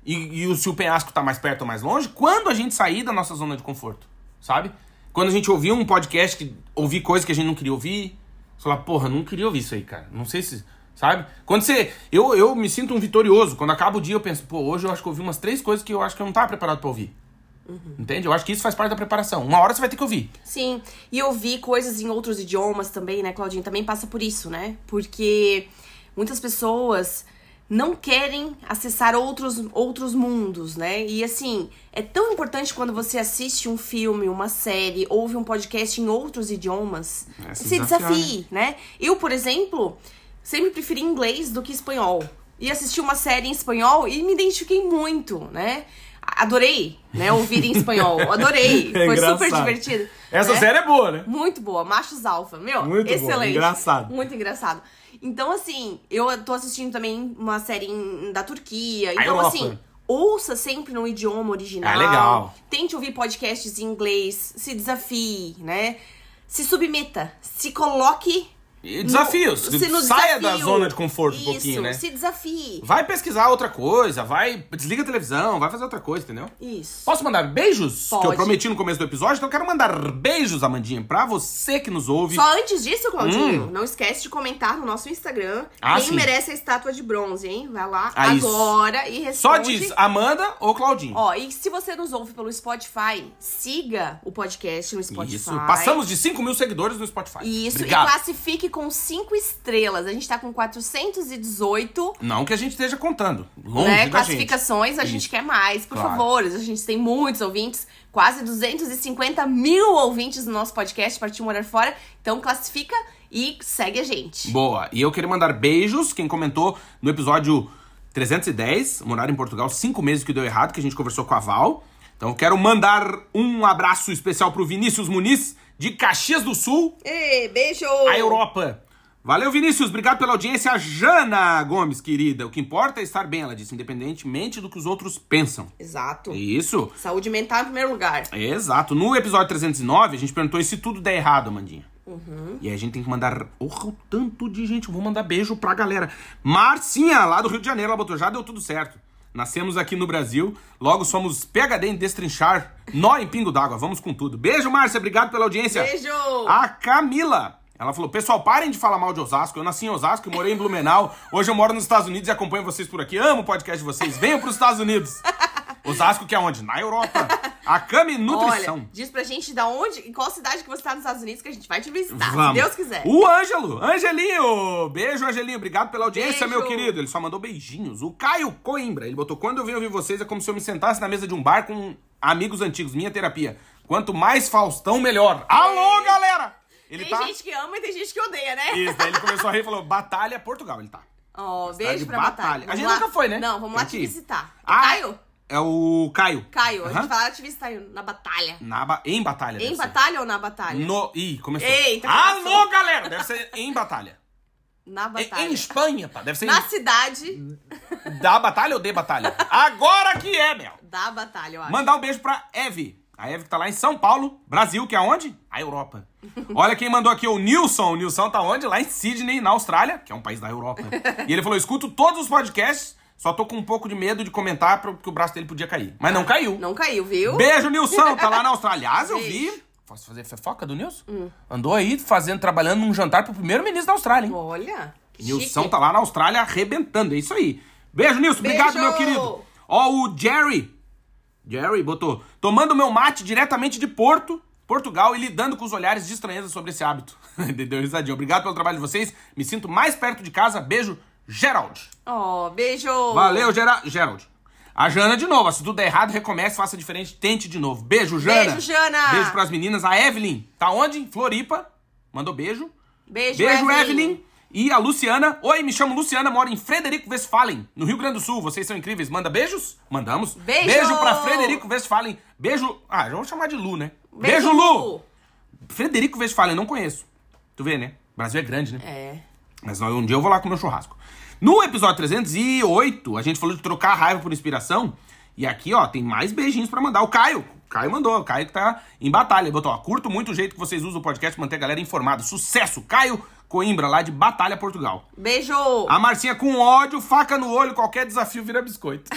[SPEAKER 1] e, e se o penhasco tá mais perto ou mais longe, quando a gente sair da nossa zona de conforto, sabe? Quando a gente ouvir um podcast, que, ouvir coisa que a gente não queria ouvir, você fala, porra, não queria ouvir isso aí, cara. Não sei se. Sabe? Quando você. Eu, eu me sinto um vitorioso. Quando acaba o dia, eu penso, pô, hoje eu acho que eu ouvi umas três coisas que eu acho que eu não tava preparado pra ouvir. Entende? Eu acho que isso faz parte da preparação. Uma hora você vai ter que ouvir.
[SPEAKER 2] Sim, e ouvir coisas em outros idiomas também, né, Claudinha? Também passa por isso, né? Porque muitas pessoas não querem acessar outros, outros mundos, né? E assim, é tão importante quando você assiste um filme, uma série, ouve um podcast em outros idiomas,
[SPEAKER 1] É, se
[SPEAKER 2] se desafie, né? Eu, por exemplo, sempre preferi inglês do que espanhol. E assisti uma série em espanhol e me identifiquei muito, né? Adorei, né? Ouvir em espanhol. Adorei.
[SPEAKER 1] É
[SPEAKER 2] Foi super divertido.
[SPEAKER 1] Essa
[SPEAKER 2] né?
[SPEAKER 1] série é boa, né?
[SPEAKER 2] Muito boa, Machos Alfa, meu,
[SPEAKER 1] Muito boa,
[SPEAKER 2] excelente.
[SPEAKER 1] engraçado.
[SPEAKER 2] Muito engraçado. Então, assim, eu tô assistindo também uma série em- da Turquia. Então, assim, ouça sempre no idioma original.
[SPEAKER 1] Ah, legal.
[SPEAKER 2] Tente ouvir podcasts em inglês, se desafie, né? Se submeta, se coloque
[SPEAKER 1] desafios.
[SPEAKER 2] no
[SPEAKER 1] Saia da zona de conforto um
[SPEAKER 2] Isso,
[SPEAKER 1] pouquinho, né?
[SPEAKER 2] se desafie.
[SPEAKER 1] Vai pesquisar outra coisa, vai. Desliga a televisão, vai fazer outra coisa, entendeu?
[SPEAKER 2] Isso.
[SPEAKER 1] Posso mandar beijos?
[SPEAKER 2] Pode.
[SPEAKER 1] Que eu prometi no começo do episódio, então eu quero mandar beijos, Amandinha, pra você que nos ouve.
[SPEAKER 2] Só antes disso, Claudinho, não esquece de comentar no nosso Instagram
[SPEAKER 1] Hum. Ah,
[SPEAKER 2] quem
[SPEAKER 1] sim.
[SPEAKER 2] merece a estátua de bronze, hein? Vai lá
[SPEAKER 1] Ah, isso.
[SPEAKER 2] agora e responde.
[SPEAKER 1] Só diz Amanda ou Claudinho.
[SPEAKER 2] Ó, e se você nos ouve pelo Spotify, siga o podcast no Spotify.
[SPEAKER 1] Isso. Passamos de 5 mil seguidores no Spotify.
[SPEAKER 2] Isso,
[SPEAKER 1] Obrigado.
[SPEAKER 2] e classifique com 5 estrelas. A gente tá com 418
[SPEAKER 1] Não que a gente esteja contando. Longe
[SPEAKER 2] né,
[SPEAKER 1] da gente.
[SPEAKER 2] classificações, a gente
[SPEAKER 1] Isso.
[SPEAKER 2] quer mais, por
[SPEAKER 1] Claro.
[SPEAKER 2] favor. A gente tem muitos ouvintes, quase 250 mil ouvintes no nosso podcast, Partiu Morar Fora. Então classifica e segue a gente.
[SPEAKER 1] Boa. E eu queria mandar beijos. Quem comentou no episódio 310, morar em Portugal, cinco meses que deu errado, que a gente conversou com a Val. Então quero mandar um abraço especial pro Vinícius Muniz, de Caxias do Sul,
[SPEAKER 2] Ei, beijo!
[SPEAKER 1] a Europa. Valeu, Vinícius. Obrigado pela audiência. A Jana Gomes, querida. O que importa é estar bem, ela disse, independentemente do que os outros pensam.
[SPEAKER 2] Exato.
[SPEAKER 1] Isso.
[SPEAKER 2] Saúde mental em primeiro lugar.
[SPEAKER 1] Exato. No episódio 309, a gente perguntou e se tudo der errado, Amandinha.
[SPEAKER 2] Uhum.
[SPEAKER 1] E aí a gente tem que mandar. Porra, o tanto de gente. Eu vou mandar beijo pra galera. Marcinha, lá do Rio de Janeiro, ela botou, já deu tudo certo. Nascemos aqui no Brasil, logo somos PHD em destrinchar, nó em pingo d'água. Vamos com tudo. Beijo, Márcia, obrigado pela audiência.
[SPEAKER 2] Beijo!
[SPEAKER 1] A Camila. Ela falou, pessoal, parem de falar mal de Osasco. Eu nasci em Osasco, morei em Blumenau. Hoje eu moro nos Estados Unidos e acompanho vocês por aqui. Amo o podcast de vocês. Venham pros Estados Unidos. Osasco que é onde? Na Europa. A Cami Nutrição.
[SPEAKER 2] Olha, diz pra gente da onde, em qual cidade que você tá nos Estados Unidos que a gente vai te visitar,
[SPEAKER 1] Vamos.
[SPEAKER 2] se Deus quiser.
[SPEAKER 1] O Ângelo, Angelinho. Beijo, Angelinho. Obrigado pela audiência,
[SPEAKER 2] Beijo.
[SPEAKER 1] meu querido. Ele só mandou beijinhos. O Caio Coimbra, ele botou: Quando eu venho ouvir vocês, é como se eu me sentasse na mesa de um bar com amigos antigos. Minha terapia. Quanto mais Faustão, melhor. Alô, galera! Ele
[SPEAKER 2] tem
[SPEAKER 1] tá.
[SPEAKER 2] gente que ama e tem gente que odeia, né?
[SPEAKER 1] Isso, daí ele começou a rir e falou: Batalha Portugal. Ele tá.
[SPEAKER 2] Ó,
[SPEAKER 1] Cidade
[SPEAKER 2] beijo pra Batalha.
[SPEAKER 1] A
[SPEAKER 2] Vamos
[SPEAKER 1] gente
[SPEAKER 2] lá.
[SPEAKER 1] nunca foi, né?
[SPEAKER 2] Não, vamos lá
[SPEAKER 1] Tem
[SPEAKER 2] te
[SPEAKER 1] que ir.
[SPEAKER 2] visitar.
[SPEAKER 1] Ah,
[SPEAKER 2] Caio?
[SPEAKER 1] É o Caio.
[SPEAKER 2] Caio, a
[SPEAKER 1] Aham.
[SPEAKER 2] gente te visitar na batalha.
[SPEAKER 1] Na ba- Em batalha.
[SPEAKER 2] Em
[SPEAKER 1] deve ser.
[SPEAKER 2] batalha ou na batalha?
[SPEAKER 1] No... Ih, começou.
[SPEAKER 2] Eita,
[SPEAKER 1] Alô,
[SPEAKER 2] começou.
[SPEAKER 1] galera! Deve ser em batalha.
[SPEAKER 2] Na
[SPEAKER 1] Em-
[SPEAKER 2] batalha.
[SPEAKER 1] Em Espanha, pá. Deve ser
[SPEAKER 2] Na
[SPEAKER 1] em...
[SPEAKER 2] cidade
[SPEAKER 1] da batalha ou de batalha? Agora que é, Mel.
[SPEAKER 2] da batalha, eu acho.
[SPEAKER 1] Mandar um beijo pra Eve. A Eve que tá lá em São Paulo, Brasil, que é onde? A Europa. Olha quem mandou aqui, o Nilson. O Nilson tá onde? Lá em Sydney, na Austrália, que é um país da Europa. E ele falou: escuto todos os podcasts, só tô com um pouco de medo de comentar porque o braço dele podia cair. Mas não caiu.
[SPEAKER 2] Não caiu, viu?
[SPEAKER 1] Beijo, Nilson, tá lá na Austrália. Aliás, eu vi. Posso fazer fofoca do Nilson? Andou aí fazendo, trabalhando num jantar pro primeiro-ministro da Austrália, hein?
[SPEAKER 2] Olha.
[SPEAKER 1] Nilson
[SPEAKER 2] chique.
[SPEAKER 1] tá lá na Austrália arrebentando, é isso aí. Beijo, Nilson, obrigado, meu querido. Ó, o Jerry. Jerry botou. Tomando meu mate diretamente de Porto, Portugal, e lidando com os olhares de estranheza sobre esse hábito. Deu risadinha. Obrigado pelo trabalho de vocês. Me sinto mais perto de casa. Beijo, Gerald.
[SPEAKER 2] Ó, beijo.
[SPEAKER 1] Valeu, Gera Gerald. A Jana de novo. Se tudo der errado, recomece, faça diferente, tente de novo. Beijo, Jana.
[SPEAKER 2] Beijo, Jana.
[SPEAKER 1] Beijo pras meninas. A Evelyn. Tá onde? Floripa. Mandou beijo.
[SPEAKER 2] Beijo,
[SPEAKER 1] Beijo,
[SPEAKER 2] Evelyn.
[SPEAKER 1] Evelyn. E a Luciana. Oi, me chamo Luciana, moro em Frederico Westphalen, no Rio Grande do Sul. Vocês são incríveis. Manda beijos? Mandamos.
[SPEAKER 2] Beijo.
[SPEAKER 1] Beijo pra Frederico Westphalen. Beijo. Ah, já vou chamar de Lu, né?
[SPEAKER 2] Beijo,
[SPEAKER 1] Lu. Frederico Westphalen, não conheço. Tu vê, né? O Brasil é grande, né?
[SPEAKER 2] É.
[SPEAKER 1] Mas um dia eu vou lá comer um churrasco. No episódio 308, a gente falou de trocar raiva por inspiração. E aqui, ó, tem mais beijinhos pra mandar. O Caio. O Caio mandou. O Caio que tá em batalha. Ele botou, ó, curto muito o jeito que vocês usam o podcast pra manter a galera informada. Sucesso! Caio Coimbra, lá de Batalha, Portugal.
[SPEAKER 2] Beijo.
[SPEAKER 1] A Marcinha com ódio, faca no olho, qualquer desafio vira biscoito.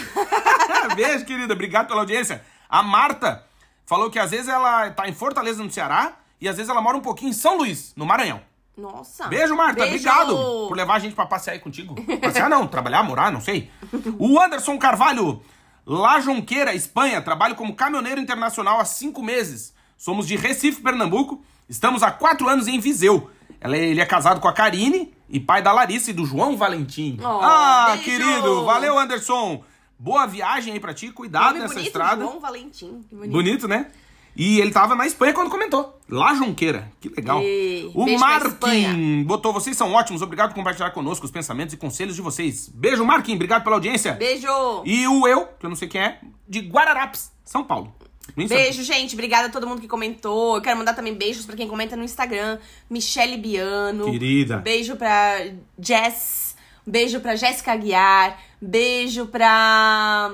[SPEAKER 1] Beijo, querida. Obrigado pela audiência. A Marta falou que às vezes ela tá em Fortaleza, no Ceará, e às vezes ela mora um pouquinho em São Luís, no Maranhão.
[SPEAKER 2] Nossa.
[SPEAKER 1] Beijo, Marta.
[SPEAKER 2] Beijo.
[SPEAKER 1] Obrigado por levar a gente pra passear aí contigo. Passear não, trabalhar, morar, não sei. O Anderson Carvalho, La Jonqueira, Espanha. Trabalho como caminhoneiro internacional há cinco meses. Somos de Recife, Pernambuco. Estamos há quatro anos em Viseu. É- ele é casado com a Karine e pai da Larissa e do João Valentim.
[SPEAKER 2] Oh,
[SPEAKER 1] ah,
[SPEAKER 2] beijo.
[SPEAKER 1] querido. Valeu, Anderson. Boa viagem aí pra ti. Cuidado nessa estrada.
[SPEAKER 2] João Valentim. Bonito.
[SPEAKER 1] Bonito, né? E ele tava na Espanha quando comentou. Lá Junqueira. Que legal.
[SPEAKER 2] Ei,
[SPEAKER 1] o
[SPEAKER 2] beijo
[SPEAKER 1] Marquinhos botou, vocês são ótimos, obrigado por compartilhar conosco os pensamentos e conselhos de vocês. Beijo, Marquinhos, obrigado pela audiência.
[SPEAKER 2] Beijo.
[SPEAKER 1] E o eu, que eu não sei quem é, de Guararapes, São Paulo.
[SPEAKER 2] Beijo, gente. Obrigada a todo mundo que comentou. Eu quero mandar também beijos pra quem comenta no Instagram. Michele Biano.
[SPEAKER 1] Querida.
[SPEAKER 2] Beijo pra Jess. Beijo pra Jéssica Aguiar. Beijo pra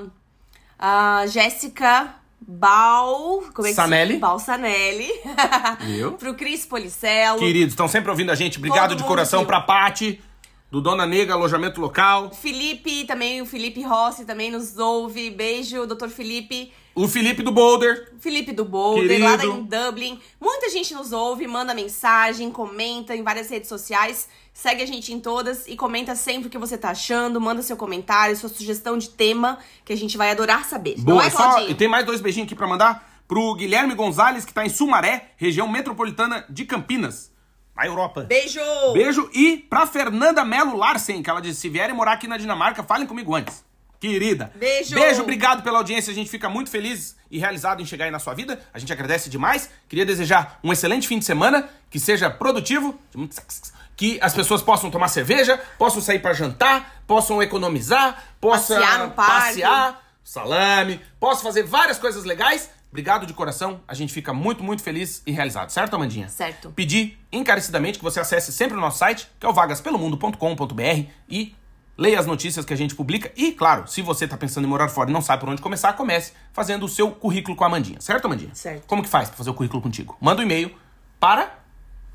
[SPEAKER 2] a Jéssica Bal. Como é que
[SPEAKER 1] Sanelli.
[SPEAKER 2] se Balsanelli.
[SPEAKER 1] Viu?
[SPEAKER 2] Pro Cris Policelo.
[SPEAKER 1] Queridos, estão sempre ouvindo a gente. Obrigado
[SPEAKER 2] Todo
[SPEAKER 1] de coração
[SPEAKER 2] viu.
[SPEAKER 1] pra Pati, do Dona Nega, alojamento local.
[SPEAKER 2] Felipe também, o Felipe Rossi também nos ouve. Beijo, doutor Felipe.
[SPEAKER 1] O Felipe do Boulder.
[SPEAKER 2] Felipe do Boulder,
[SPEAKER 1] Querido.
[SPEAKER 2] lá em Dublin. Muita gente nos ouve, manda mensagem, comenta em várias redes sociais. Segue a gente em todas e comenta sempre o que você tá achando. Manda seu comentário, sua sugestão de tema, que a gente vai adorar saber. Não
[SPEAKER 1] Boa,
[SPEAKER 2] é,
[SPEAKER 1] só,
[SPEAKER 2] Claudinho?
[SPEAKER 1] e tem mais dois beijinhos aqui pra mandar pro Guilherme Gonzalez, que tá em Sumaré, região metropolitana de Campinas, na Europa.
[SPEAKER 2] Beijo!
[SPEAKER 1] Beijo. E pra Fernanda Melo Larsen, que ela disse: se vierem morar aqui na Dinamarca, falem comigo antes. Querida.
[SPEAKER 2] Beijo.
[SPEAKER 1] Beijo, obrigado pela audiência. A gente fica muito feliz e realizado em chegar aí na sua vida. A gente agradece demais. Queria desejar um excelente fim de semana, que seja produtivo, de muito sexo, que as pessoas possam tomar cerveja, possam sair pra jantar, possam economizar, possam
[SPEAKER 2] Passear
[SPEAKER 1] passear, salame, possam fazer várias coisas legais. Obrigado de coração. A gente fica muito, muito feliz e realizado. Certo, Amandinha?
[SPEAKER 2] Certo.
[SPEAKER 1] pedir encarecidamente que você acesse sempre o nosso site, que é o vagaspelomundo.com.br e leia as notícias que a gente publica. E, claro, se você tá pensando em morar fora e não sabe por onde começar, comece fazendo o seu currículo com a Amandinha. Certo, Amandinha?
[SPEAKER 2] Certo.
[SPEAKER 1] Como que faz pra fazer o currículo contigo? Manda um e-mail para...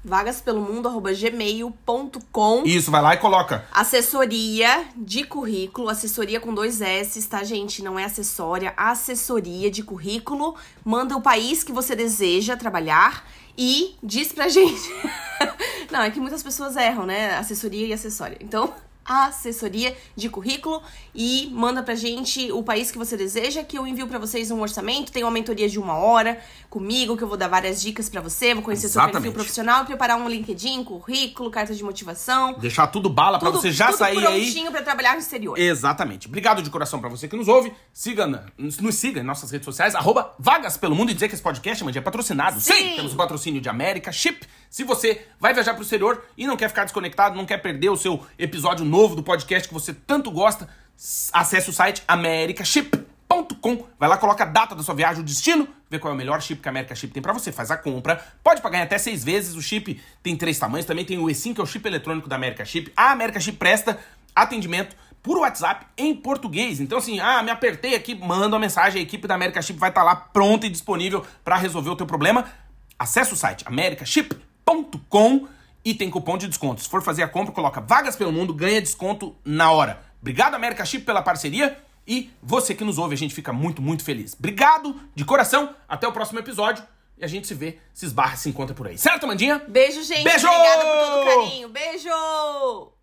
[SPEAKER 2] vagaspelomundo.gmail.com
[SPEAKER 1] Isso, vai lá e coloca.
[SPEAKER 2] Assessoria de currículo, assessoria com dois S, tá, gente? Não é acessória, assessoria de currículo. Manda o país que você deseja trabalhar e diz pra gente. Não, é que muitas pessoas erram, né? Assessoria e acessória. Então, assessoria de currículo e manda pra gente o país que você deseja, que eu envio pra vocês um orçamento. Tem uma mentoria de uma hora comigo, que eu vou dar várias dicas pra você, vou conhecer seu perfil
[SPEAKER 1] Exatamente.
[SPEAKER 2] profissional, preparar um LinkedIn, currículo, carta de motivação.
[SPEAKER 1] Deixar tudo bala pra
[SPEAKER 2] Tudo-
[SPEAKER 1] você já
[SPEAKER 2] tudo
[SPEAKER 1] sair aí.
[SPEAKER 2] prontinho pra trabalhar no exterior.
[SPEAKER 1] Exatamente. Obrigado de coração pra você que nos ouve. Siga, na- nos siga em nossas redes sociais, arroba Vagas Pelo Mundo e dizer que esse podcast, Mandy, é patrocinado.
[SPEAKER 2] Sim.
[SPEAKER 1] temos patrocínio de América Chip. Se você vai viajar pro exterior e não quer ficar desconectado, não quer perder o seu episódio novo do podcast que você tanto gosta, acesse o site americaship.com. Vai lá, coloca a data da sua viagem, o destino, vê qual é o melhor chip que a América Chip tem pra você, faz a compra. Pode pagar em até seis vezes. O chip tem três tamanhos. Também tem o E5, que é o chip eletrônico da América Chip. A América Chip presta atendimento por WhatsApp em português. Então, assim, ah, me apertei aqui, manda uma mensagem, a equipe da América Chip vai estar lá pronta e disponível para resolver o teu problema. Acesse o site americaship.com e tem cupom de desconto. Se for fazer a compra, coloca Vagas pelo Mundo, ganha desconto na hora. Obrigado, América Chip, pela parceria. E você que nos ouve, a gente fica muito, muito feliz. Obrigado de coração. Até o próximo episódio. E a gente se vê, se esbarra, se encontra por aí. Certo, Mandinha?
[SPEAKER 2] Beijo, gente.
[SPEAKER 1] Beijo!
[SPEAKER 2] Obrigada por todo o carinho. Beijo!